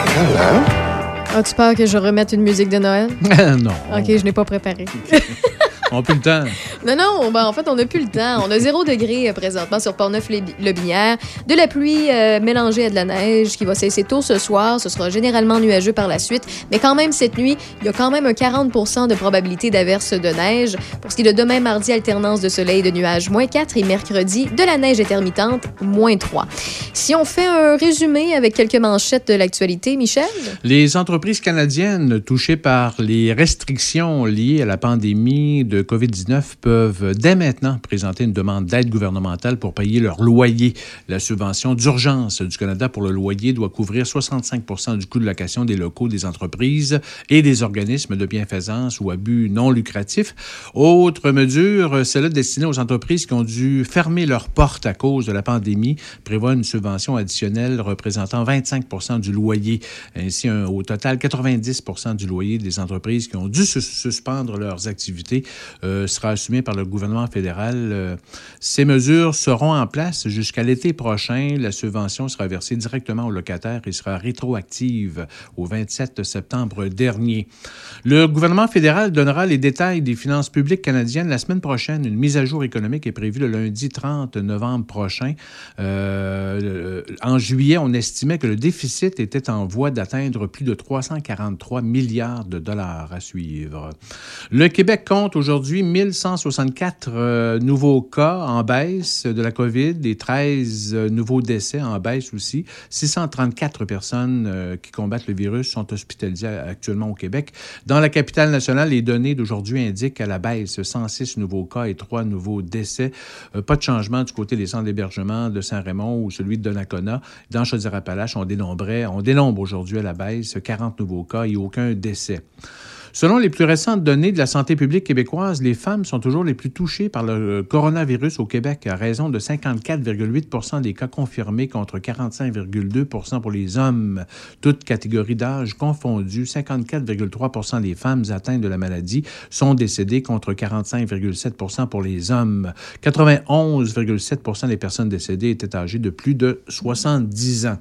As-tu peur que je remette une musique de Noël? non. OK, je n'ai pas préparé. On n'a plus le temps. Non, non, ben, en fait, on n'a plus le temps. On a zéro degré euh, présentement sur Port-Neuf-le-Binière. De la pluie euh, mélangée à de la neige qui va cesser tôt ce soir. Ce sera généralement nuageux par la suite. Mais quand même, cette nuit, il y a quand même un 40% de probabilité d'averse de neige. Pour ce qui est de demain, mardi, alternance de soleil et de nuages, moins 4. Et mercredi, de la neige intermittente, moins 3. Si on fait un résumé avec quelques manchettes de l'actualité, Michel? Les entreprises canadiennes touchées par les restrictions liées à la pandémie de COVID-19 peuvent dès maintenant présenter une demande d'aide gouvernementale pour payer leur loyer. La subvention d'urgence du Canada pour le loyer doit couvrir 65% du coût de location des locaux des entreprises et des organismes de bienfaisance ou abus non lucratifs. Autre mesure, celle destinée aux entreprises qui ont dû fermer leurs portes à cause de la pandémie, prévoit une subvention additionnelle représentant 25% du loyer. Ainsi, un, au total, 90% du loyer des entreprises qui ont dû sus- suspendre leurs activités sera assumé par le gouvernement fédéral. Euh, ces mesures seront en place jusqu'à l'été prochain. La subvention sera versée directement aux locataires et sera rétroactive au 27 septembre dernier. Le gouvernement fédéral donnera les détails des finances publiques canadiennes la semaine prochaine. Une mise à jour économique est prévue le lundi 30 novembre prochain. Euh, en juillet, on estimait que le déficit était en voie d'atteindre plus de 343 milliards de dollars à suivre. Le Québec compte aujourd'hui 1164 euh, nouveaux cas en baisse de la COVID et 13 euh, nouveaux décès en baisse aussi. 634 personnes euh, qui combattent le virus sont hospitalisées actuellement au Québec. Dans la capitale nationale, les données d'aujourd'hui indiquent à la baisse 106 nouveaux cas et 3 nouveaux décès. Euh, pas de changement du côté des centres d'hébergement de Saint-Raymond ou celui de Donnacona. Dans Chaudière-Appalaches, on on dénombre aujourd'hui à la baisse 40 nouveaux cas et aucun décès. Selon les plus récentes données de la santé publique québécoise, les femmes sont toujours les plus touchées par le coronavirus au Québec à raison de 54,8 des cas confirmés contre 45,2 pour les hommes. Toutes catégories d'âge confondues, 54,3% des femmes atteintes de la maladie sont décédées contre 45,7% pour les hommes. 91,7% des personnes décédées étaient âgées de plus de 70 ans.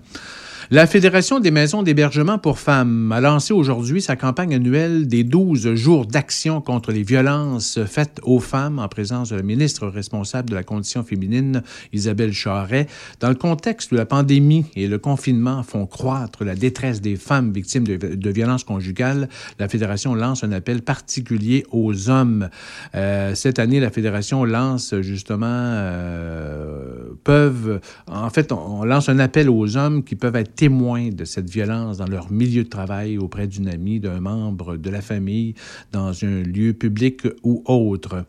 La Fédération des maisons d'hébergement pour femmes a lancé aujourd'hui sa campagne annuelle des 12 jours d'action contre les violences faites aux femmes en présence de la ministre responsable de la condition féminine, Isabelle Charret. Dans le contexte où la pandémie et le confinement font croître la détresse des femmes victimes de, violences conjugales, la Fédération lance un appel particulier aux hommes. Euh, cette année, la Fédération lance justement, euh, peuvent, en fait, on lance un appel aux hommes qui peuvent être témoins de cette violence dans leur milieu de travail, auprès d'une amie, d'un membre de la famille, dans un lieu public ou autre.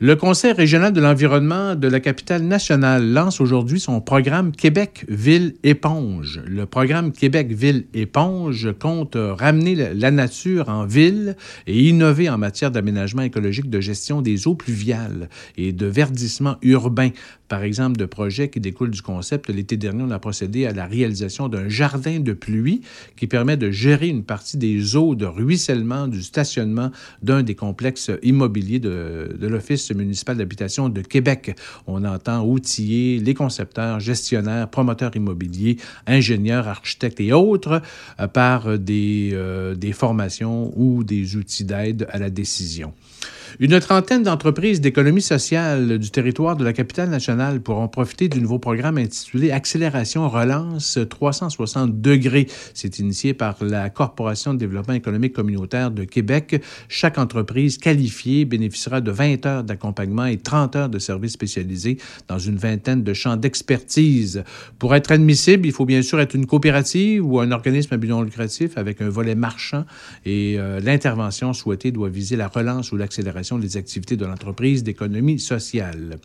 Le Conseil régional de l'environnement de la capitale nationale lance aujourd'hui son programme Québec Ville Éponge. Le programme Québec Ville Éponge compte ramener la nature en ville et innover en matière d'aménagement écologique, de gestion des eaux pluviales et de verdissement urbain. Par exemple, de projets qui découlent du concept. L'été dernier, on a procédé à la réalisation d'un jardin de pluie qui permet de gérer une partie des eaux de ruissellement du stationnement d'un des complexes immobiliers de, l'Office municipal d'habitation de Québec. On entend outiller les concepteurs, gestionnaires, promoteurs immobiliers, ingénieurs, architectes et autres euh, par des, euh, des formations ou des outils d'aide à la décision. Une trentaine d'entreprises d'économie sociale du territoire de la capitale nationale pourront profiter du nouveau programme intitulé Accélération Relance 360 degrés. C'est initié par la Corporation de développement économique communautaire de Québec. Chaque entreprise qualifiée bénéficiera de 20 heures d'accompagnement et 30 heures de services spécialisés dans une vingtaine de champs d'expertise. Pour être admissible, il faut bien sûr être une coopérative ou un organisme à but non lucratif avec un volet marchand et euh, l'intervention souhaitée doit viser la relance ou l'accélération coordination des activités de l'entreprise d'économie sociale.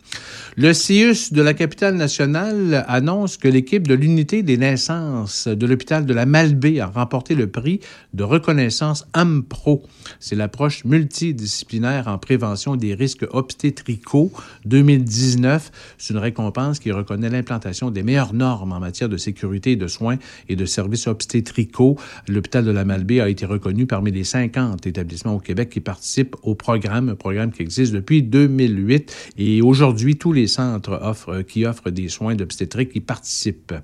Le CIUS de la capitale nationale annonce que l'équipe de l'unité des naissances de l'hôpital de la Malbaie a remporté le prix de reconnaissance AMPRO. C'est l'approche multidisciplinaire en prévention des risques obstétricaux 2019. C'est une récompense qui reconnaît l'implantation des meilleures normes en matière de sécurité, de soins et de services obstétricaux. L'hôpital de la Malbaie a été reconnu parmi les 50 établissements au Québec qui participent au programme, un programme qui existe depuis 2008. Et aujourd'hui, tous les centres qui offrent des soins d'obstétrique y participent.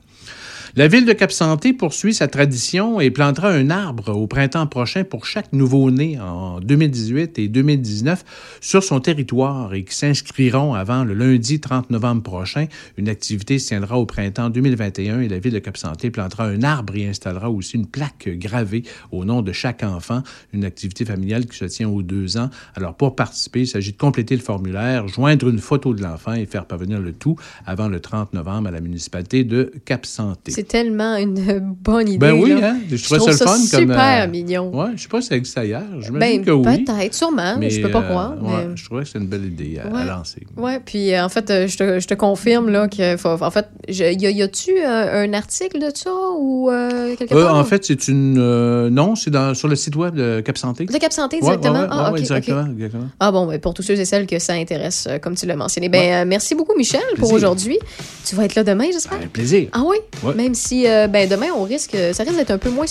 La ville de Cap-Santé poursuit sa tradition et plantera un arbre au printemps prochain pour chaque nouveau-né en 2018 et 2019 sur son territoire et qui s'inscriront avant le lundi 30 novembre prochain. Une activité se tiendra au printemps 2021 et la ville de Cap-Santé plantera un arbre et installera aussi une plaque gravée au nom de chaque enfant, une activité familiale qui se tient aux deux ans. Alors pour participer, il s'agit de compléter le formulaire, joindre une photo de l'enfant et faire parvenir le tout avant le 30 novembre à la municipalité de Cap-Santé. C'est tellement une bonne idée. Ben oui, là. hein? Je trouvais ça le fun super comme, euh, mignon. Ouais, je sais pas si ça existe ailleurs. J'imagine Ben, que oui. peut-être, sûrement. je peux pas euh, croire. ouais, mais- Je trouvais que c'est une belle idée à, lancer. Ouais, puis euh, en fait, euh, je te, je te confirme là que faut- en fait, je- y a- y a-tu euh, un article de ça ou euh, quelque Euh, part? en fait, c'est une. euh, non, c'est dans- sur le site web de Cap Santé. De Cap Santé directement? ouais, ouais, ah, ouais, ok, directement, ok. exactement. Ah bon, ben, pour tous ceux et celles que ça intéresse, euh, comme tu l'as mentionné. Ben, euh, merci beaucoup, Michel, pour aujourd'hui. Tu vas être là demain, j'espère? Un plaisir. Ah oui? Ouais. Même si, euh, ben, demain, on risque, ça risque d'être un peu moins.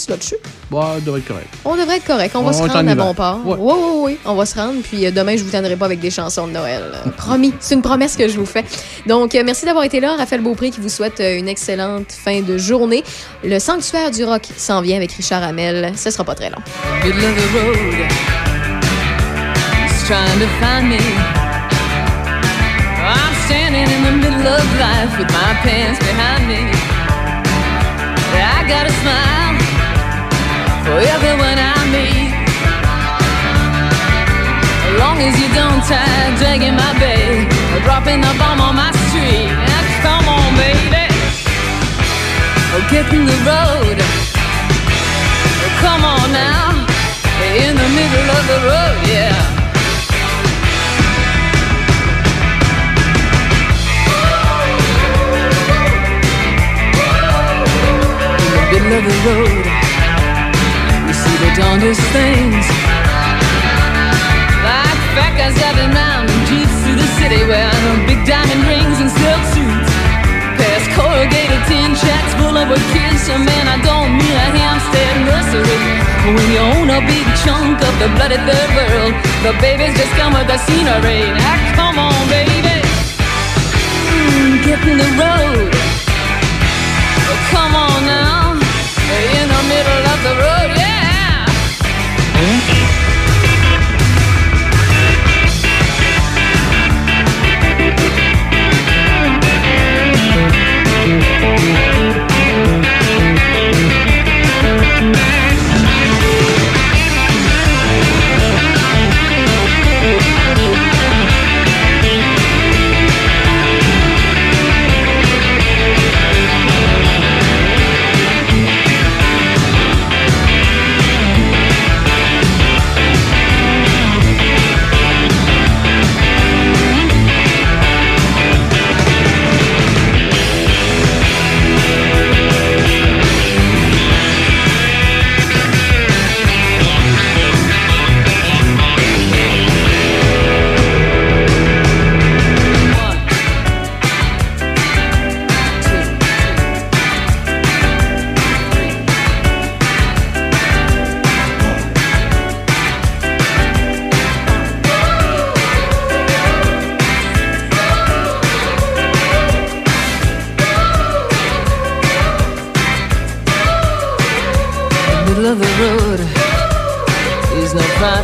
Bon, ça devrait être correct. On devrait être correct. On, va se rendre à bon port. Oui, oui, oui. On va se rendre. Puis euh, demain, je vous tiendrai pas avec des chansons de Noël. Euh, promis. C'est une promesse que je vous fais. Donc, euh, merci d'avoir été là. Raphaël Beaupré qui vous souhaite euh, une excellente fin de journée. Le sanctuaire du rock s'en vient avec Richard Hamel. Ce sera pas très long. middle of the road. He's trying to find me. I'm standing in the middle of life with my pants behind me. I got a smile for everyone I meet. As long as you don't dragging my dropping bomb on my street. Come on, baby. Get in the road. Come on now. In the middle of the road, yeah. Middle of the road, you see the darndest things. Like fat guys driving round in jeeps through the city wearing big diamond rings and silk suits. Past corrugated tin shacks full of kids. So man, I don't mean a Hampstead nursery. When you own a big chunk of the bloody third world, the babies just come with the scenery. Now come on, baby. Mm, get in the road. Oh, come on now.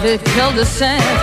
of it cul-de-sac